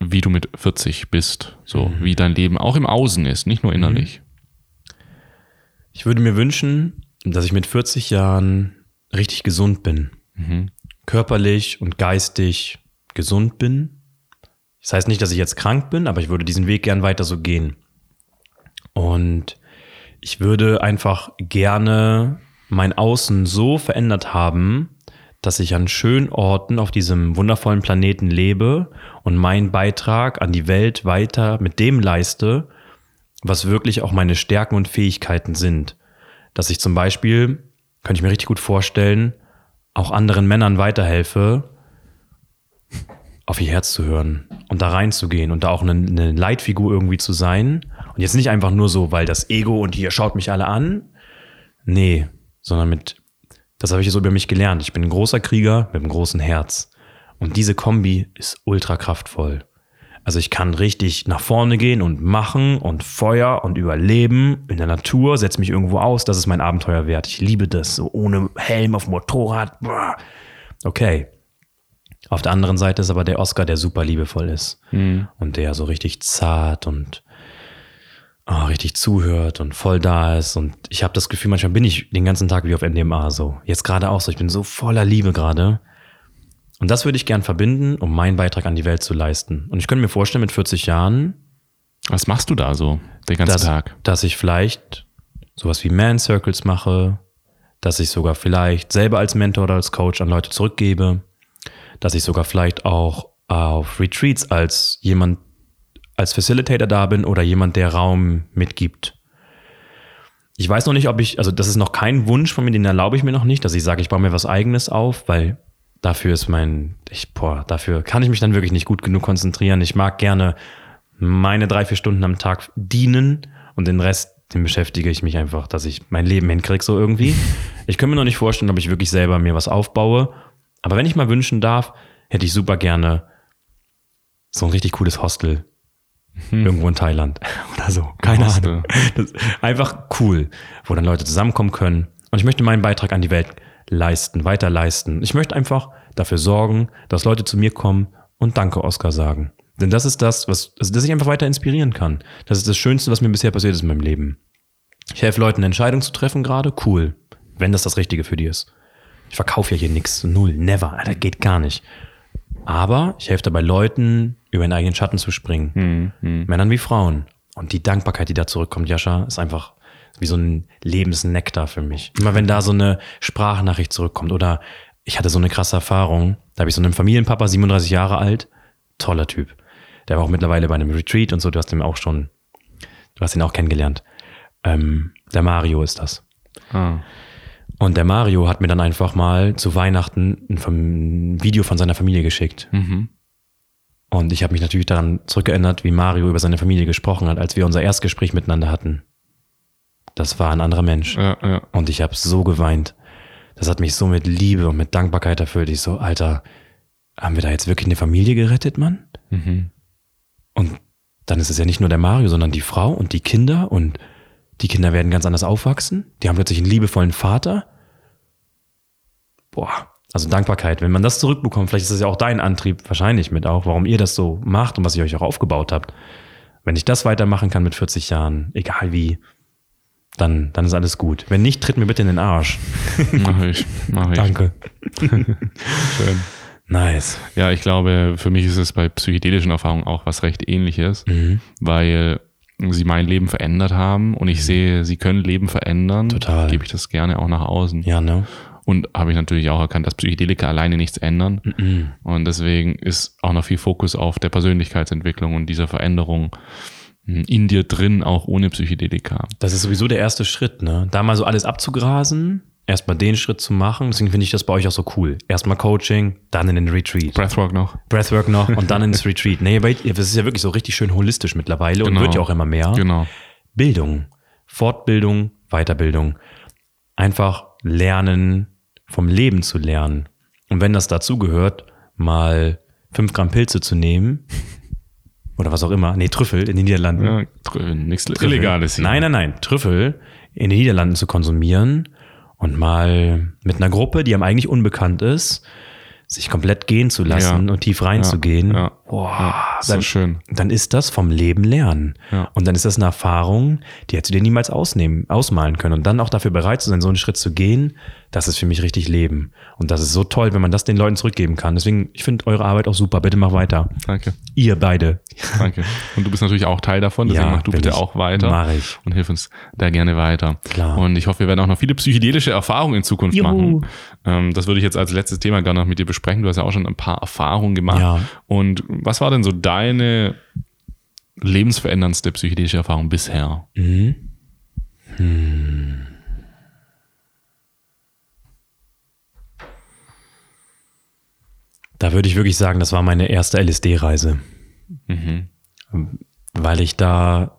wie du mit 40 bist? So, wie dein Leben auch im Außen ist, nicht nur innerlich. Ich würde mir wünschen, dass ich mit 40 Jahren richtig gesund bin. Körperlich und geistig gesund bin. Das heißt nicht, dass ich jetzt krank bin, aber ich würde diesen Weg gern weiter so gehen. Und ich würde einfach gerne mein Außen so verändert haben, dass ich an schönen Orten auf diesem wundervollen Planeten lebe und meinen Beitrag an die Welt weiter mit dem leiste, was wirklich auch meine Stärken und Fähigkeiten sind. Dass ich zum Beispiel, könnte ich mir richtig gut vorstellen, auch anderen Männern weiterhelfe, auf ihr Herz zu hören und da reinzugehen und da auch eine, eine Leitfigur irgendwie zu sein. Und jetzt nicht einfach nur so, weil das Ego und hier schaut mich alle an. Nee, sondern mit, das habe ich so über mich gelernt. Ich bin ein großer Krieger mit einem großen Herz. Und diese Kombi ist ultra kraftvoll. Also ich kann richtig nach vorne gehen und machen und Feuer und überleben in der Natur, setze mich irgendwo aus, das ist mein Abenteuer wert. Ich liebe das, so ohne Helm auf Motorrad. Okay. Auf der anderen Seite ist aber der Oscar, der super liebevoll ist Mhm. und der so richtig zart und oh, richtig zuhört und voll da ist. Und ich habe das Gefühl, manchmal bin ich den ganzen Tag wie auf NDMA so. Jetzt gerade auch so. Ich bin so voller Liebe gerade. Und das würde ich gern verbinden, um meinen Beitrag an die Welt zu leisten. Und ich könnte mir vorstellen, mit 40 Jahren, Was machst du da so den ganzen dass, Tag? dass ich vielleicht sowas wie Man Circles mache, dass ich sogar vielleicht selber als Mentor oder als Coach an Leute zurückgebe, dass ich sogar vielleicht auch auf Retreats als jemand, als Facilitator da bin oder jemand, der Raum mitgibt. Ich weiß noch nicht, ob ich, also das ist noch kein Wunsch von mir, den erlaube ich mir noch nicht, dass ich sage, ich baue mir was eigenes auf, weil dafür ist mein, ich, boah, dafür kann ich mich dann wirklich nicht gut genug konzentrieren. Ich mag gerne meine drei, vier Stunden am Tag dienen und den Rest, den beschäftige ich mich einfach, dass ich mein Leben hinkriege so irgendwie. Ich kann mir noch nicht vorstellen, ob ich wirklich selber mir was aufbaue. Aber wenn ich mal wünschen darf, hätte ich super gerne so ein richtig cooles Hostel irgendwo in Thailand oder so. Keine Hostel. Ahnung. Das ist einfach cool, wo dann Leute zusammenkommen können. Und ich möchte meinen Beitrag an die Welt leisten, weiter leisten. Ich möchte einfach dafür sorgen, dass Leute zu mir kommen und Danke, Oscar sagen. Denn das ist das, was, also, dass ich einfach weiter inspirieren kann. Das ist das Schönste, was mir bisher passiert ist in meinem Leben. Ich helfe Leuten, Entscheidungen zu treffen gerade. Cool. Wenn das das Richtige für die ist. Ich verkaufe ja hier nichts. Null. Never. Alter, geht gar nicht. Aber ich helfe dabei Leuten, über ihren eigenen Schatten zu springen. Männern wie Frauen. Und die Dankbarkeit, die da zurückkommt, Jascha, ist einfach wie so ein Lebensnektar für mich. Immer wenn da so eine Sprachnachricht zurückkommt oder ich hatte so eine krasse Erfahrung, da habe ich so einen Familienpapa, 37 Jahre alt, toller Typ. Der war auch mittlerweile bei einem Retreat und so, du hast ihn auch schon, du hast ihn auch kennengelernt. Ähm, der Mario ist das. Ah. Und der Mario hat mir dann einfach mal zu Weihnachten ein Video von seiner Familie geschickt. Mhm. Und ich habe mich natürlich daran zurückerinnert, wie Mario über seine Familie gesprochen hat, als wir unser Erstgespräch miteinander hatten. Das war ein anderer Mensch. Ja, ja. Und ich habe so geweint. Das hat mich so mit Liebe und mit Dankbarkeit erfüllt. Ich so, Alter, haben wir da jetzt wirklich eine Familie gerettet, Mann? Mhm. Und dann ist es ja nicht nur der Mario, sondern die Frau und die Kinder und die Kinder werden ganz anders aufwachsen. Die haben plötzlich einen liebevollen Vater. Boah, also Dankbarkeit. Wenn man das zurückbekommt, vielleicht ist das ja auch dein Antrieb, wahrscheinlich mit auch, warum ihr das so macht und was ihr euch auch aufgebaut habt. Wenn ich das weitermachen kann mit 40 Jahren, egal wie, dann, dann ist alles gut. Wenn nicht, tritt mir bitte in den Arsch. Mach ich. Mach ich. Danke. Schön. Nice. Ja, ich glaube, für mich ist es bei psychedelischen Erfahrungen auch was recht ähnliches, Mhm. weil sie mein Leben verändert haben und ich sehe, sie können Leben verändern. Total. Gebe ich das gerne auch nach außen. Ja, ne? Und habe ich natürlich auch erkannt, dass Psychedelika alleine nichts ändern. Mhm. Und deswegen ist auch noch viel Fokus auf der Persönlichkeitsentwicklung und dieser Veränderung mh, in dir drin, auch ohne Psychedelika. Das ist sowieso der erste Schritt, ne? Da mal so alles abzugrasen, erstmal den Schritt zu machen. Deswegen finde ich das bei euch auch so cool. Erstmal Coaching, dann in den Retreat. Breathwork noch? Breathwork noch und dann ins Retreat. Nee, weil das ist ja wirklich so richtig schön holistisch mittlerweile und Genau. wird ja auch immer mehr. Genau. Bildung, Fortbildung, Weiterbildung. Einfach lernen, vom Leben zu lernen. Und wenn das dazu gehört, mal fünf Gramm Pilze zu nehmen oder was auch immer, nee, Trüffel in den Niederlanden. Ja, tr- nichts Trüffel. Illegales hier. Nein, nein, nein. Trüffel in den Niederlanden zu konsumieren und mal mit einer Gruppe, die einem eigentlich unbekannt ist, sich komplett gehen zu lassen Ja. und tief reinzugehen. Ja, Boah, so dann, schön. dann ist das vom Leben lernen. Ja. Und dann ist das eine Erfahrung, die hättest du dir niemals ausnehmen, ausmalen können. Und dann auch dafür bereit zu sein, so einen Schritt zu gehen, das ist für mich richtig Leben. Und das ist so toll, wenn man das den Leuten zurückgeben kann. Deswegen, ich finde eure Arbeit auch super. Bitte mach weiter. Danke. Ihr beide. Danke. Und du bist natürlich auch Teil davon, deswegen Ja, mach du bitte auch weiter. Mach ich. Und hilf uns da gerne weiter. Klar. Und ich hoffe, wir werden auch noch viele psychedelische Erfahrungen in Zukunft Juhu. machen. Ähm, das würde ich jetzt als letztes Thema gerne noch mit dir besprechen. Du hast ja auch schon ein paar Erfahrungen gemacht. Ja. Und was war denn so deine lebensveränderndste psychedelische Erfahrung bisher? Da würde ich wirklich sagen, das war meine erste LSD-Reise. Weil ich da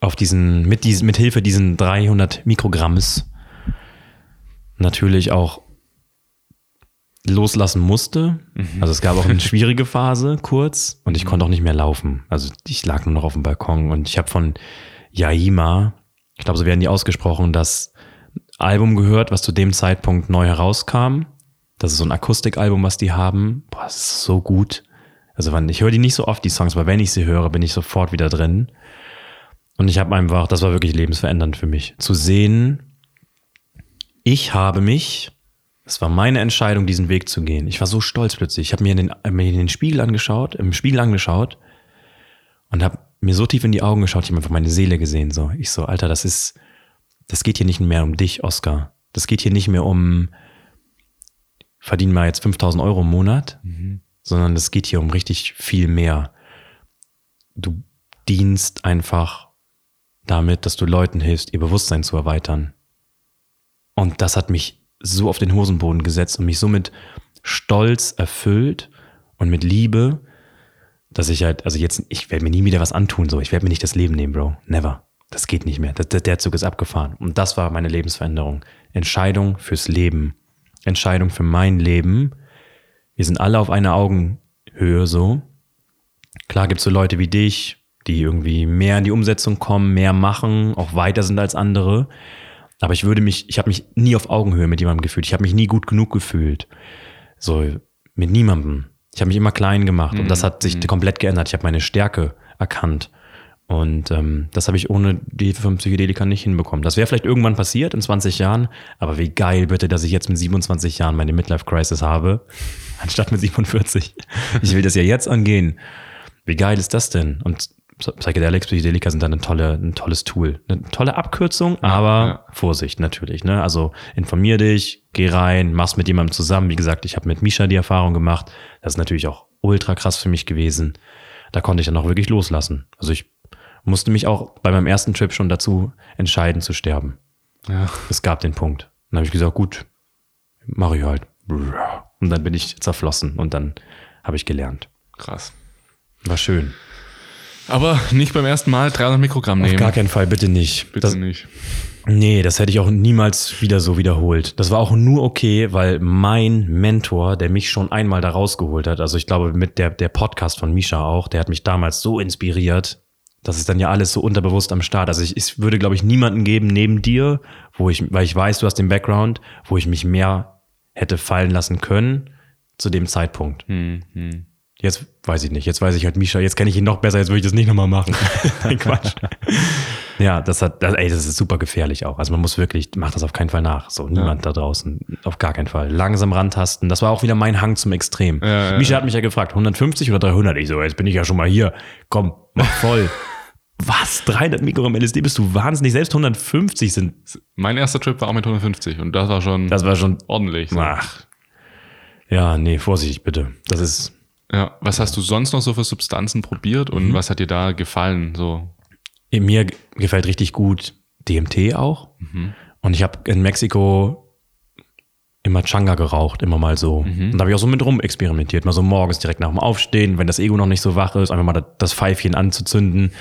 auf diesen, mit diesen, mit Hilfe diesen 300 Mikrogramms natürlich auch loslassen musste. Also es gab auch eine schwierige Phase kurz und ich konnte auch nicht mehr laufen. Also ich lag nur noch auf dem Balkon und ich habe von Yaima, ich glaube, so werden die ausgesprochen, das Album gehört, was zu dem Zeitpunkt neu herauskam. Das ist so ein Akustikalbum, was die haben. Boah, das ist so gut. Also wann, ich höre die nicht so oft, die Songs, aber wenn ich sie höre, bin ich sofort wieder drin. Und ich habe einfach, das war wirklich lebensverändernd für mich. Zu sehen, ich habe mich, es war meine Entscheidung, diesen Weg zu gehen. Ich war so stolz plötzlich. Ich habe mir in den, mir in den Spiegel angeschaut, im Spiegel angeschaut und habe mir so tief in die Augen geschaut, ich habe einfach meine Seele gesehen. So, ich so, Alter, das ist, das geht hier nicht mehr um dich, Oscar. Das geht hier nicht mehr um, verdienen wir jetzt 5000 Euro im Monat, sondern es geht hier um richtig viel mehr. Du dienst einfach damit, dass du Leuten hilfst, ihr Bewusstsein zu erweitern. Und das hat mich so auf den Hosenboden gesetzt und mich so mit Stolz erfüllt und mit Liebe, dass ich halt, also jetzt, ich werde mir nie wieder was antun, so. Ich werde mir nicht das Leben nehmen, Bro. Never. Das geht nicht mehr. Das, der- Zug ist abgefahren. Und das war meine Lebensveränderung. Entscheidung fürs Leben. Entscheidung für mein Leben. Wir sind alle auf einer Augenhöhe so. Klar gibt's so Leute wie dich, die irgendwie mehr in die Umsetzung kommen, mehr machen, auch weiter sind als andere. Aber ich würde mich, ich habe mich nie auf Augenhöhe mit jemandem gefühlt. Ich habe mich nie gut genug gefühlt. So mit niemandem. Ich habe mich immer klein gemacht und das hat sich komplett geändert. Ich habe meine Stärke erkannt. Und ähm, das habe ich ohne die Hilfe von Psychedelika nicht hinbekommen. Das wäre vielleicht irgendwann passiert in 20 Jahren, aber wie geil bitte, dass ich jetzt mit 27 Jahren meine Midlife-Crisis habe, anstatt mit 47. Ich will das ja jetzt angehen. Wie geil ist das denn? Und Psychedelics, Psychedelika sind dann ein, tolle, ein tolles Tool. Eine tolle Abkürzung, aber ja. Vorsicht natürlich. Ne? Also informier dich, geh rein, mach's mit jemandem zusammen. Wie gesagt, ich habe mit Misha die Erfahrung gemacht. Das ist natürlich auch ultra krass für mich gewesen. Da konnte ich dann auch wirklich loslassen. Also ich musste mich auch bei meinem ersten Trip schon dazu entscheiden zu sterben. Ja. Es gab den Punkt. Dann habe ich gesagt, gut, mache ich halt. Und dann bin ich zerflossen und dann habe ich gelernt. Krass. War schön. Aber nicht beim ersten Mal 300 Mikrogramm nehmen. Auf gar keinen Fall, bitte nicht. Bitte das, nicht. nee, das hätte ich auch niemals wieder so wiederholt. Das war auch nur okay, weil mein Mentor, der mich schon einmal da rausgeholt hat, also ich glaube mit der, der Podcast von Misha auch, der hat mich damals so inspiriert. Das ist dann ja alles so unterbewusst am Start. Also ich, es würde, glaube ich, niemanden geben neben dir, wo ich, weil ich weiß, du hast den Background, wo ich mich mehr hätte fallen lassen können zu dem Zeitpunkt. Hm, hm. Jetzt weiß ich nicht. Jetzt weiß ich halt Misha. Jetzt kenne ich ihn noch besser. Jetzt würde ich das nicht nochmal machen. Nein, Quatsch. ja, das hat, das, ey, das ist super gefährlich auch. Also man muss wirklich, macht das auf keinen Fall nach. So, niemand da draußen. Auf gar keinen Fall. Langsam rantasten. Das war auch wieder mein Hang zum Extrem. Ja, ja, Misha hat mich ja gefragt, 150 oder 300? Ich so, jetzt bin ich ja schon mal hier. Komm, mach voll. Was? 300 Mikrogramm LSD? Bist du wahnsinnig? Selbst 150 sind, Mein erster Trip war auch mit 150 und das war schon das war schon, ordentlich. So. ach. Ja, nee, vorsichtig bitte. Das ist, Ja, was hast du sonst noch so für Substanzen probiert Mhm. und was hat dir da gefallen? So, Mir g- gefällt richtig gut DMT auch. Und ich habe in Mexiko immer Changa geraucht, immer mal so. Und da habe ich auch so mit rum experimentiert. Mal so morgens direkt nach dem Aufstehen, wenn das Ego noch nicht so wach ist, einfach mal da- das Pfeifchen anzuzünden.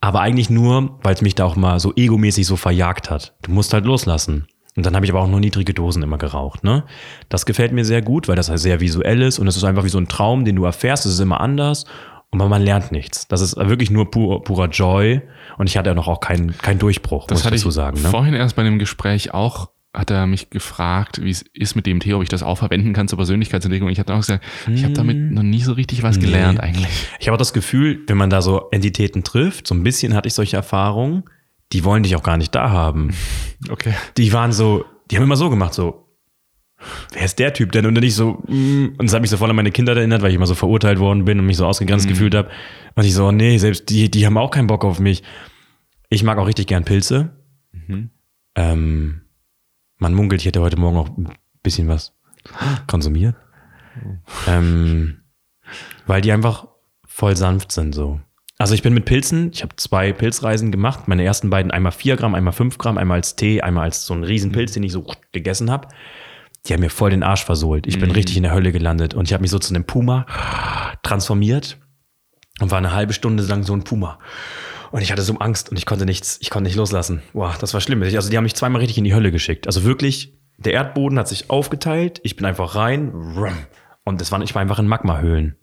Aber eigentlich nur, weil es mich da auch mal so egomäßig so verjagt hat. Du musst halt loslassen. Und dann habe ich aber auch nur niedrige Dosen immer geraucht. Ne? Das gefällt mir sehr gut, weil das halt sehr visuell ist und es ist einfach wie so ein Traum, den du erfährst. Es ist immer anders und man, man lernt nichts. Das ist wirklich nur pur, purer Joy und ich hatte ja noch auch keinen kein Durchbruch, das muss hatte ich dazu sagen. Ne? vorhin erst bei einem Gespräch auch hat er mich gefragt, wie es ist mit dem Tee, ob ich das auch verwenden kann zur Persönlichkeitsentwicklung. Ich habe auch gesagt, ich habe damit noch nie so richtig was gelernt eigentlich. Ich habe auch das Gefühl, wenn man da so Entitäten trifft, so ein bisschen hatte ich solche Erfahrungen, die wollen dich auch gar nicht da haben. Okay. Die waren so, die haben immer so gemacht, so, wer ist der Typ denn? Und dann nicht so, mm, und das hat mich so voll an meine Kindheit erinnert, weil ich immer so verurteilt worden bin und mich so ausgegrenzt gefühlt habe. Und ich so, nee, selbst die, die haben auch keinen Bock auf mich. Ich mag auch richtig gern Pilze. Ähm, man munkelt, ich hätte heute Morgen auch ein bisschen was konsumiert. Ähm, weil die einfach voll sanft sind so. Also ich bin mit Pilzen, ich habe zwei Pilzreisen gemacht. Meine ersten beiden, einmal 4 Gramm, einmal 5 Gramm, einmal als Tee, einmal als so ein Riesenpilz, den ich so gegessen habe. Die haben mir voll den Arsch versohlt. Ich bin richtig in der Hölle gelandet und ich habe mich so zu einem Puma transformiert und war eine halbe Stunde lang so ein Puma. Und ich hatte so Angst und ich konnte nichts, ich konnte nicht loslassen. Boah, das war schlimm. Also die haben mich zweimal richtig in die Hölle geschickt. Also wirklich, der Erdboden hat sich aufgeteilt, ich bin einfach rein und das war, ich war einfach in Magmahöhlen.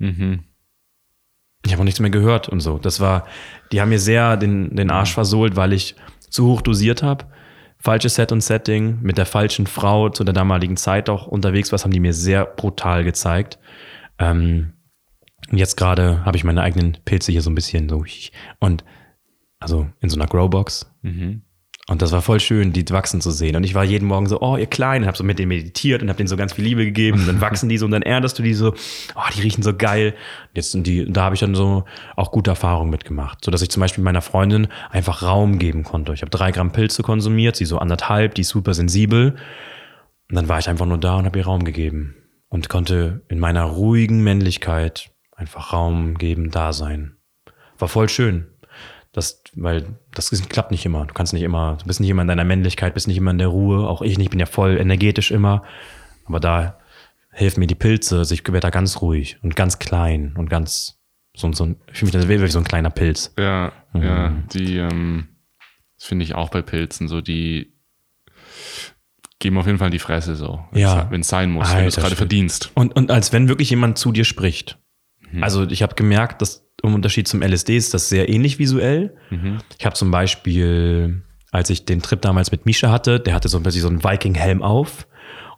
Ich habe auch nichts mehr gehört und so. Das war, die haben mir sehr den, den Arsch versohlt, weil ich zu hoch dosiert habe. Falsches Set und Setting, mit der falschen Frau zu der damaligen Zeit auch unterwegs was, haben die mir sehr brutal gezeigt. Ähm, und jetzt gerade habe ich meine eigenen Pilze hier so ein bisschen so. Und also in so einer Growbox. Und das war voll schön, die wachsen zu sehen. Und ich war jeden Morgen so, oh, ihr Kleinen, hab so mit denen meditiert und hab denen so ganz viel Liebe gegeben. Und dann wachsen die so und dann erdest du die so, oh, die riechen so geil. Jetzt sind die, da habe ich dann so auch gute Erfahrungen mitgemacht. So dass ich zum Beispiel meiner Freundin einfach Raum geben konnte. Ich habe drei Gramm Pilze konsumiert, sie so anderthalb, die ist super sensibel. Und dann war ich einfach nur da und habe ihr Raum gegeben. Und konnte in meiner ruhigen Männlichkeit einfach Raum geben, da sein. War voll schön. Das, weil das ist, klappt nicht immer. Du kannst nicht immer, du bist nicht immer in deiner Männlichkeit, bist nicht immer in der Ruhe. Auch ich nicht, ich bin ja voll energetisch immer. Aber da helfen mir die Pilze. Ich werde da ganz ruhig und ganz klein und ganz so, so ein, ich fühle mich dann wie so ein kleiner Pilz. Ja, ja, die, ähm, das finde ich auch bei Pilzen, so die geben auf jeden Fall in die Fresse so, Ja. wenn es sein muss, wenn du es Alter gerade verdienst. Und, und als wenn wirklich jemand zu dir spricht. Also ich habe gemerkt, dass im Unterschied zum LSD ist das sehr ähnlich visuell. Ich habe zum Beispiel, als ich den Trip damals mit Misha hatte, der hatte so plötzlich so einen Viking-Helm auf.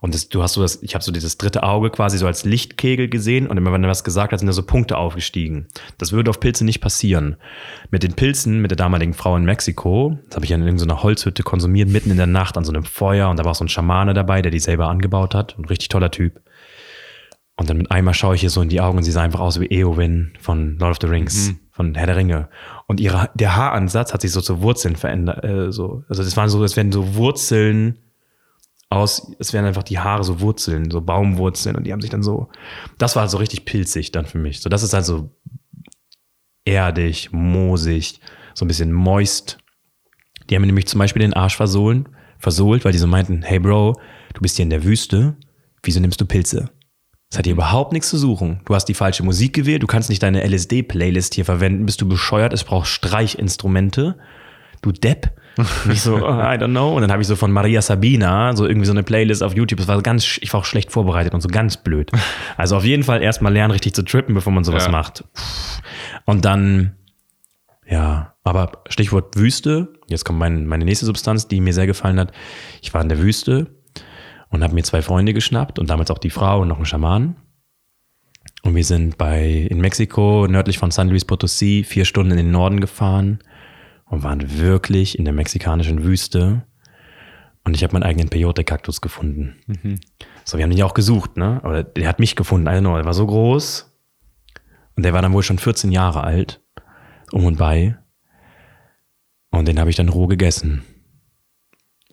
Und das, du hast so das, ich habe so dieses dritte Auge quasi so als Lichtkegel gesehen und immer wenn er was gesagt hat, sind da so Punkte aufgestiegen. Das würde auf Pilze nicht passieren. Mit den Pilzen, mit der damaligen Frau in Mexiko, das habe ich in irgendeiner Holzhütte konsumiert, mitten in der Nacht an so einem Feuer und da war auch so ein Schamane dabei, der die selber angebaut hat. Ein richtig toller Typ. Und dann mit einmal schaue ich ihr so in die Augen und sie sah einfach aus wie Eowyn von Lord of the Rings, von Herr der Ringe. Und ihre, der Haaransatz hat sich so zu Wurzeln verändert. Äh, so. Also das waren so, es werden so Wurzeln aus, es wären einfach die Haare so Wurzeln, so Baumwurzeln und die haben sich dann so, das war so richtig pilzig dann für mich. So, das ist halt so erdig, moosig, so ein bisschen moist. Die haben mir nämlich zum Beispiel den Arsch versohlen, versohlt, weil die so meinten, hey Bro, du bist hier in der Wüste, wieso nimmst du Pilze? Das hat hier überhaupt nichts zu suchen. Du hast die falsche Musik gewählt, du kannst nicht deine LSD-Playlist hier verwenden, bist du bescheuert, es braucht Streichinstrumente. Du Depp. Und ich so, oh, I don't know. Und dann habe ich so von Maria Sabina so irgendwie so eine Playlist auf YouTube. Das war ganz, ich war auch schlecht vorbereitet und so ganz blöd. Also auf jeden Fall erstmal lernen, richtig zu trippen, bevor man sowas Ja. macht. Und dann, ja, aber Stichwort Wüste. Jetzt kommt mein, meine nächste Substanz, die mir sehr gefallen hat. Ich war in der Wüste und habe mir zwei Freunde geschnappt und damals auch die Frau und noch einen Schaman. Und wir sind bei, in Mexiko, nördlich von San Luis Potosí, vier Stunden in den Norden gefahren und waren wirklich in der mexikanischen Wüste. Und ich habe meinen eigenen Peyote-Kaktus gefunden. So, wir haben ihn ja auch gesucht, ne? Aber der hat mich gefunden, know, der war so groß. Und der war dann wohl schon 14 Jahre alt, um und bei. Und den habe ich dann roh gegessen.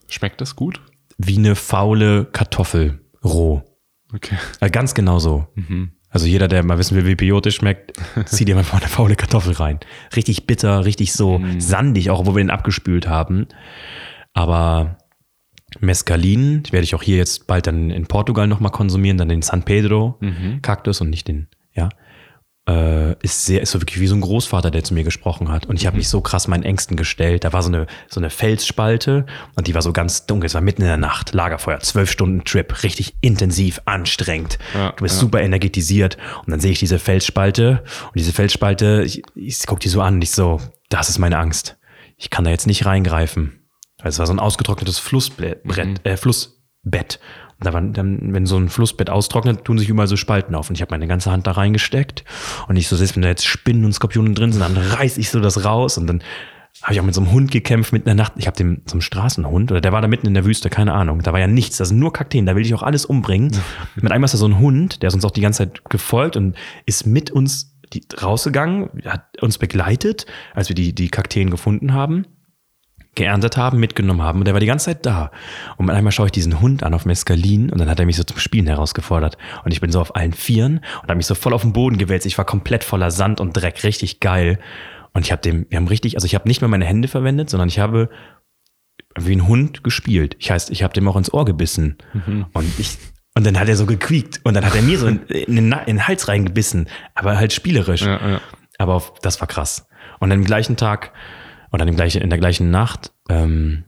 Schmeckt das gut? Wie eine faule Kartoffel, roh. Okay. Äh, ganz genau so. Also jeder, der mal wissen will, wie Peyote schmeckt, zieht dir mal eine faule Kartoffel rein. Richtig bitter, richtig so sandig, auch obwohl wir den abgespült haben. Aber Mescalin werde ich auch hier jetzt bald dann in Portugal nochmal konsumieren, dann den San Pedro Kaktus und nicht den, ja. Äh, ist sehr, ist so wirklich wie so ein Großvater, der zu mir gesprochen hat. Und ich habe mich so krass meinen Ängsten gestellt. Da war so eine, so eine Felsspalte und die war so ganz dunkel. Es war mitten in der Nacht, Lagerfeuer, zwölf Stunden Trip, richtig intensiv, anstrengend. Ja, du bist ja. super energetisiert. Und dann sehe ich diese Felsspalte und diese Felsspalte, ich, ich gucke die so an und ich so, das ist meine Angst. Ich kann da jetzt nicht reingreifen. Also es war so ein ausgetrocknetes Flussbrett, Mhm. äh, Flussbett. Da waren dann, wenn so ein Flussbett austrocknet, tun sich überall so Spalten auf. Und ich habe meine ganze Hand da reingesteckt. Und ich so, selbst wenn da jetzt Spinnen und Skorpione drin sind, dann reiß ich so das raus. Und dann habe ich auch mit so einem Hund gekämpft mitten in der Nacht. Ich habe dem so einen Straßenhund, oder der war da mitten in der Wüste, keine Ahnung. Da war ja nichts, da sind nur Kakteen, da will ich auch alles umbringen. mit einmal ist da so ein Hund, der ist uns auch die ganze Zeit gefolgt und ist mit uns die, rausgegangen, hat uns begleitet, als wir die, die Kakteen gefunden haben geerntet haben, mitgenommen haben. Und der war die ganze Zeit da. Und einmal schaue ich diesen Hund an auf Mescalin und dann hat er mich so zum Spielen herausgefordert. Und ich bin so auf allen Vieren und habe mich so voll auf den Boden gewälzt. Ich war komplett voller Sand und Dreck, richtig geil. Und ich habe dem, wir haben richtig, also ich habe nicht mehr meine Hände verwendet, sondern ich habe wie ein Hund gespielt. Ich heißt, ich habe dem auch ins Ohr gebissen. Und ich, und dann hat er so gequiekt und dann hat er mir so in, in, den, in den Hals reingebissen, aber halt spielerisch. Ja, ja. Aber auf, das war krass. Und dann am gleichen Tag im gleichen, in der gleichen Nacht, ähm,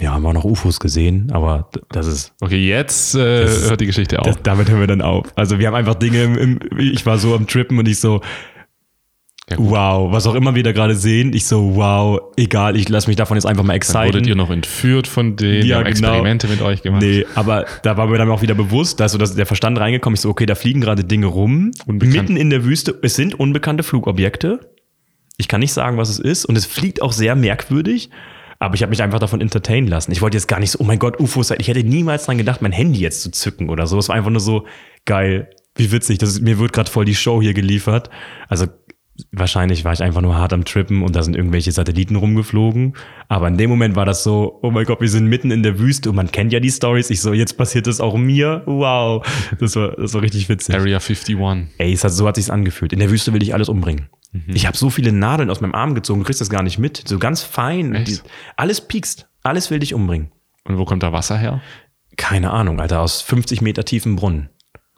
ja, haben wir auch noch UFOs gesehen, aber das ist, Okay, jetzt äh, ist- hört die Geschichte auf. das, damit hören wir dann auf. Also wir haben einfach Dinge im, im ich war so am Trippen und ich so, Ja, wow, was auch immer wir da gerade sehen, ich so, wow, egal, ich lasse mich davon jetzt einfach mal Dann exciten. wurdet ihr noch entführt von denen, Ja, genau. Experimente mit euch gemacht. Nee, aber da war mir dann auch wieder bewusst, da ist so dass der Verstand reingekommen. Ich so, okay, da fliegen gerade Dinge rum, Unbekannt. mitten in der Wüste. Es sind unbekannte Flugobjekte. Ich kann nicht sagen, was es ist. Und es fliegt auch sehr merkwürdig. Aber ich habe mich einfach davon entertainen lassen. Ich wollte jetzt gar nicht so, oh mein Gott, UFOs. Ich hätte niemals dran gedacht, mein Handy jetzt zu zücken oder so. Es war einfach nur so geil. Wie witzig. Das ist, mir wird gerade voll die Show hier geliefert. Also wahrscheinlich war ich einfach nur hart am Trippen und da sind irgendwelche Satelliten rumgeflogen. Aber in dem Moment war das so, oh mein Gott, wir sind mitten in der Wüste und man kennt ja die Stories. Ich so, jetzt passiert das auch mir. Wow. Das war, das war richtig witzig. Area 51. Ey, es hat, so hat sich's angefühlt. In der Wüste will ich alles umbringen. Ich habe so viele Nadeln aus meinem Arm gezogen, du kriegst das gar nicht mit. So ganz fein. Die, alles piekst. Alles will dich umbringen. Und wo kommt da Wasser her? Keine Ahnung, Alter, aus 50 Meter tiefen Brunnen.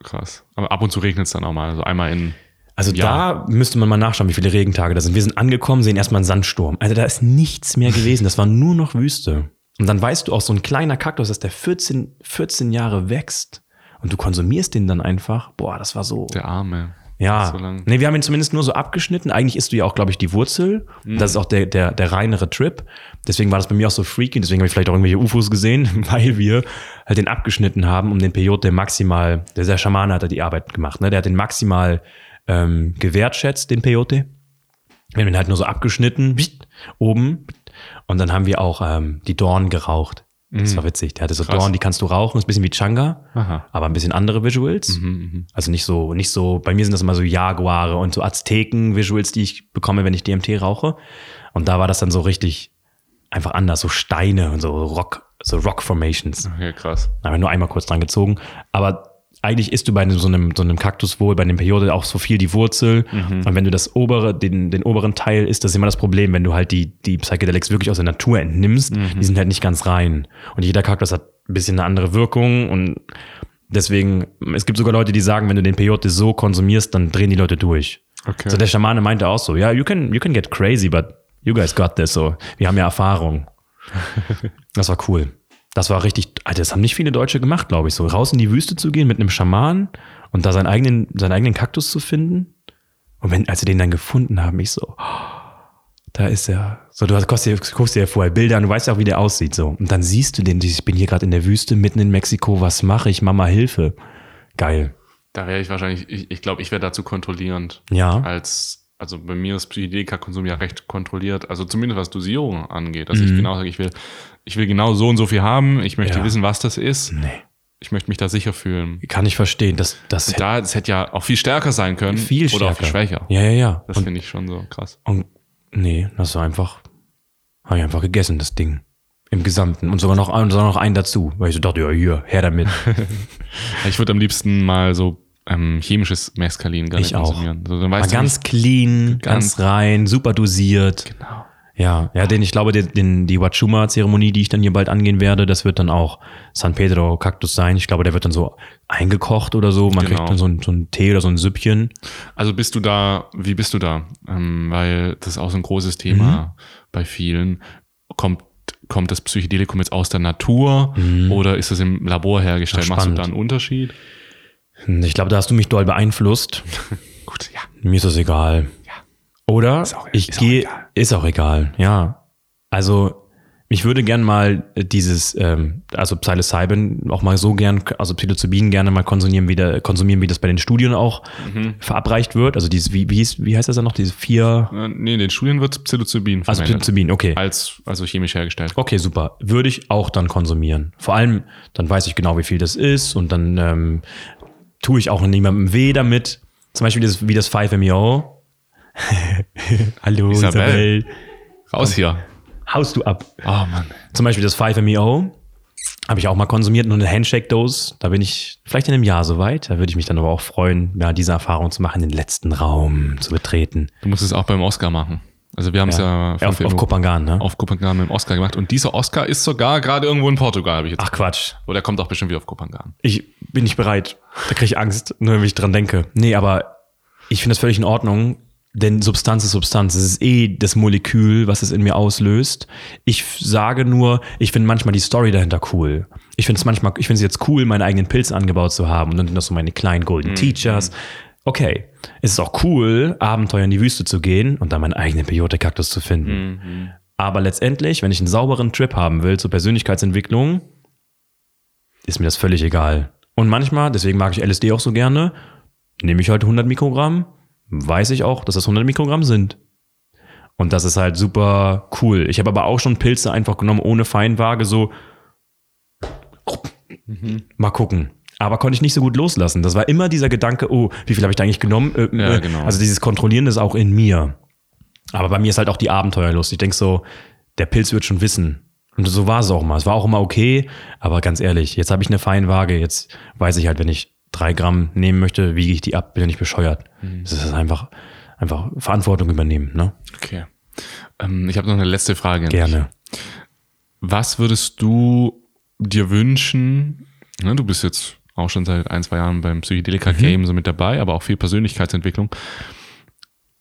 Krass. Aber ab und zu regnet es dann auch mal. Also einmal in. Also Ja. da müsste man mal nachschauen, wie viele Regentage da sind. Wir sind angekommen, sehen erstmal einen Sandsturm. Also da ist nichts mehr gewesen. Das war nur noch Wüste. Und dann weißt du auch, so ein kleiner Kaktus, dass der 14, 14 Jahre wächst und du konsumierst den dann einfach. Boah, das war so. Der Arme. Ja. So lang. nee, wir haben ihn zumindest nur so abgeschnitten. Eigentlich isst du ja auch, glaube ich, die Wurzel. Mhm. Das ist auch der, der, der reinere Trip. Deswegen war das bei mir auch so freaky. Deswegen habe ich vielleicht auch irgendwelche UFOs gesehen, weil wir halt den abgeschnitten haben, um den Peyote maximal, der, der Schamane hat da die Arbeit gemacht, ne? Der hat den maximal ähm, gewertschätzt, den Peyote. Wir haben ihn halt nur so abgeschnitten, oben. Und dann haben wir auch ähm, die Dornen geraucht. Das war witzig. Der hatte so Mhm. Krass. Dornen, die kannst du rauchen, ist ein bisschen wie Changa, Aha. aber ein bisschen andere Visuals. Mhm, Also nicht so, nicht so, bei mir sind das immer so Jaguare und so Azteken-Visuals, die ich bekomme, wenn ich DMT rauche. Und da war das dann so richtig einfach anders, so Steine und so Rock, so Rock-Formations. Okay, krass. Da haben wir nur einmal kurz dran gezogen. Aber eigentlich isst du bei so einem, so einem Kaktus wohl, bei dem Periode auch so viel die Wurzel. Und wenn du das obere, den, den oberen Teil isst, das ist immer das Problem, wenn du halt die, die Psychedelics wirklich aus der Natur entnimmst, die sind halt nicht ganz rein. Und jeder Kaktus hat ein bisschen eine andere Wirkung und deswegen, es gibt sogar Leute, die sagen, wenn du den Peyote so konsumierst, dann drehen die Leute durch. Okay. So der Schamane meinte auch so, ja, you can, you can get crazy, but you guys got this. So, wir haben ja Erfahrung. Das war cool. Das war richtig, Alter, das haben nicht viele Deutsche gemacht, glaube ich, so raus in die Wüste zu gehen mit einem Schaman und da seinen eigenen, seinen eigenen Kaktus zu finden. Und wenn, als wir den dann gefunden haben, ich so, da ist er. So, du hast, guckst, dir, guckst dir ja vorher Bilder an, du weißt ja auch, wie der aussieht, so. Und dann siehst du den, ich bin hier gerade in der Wüste, mitten in Mexiko, was mache ich? Mama, Hilfe. Geil. Da wäre ich wahrscheinlich, ich, ich glaube, ich wäre dazu kontrollierend. Ja. Als, also bei mir ist Psychedelika-Konsum ja recht kontrolliert. Also zumindest was Dosierung angeht. Dass ich Mhm. genau sage, ich will, ich will genau so und so viel haben. Ich möchte Ja. wissen, was das ist. Nee. Ich möchte mich da sicher fühlen. Kann ich verstehen. Das, das da, das hätte ja auch viel stärker sein können. viel stärker. Oder auch viel schwächer. Ja, ja, ja. Das finde ich schon so krass. und nee, das war einfach, habe ich einfach gegessen, das Ding. Im Gesamten. Und sogar noch, sogar noch einen dazu. Weil ich so dachte, ja, hier, her damit. Ich würde am liebsten mal so ähm, chemisches Mescalin gar Ich nicht auch. konsumieren. So, dann weißt du ganz clean, Ganz- ganz rein, super dosiert. nicht- Genau. Ja, ja, den, ich glaube, den, den, die Wachuma-Zeremonie, die ich dann hier bald angehen werde, das wird dann auch San Pedro Kaktus sein. Ich glaube, der wird dann so eingekocht oder so. Man Genau. kriegt dann so ein, so ein Tee oder so ein Süppchen. Also bist du da, wie bist du da? Ähm, weil das ist auch so ein großes Thema bei vielen. Kommt, kommt das Psychedelikum jetzt aus der Natur oder ist das im Labor hergestellt? Ach, Machst du da einen Unterschied? Ich glaube, da hast du mich doll beeinflusst. Gut, ja. Mir ist das egal. Oder Ist auch- ich gehe, egal. ist auch egal, ja. Also, ich würde gern mal äh, dieses, ähm, also Psilocybin auch mal so gern, also Psilocybin gerne mal konsumieren, wie, der, konsumieren, wie das bei den Studien auch Mhm. verabreicht wird. Also dieses, wie, wie, hieß, wie heißt das dann noch, diese vier, Äh, nee, in den Studien wird Psilocybin also verwendet. Psilocybin, okay. als, also chemisch hergestellt. Okay, super. Würde ich auch dann konsumieren. Vor allem, dann weiß ich genau, wie viel das ist und dann ähm, tue ich auch niemandem weh damit. Zum Beispiel das, wie das 5-MeO. Hallo Isabel. Isabel. Raus hier. Haust du ab. Oh Mann. Zum Beispiel das 5-MeO. Habe ich auch mal konsumiert, nur eine Handshake-Dose. Da bin ich vielleicht in einem Jahr soweit. Da würde ich mich dann aber auch freuen, ja, diese Erfahrung zu machen, den letzten Raum zu betreten. Du musst es auch beim Oscar machen. Also wir haben es ja, Ja, auf, auf Kopangan, ne? auf Kopangan mit dem Oscar gemacht. Und dieser Oscar ist sogar gerade irgendwo in Portugal, habe ich jetzt. Ach Quatsch. Oder kommt auch bestimmt wieder auf Kopangan. Ich bin nicht bereit. Da kriege ich Angst, nur wenn ich dran denke. Nee, aber ich finde das völlig in Ordnung, denn Substanz ist Substanz. Es ist eh das Molekül, was es in mir auslöst. Ich sage nur, ich finde manchmal die Story dahinter cool. Ich finde es manchmal, ich finde es jetzt cool, meine eigenen Pilze angebaut zu haben. Und dann sind das so meine kleinen Golden Teachers. Okay, es ist auch cool, Abenteuer in die Wüste zu gehen und da meinen eigenen Peyote-Kaktus zu finden. Aber letztendlich, wenn ich einen sauberen Trip haben will zur Persönlichkeitsentwicklung, ist mir das völlig egal. Und manchmal, deswegen mag ich LSD auch so gerne, nehme ich halt 100 Mikrogramm, weiß ich auch, dass das 100 Mikrogramm sind. Und das ist halt super cool. Ich habe aber auch schon Pilze einfach genommen ohne Feinwaage, so mal gucken. Aber konnte ich nicht so gut loslassen. Das war immer dieser Gedanke, oh, wie viel habe ich da eigentlich genommen? Äh, Ja, äh, genau. Also dieses Kontrollieren ist auch in mir. Aber bei mir ist halt auch die Abenteuerlust. Ich denke so, der Pilz wird schon wissen. Und so war es auch mal. Es war auch immer okay, aber ganz ehrlich, jetzt habe ich eine Feinwaage. Jetzt weiß ich halt, wenn ich drei Gramm nehmen möchte, wiege ich die ab, bin ja nicht bescheuert. Mhm. Das ist einfach, einfach Verantwortung übernehmen, ne? Okay. Ähm, ich habe noch eine letzte Frage. dich. Gerne. Was würdest du dir wünschen? Ne, du bist jetzt auch schon seit ein, zwei Jahren beim Psychedelika-Game so mit dabei, aber auch viel Persönlichkeitsentwicklung.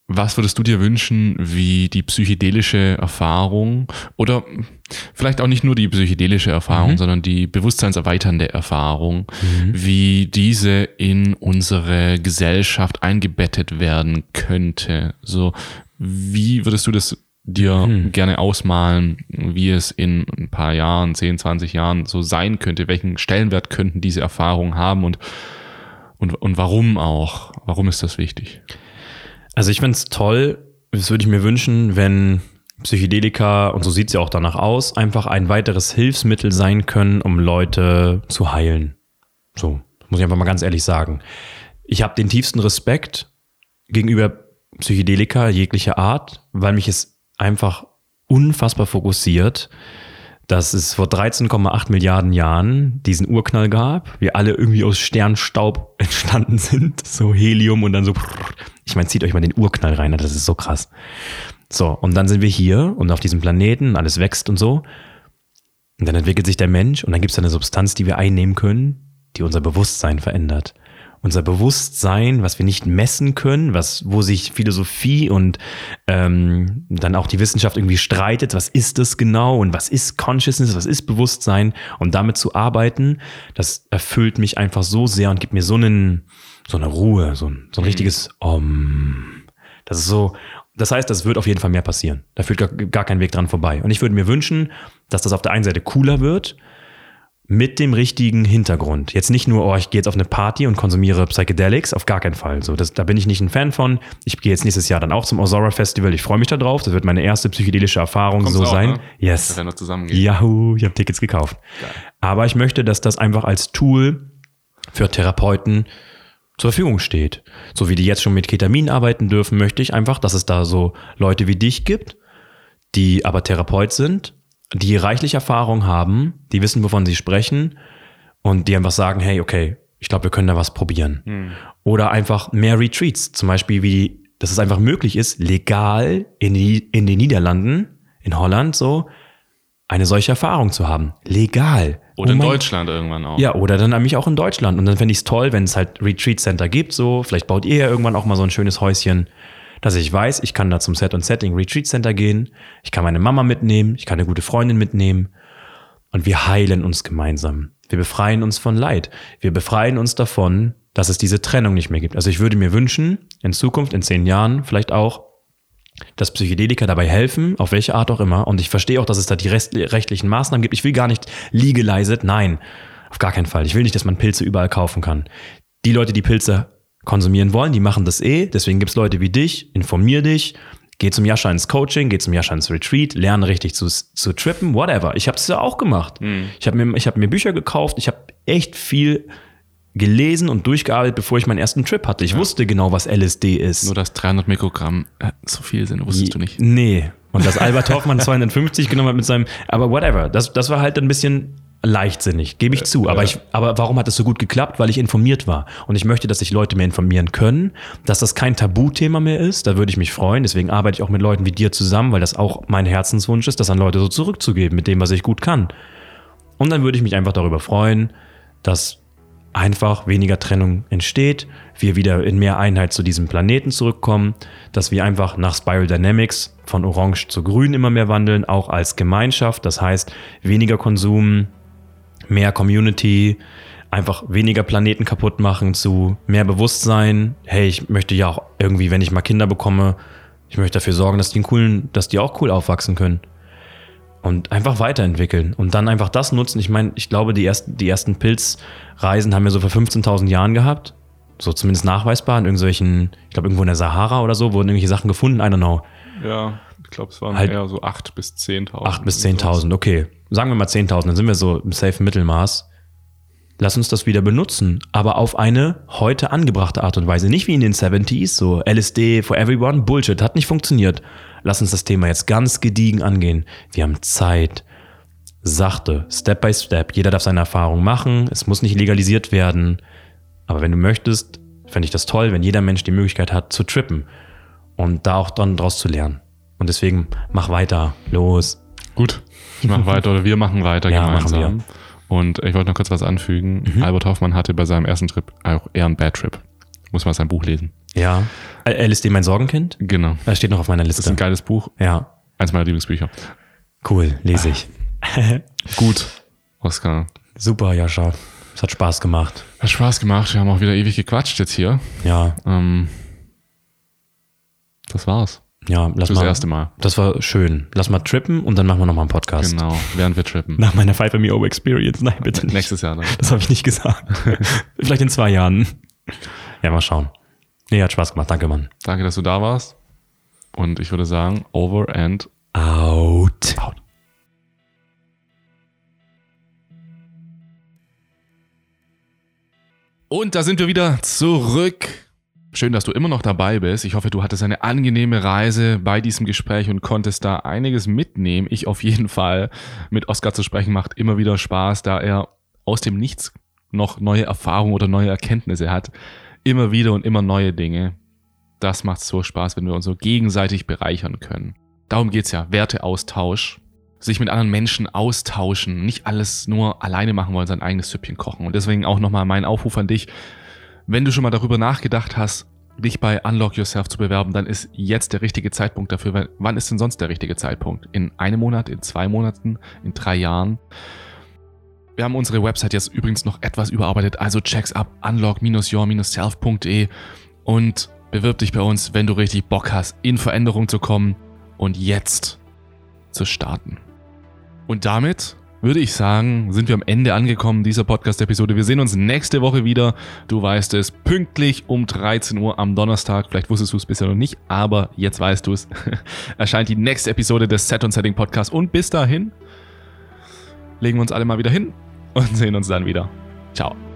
Was würdest du dir wünschen, wie die psychedelische Erfahrung oder vielleicht auch nicht nur die psychedelische Erfahrung, sondern die bewusstseinserweiternde Erfahrung, wie diese in unsere Gesellschaft eingebettet werden könnte? So, wie würdest du das dir gerne ausmalen, wie es in ein paar Jahren, 10, 20 Jahren so sein könnte? Welchen Stellenwert könnten diese Erfahrungen haben und, und, und warum auch? Warum ist das wichtig? Also ich find's toll, das würde ich mir wünschen, wenn Psychedelika, und so sieht's ja auch danach aus, einfach ein weiteres Hilfsmittel sein können, um Leute zu heilen. So, muss ich einfach mal ganz ehrlich sagen. Ich habe den tiefsten Respekt gegenüber Psychedelika jeglicher Art, weil mich es einfach unfassbar fokussiert, dass es vor 13,8 Milliarden Jahren diesen Urknall gab, wir alle irgendwie aus Sternstaub entstanden sind, so Helium und dann so, ich meine, zieht euch mal den Urknall rein, das ist so krass. So, und dann sind wir hier und auf diesem Planeten, alles wächst und so. Und dann entwickelt sich der Mensch und dann gibt es eine Substanz, die wir einnehmen können, die unser Bewusstsein verändert. Unser Bewusstsein, was wir nicht messen können, was, wo sich Philosophie und ähm, dann auch die Wissenschaft irgendwie streitet, was ist das genau und was ist Consciousness, was ist Bewusstsein und damit zu arbeiten, das erfüllt mich einfach so sehr und gibt mir so einen, so eine Ruhe, so ein, so ein richtiges Om. Das ist so, das heißt, das wird auf jeden Fall mehr passieren. Da führt gar, gar kein Weg dran vorbei. Und ich würde mir wünschen, dass das auf der einen Seite cooler wird, mit dem richtigen Hintergrund. Jetzt nicht nur, oh, ich gehe jetzt auf eine Party und konsumiere Psychedelics, auf gar keinen Fall. So, das, da bin ich nicht ein Fan von. Ich gehe jetzt nächstes Jahr dann auch zum Osora Festival. Ich freue mich darauf. Das wird meine erste psychedelische Erfahrung Kommst so auch, sein. ne? Yes. Wenn wir zusammengehen. Yahoo, ich habe Tickets gekauft. Aber ich möchte, dass das einfach als Tool für Therapeuten zur Verfügung steht. So wie die jetzt schon mit Ketamin arbeiten dürfen, möchte ich einfach, dass es da so Leute wie dich gibt, die aber Therapeut sind, die reichlich Erfahrung haben, die wissen, wovon sie sprechen und die einfach sagen, hey, okay, ich glaube, wir können da was probieren. Oder einfach mehr Retreats, zum Beispiel wie, dass es einfach möglich ist, legal in, die, in den Niederlanden, in Holland so, eine solche Erfahrung zu haben. Legal. Oder Oh in mein- Deutschland irgendwann auch. Ja, oder dann nämlich auch in Deutschland. Und dann fände ich es toll, wenn es halt Retreat Center gibt, so. Vielleicht baut ihr ja irgendwann auch mal so ein schönes Häuschen, dass ich weiß, ich kann da zum Set und Setting Retreat Center gehen. Ich kann meine Mama mitnehmen. Ich kann eine gute Freundin mitnehmen. Und wir heilen uns gemeinsam. Wir befreien uns von Leid. Wir befreien uns davon, dass es diese Trennung nicht mehr gibt. Also ich würde mir wünschen, in Zukunft, in zehn Jahren vielleicht auch, dass Psychedelika dabei helfen, auf welche Art auch immer. Und ich verstehe auch, dass es da die rechtlichen Maßnahmen gibt. Ich will gar nicht legalized, nein, auf gar keinen Fall. Ich will nicht, dass man Pilze überall kaufen kann. Die Leute, die Pilze konsumieren wollen, die machen das eh. Deswegen gibt es Leute wie dich, informier dich, geh zum Jascha ins Coaching, geh zum Jascha ins Retreat, lerne richtig zu, zu trippen, whatever. Ich habe es ja auch gemacht. Mhm. Ich habe mir, hab mir Bücher gekauft, ich habe echt viel gelesen und durchgearbeitet, bevor ich meinen ersten Trip hatte. Ich ja. wusste genau, was LSD ist. Nur, dass 300 Mikrogramm äh, so viel sind, wusstest Je, du nicht. Nee. Und dass Albert Hoffmann 250 genommen hat mit seinem, aber whatever. Das, das war halt ein bisschen leichtsinnig, gebe ich zu. Aber, ich, aber warum hat es so gut geklappt? Weil ich informiert war. Und ich möchte, dass sich Leute mehr informieren können, dass das kein Tabuthema mehr ist. Da würde ich mich freuen. Deswegen arbeite ich auch mit Leuten wie dir zusammen, weil das auch mein Herzenswunsch ist, das an Leute so zurückzugeben mit dem, was ich gut kann. Und dann würde ich mich einfach darüber freuen, dass einfach weniger Trennung entsteht, wir wieder in mehr Einheit zu diesem Planeten zurückkommen, dass wir einfach nach Spiral Dynamics von Orange zu Grün immer mehr wandeln, auch als Gemeinschaft. Das heißt, weniger Konsum, mehr Community, einfach weniger Planeten kaputt machen zu mehr Bewusstsein. Hey, ich möchte ja auch irgendwie, wenn ich mal Kinder bekomme, ich möchte dafür sorgen, dass die coolen, dass die auch cool aufwachsen können und einfach weiterentwickeln und dann einfach das nutzen. Ich meine, ich glaube, die ersten, die ersten Pilzreisen haben wir so vor 15.000 Jahren gehabt. So zumindest nachweisbar in irgendwelchen, ich glaube, irgendwo in der Sahara oder so wurden irgendwelche Sachen gefunden. I don't know. Ja, glaube, es waren halt eher so 8.000 bis 10.000. 8.000 bis 10.000, okay. Sagen wir mal 10.000, dann sind wir so im safe Mittelmaß. Lass uns das wieder benutzen, aber auf eine heute angebrachte Art und Weise. Nicht wie in den 70s, so LSD for everyone, Bullshit, hat nicht funktioniert lass uns das Thema jetzt ganz gediegen angehen. Wir haben Zeit. Sachte, Step by Step. Jeder darf seine Erfahrung machen. Es muss nicht legalisiert werden. Aber wenn du möchtest, fände ich das toll, wenn jeder Mensch die Möglichkeit hat zu trippen und da auch dann draus zu lernen. Und deswegen mach weiter. Los. Gut, ich mach weiter oder wir machen weiter ja, gemeinsam. Machen wir. Und ich wollte noch kurz was anfügen. Mhm. Albert Hoffmann hatte bei seinem ersten Trip auch eher einen Bad Trip. Muss man sein Buch lesen. Ja. LSD mein Sorgenkind? Genau. Das steht noch auf meiner Liste. Das ist ein geiles Buch. Ja. Eins meiner Lieblingsbücher. Cool, lese ich. Gut, Oskar. Super, Jascha. Es hat Spaß gemacht. Hat Spaß gemacht. Wir haben auch wieder ewig gequatscht jetzt hier. Ja. Ähm, das war's. Ja, lass Fürs mal. Das erste Mal. Das war schön. Lass mal trippen und dann machen wir nochmal einen Podcast. Genau, während wir trippen. Nach meiner Five Me Over Experience. Nein, bitte nicht. Nächstes Jahr dann. Das habe ich nicht gesagt. Vielleicht in zwei Jahren. Ja, mal schauen. Nee, hat Spaß gemacht. Danke, Mann. Danke, dass du da warst. Und ich würde sagen, over and out. out. Und da sind wir wieder zurück. Schön, dass du immer noch dabei bist. Ich hoffe, du hattest eine angenehme Reise bei diesem Gespräch und konntest da einiges mitnehmen. Ich auf jeden Fall. Mit Oskar zu sprechen macht immer wieder Spaß, da er aus dem Nichts noch neue Erfahrungen oder neue Erkenntnisse hat immer wieder und immer neue Dinge. Das macht so Spaß, wenn wir uns so gegenseitig bereichern können. Darum geht's ja, Werteaustausch. Sich mit anderen Menschen austauschen, nicht alles nur alleine machen wollen, sein eigenes Süppchen kochen. Und deswegen auch nochmal mein Aufruf an dich. Wenn du schon mal darüber nachgedacht hast, dich bei Unlock Yourself zu bewerben, dann ist jetzt der richtige Zeitpunkt dafür. Wann ist denn sonst der richtige Zeitpunkt? In einem Monat, in zwei Monaten, in drei Jahren? Wir haben unsere Website jetzt übrigens noch etwas überarbeitet, also checks ab unlock-your-self.de und bewirb dich bei uns, wenn du richtig Bock hast, in Veränderung zu kommen und jetzt zu starten. Und damit würde ich sagen, sind wir am Ende angekommen dieser Podcast-Episode. Wir sehen uns nächste Woche wieder. Du weißt es, pünktlich um 13 Uhr am Donnerstag. Vielleicht wusstest du es bisher noch nicht, aber jetzt weißt du es. Erscheint die nächste Episode des Set und Setting Podcasts. Und bis dahin legen wir uns alle mal wieder hin und sehen uns dann wieder. Ciao.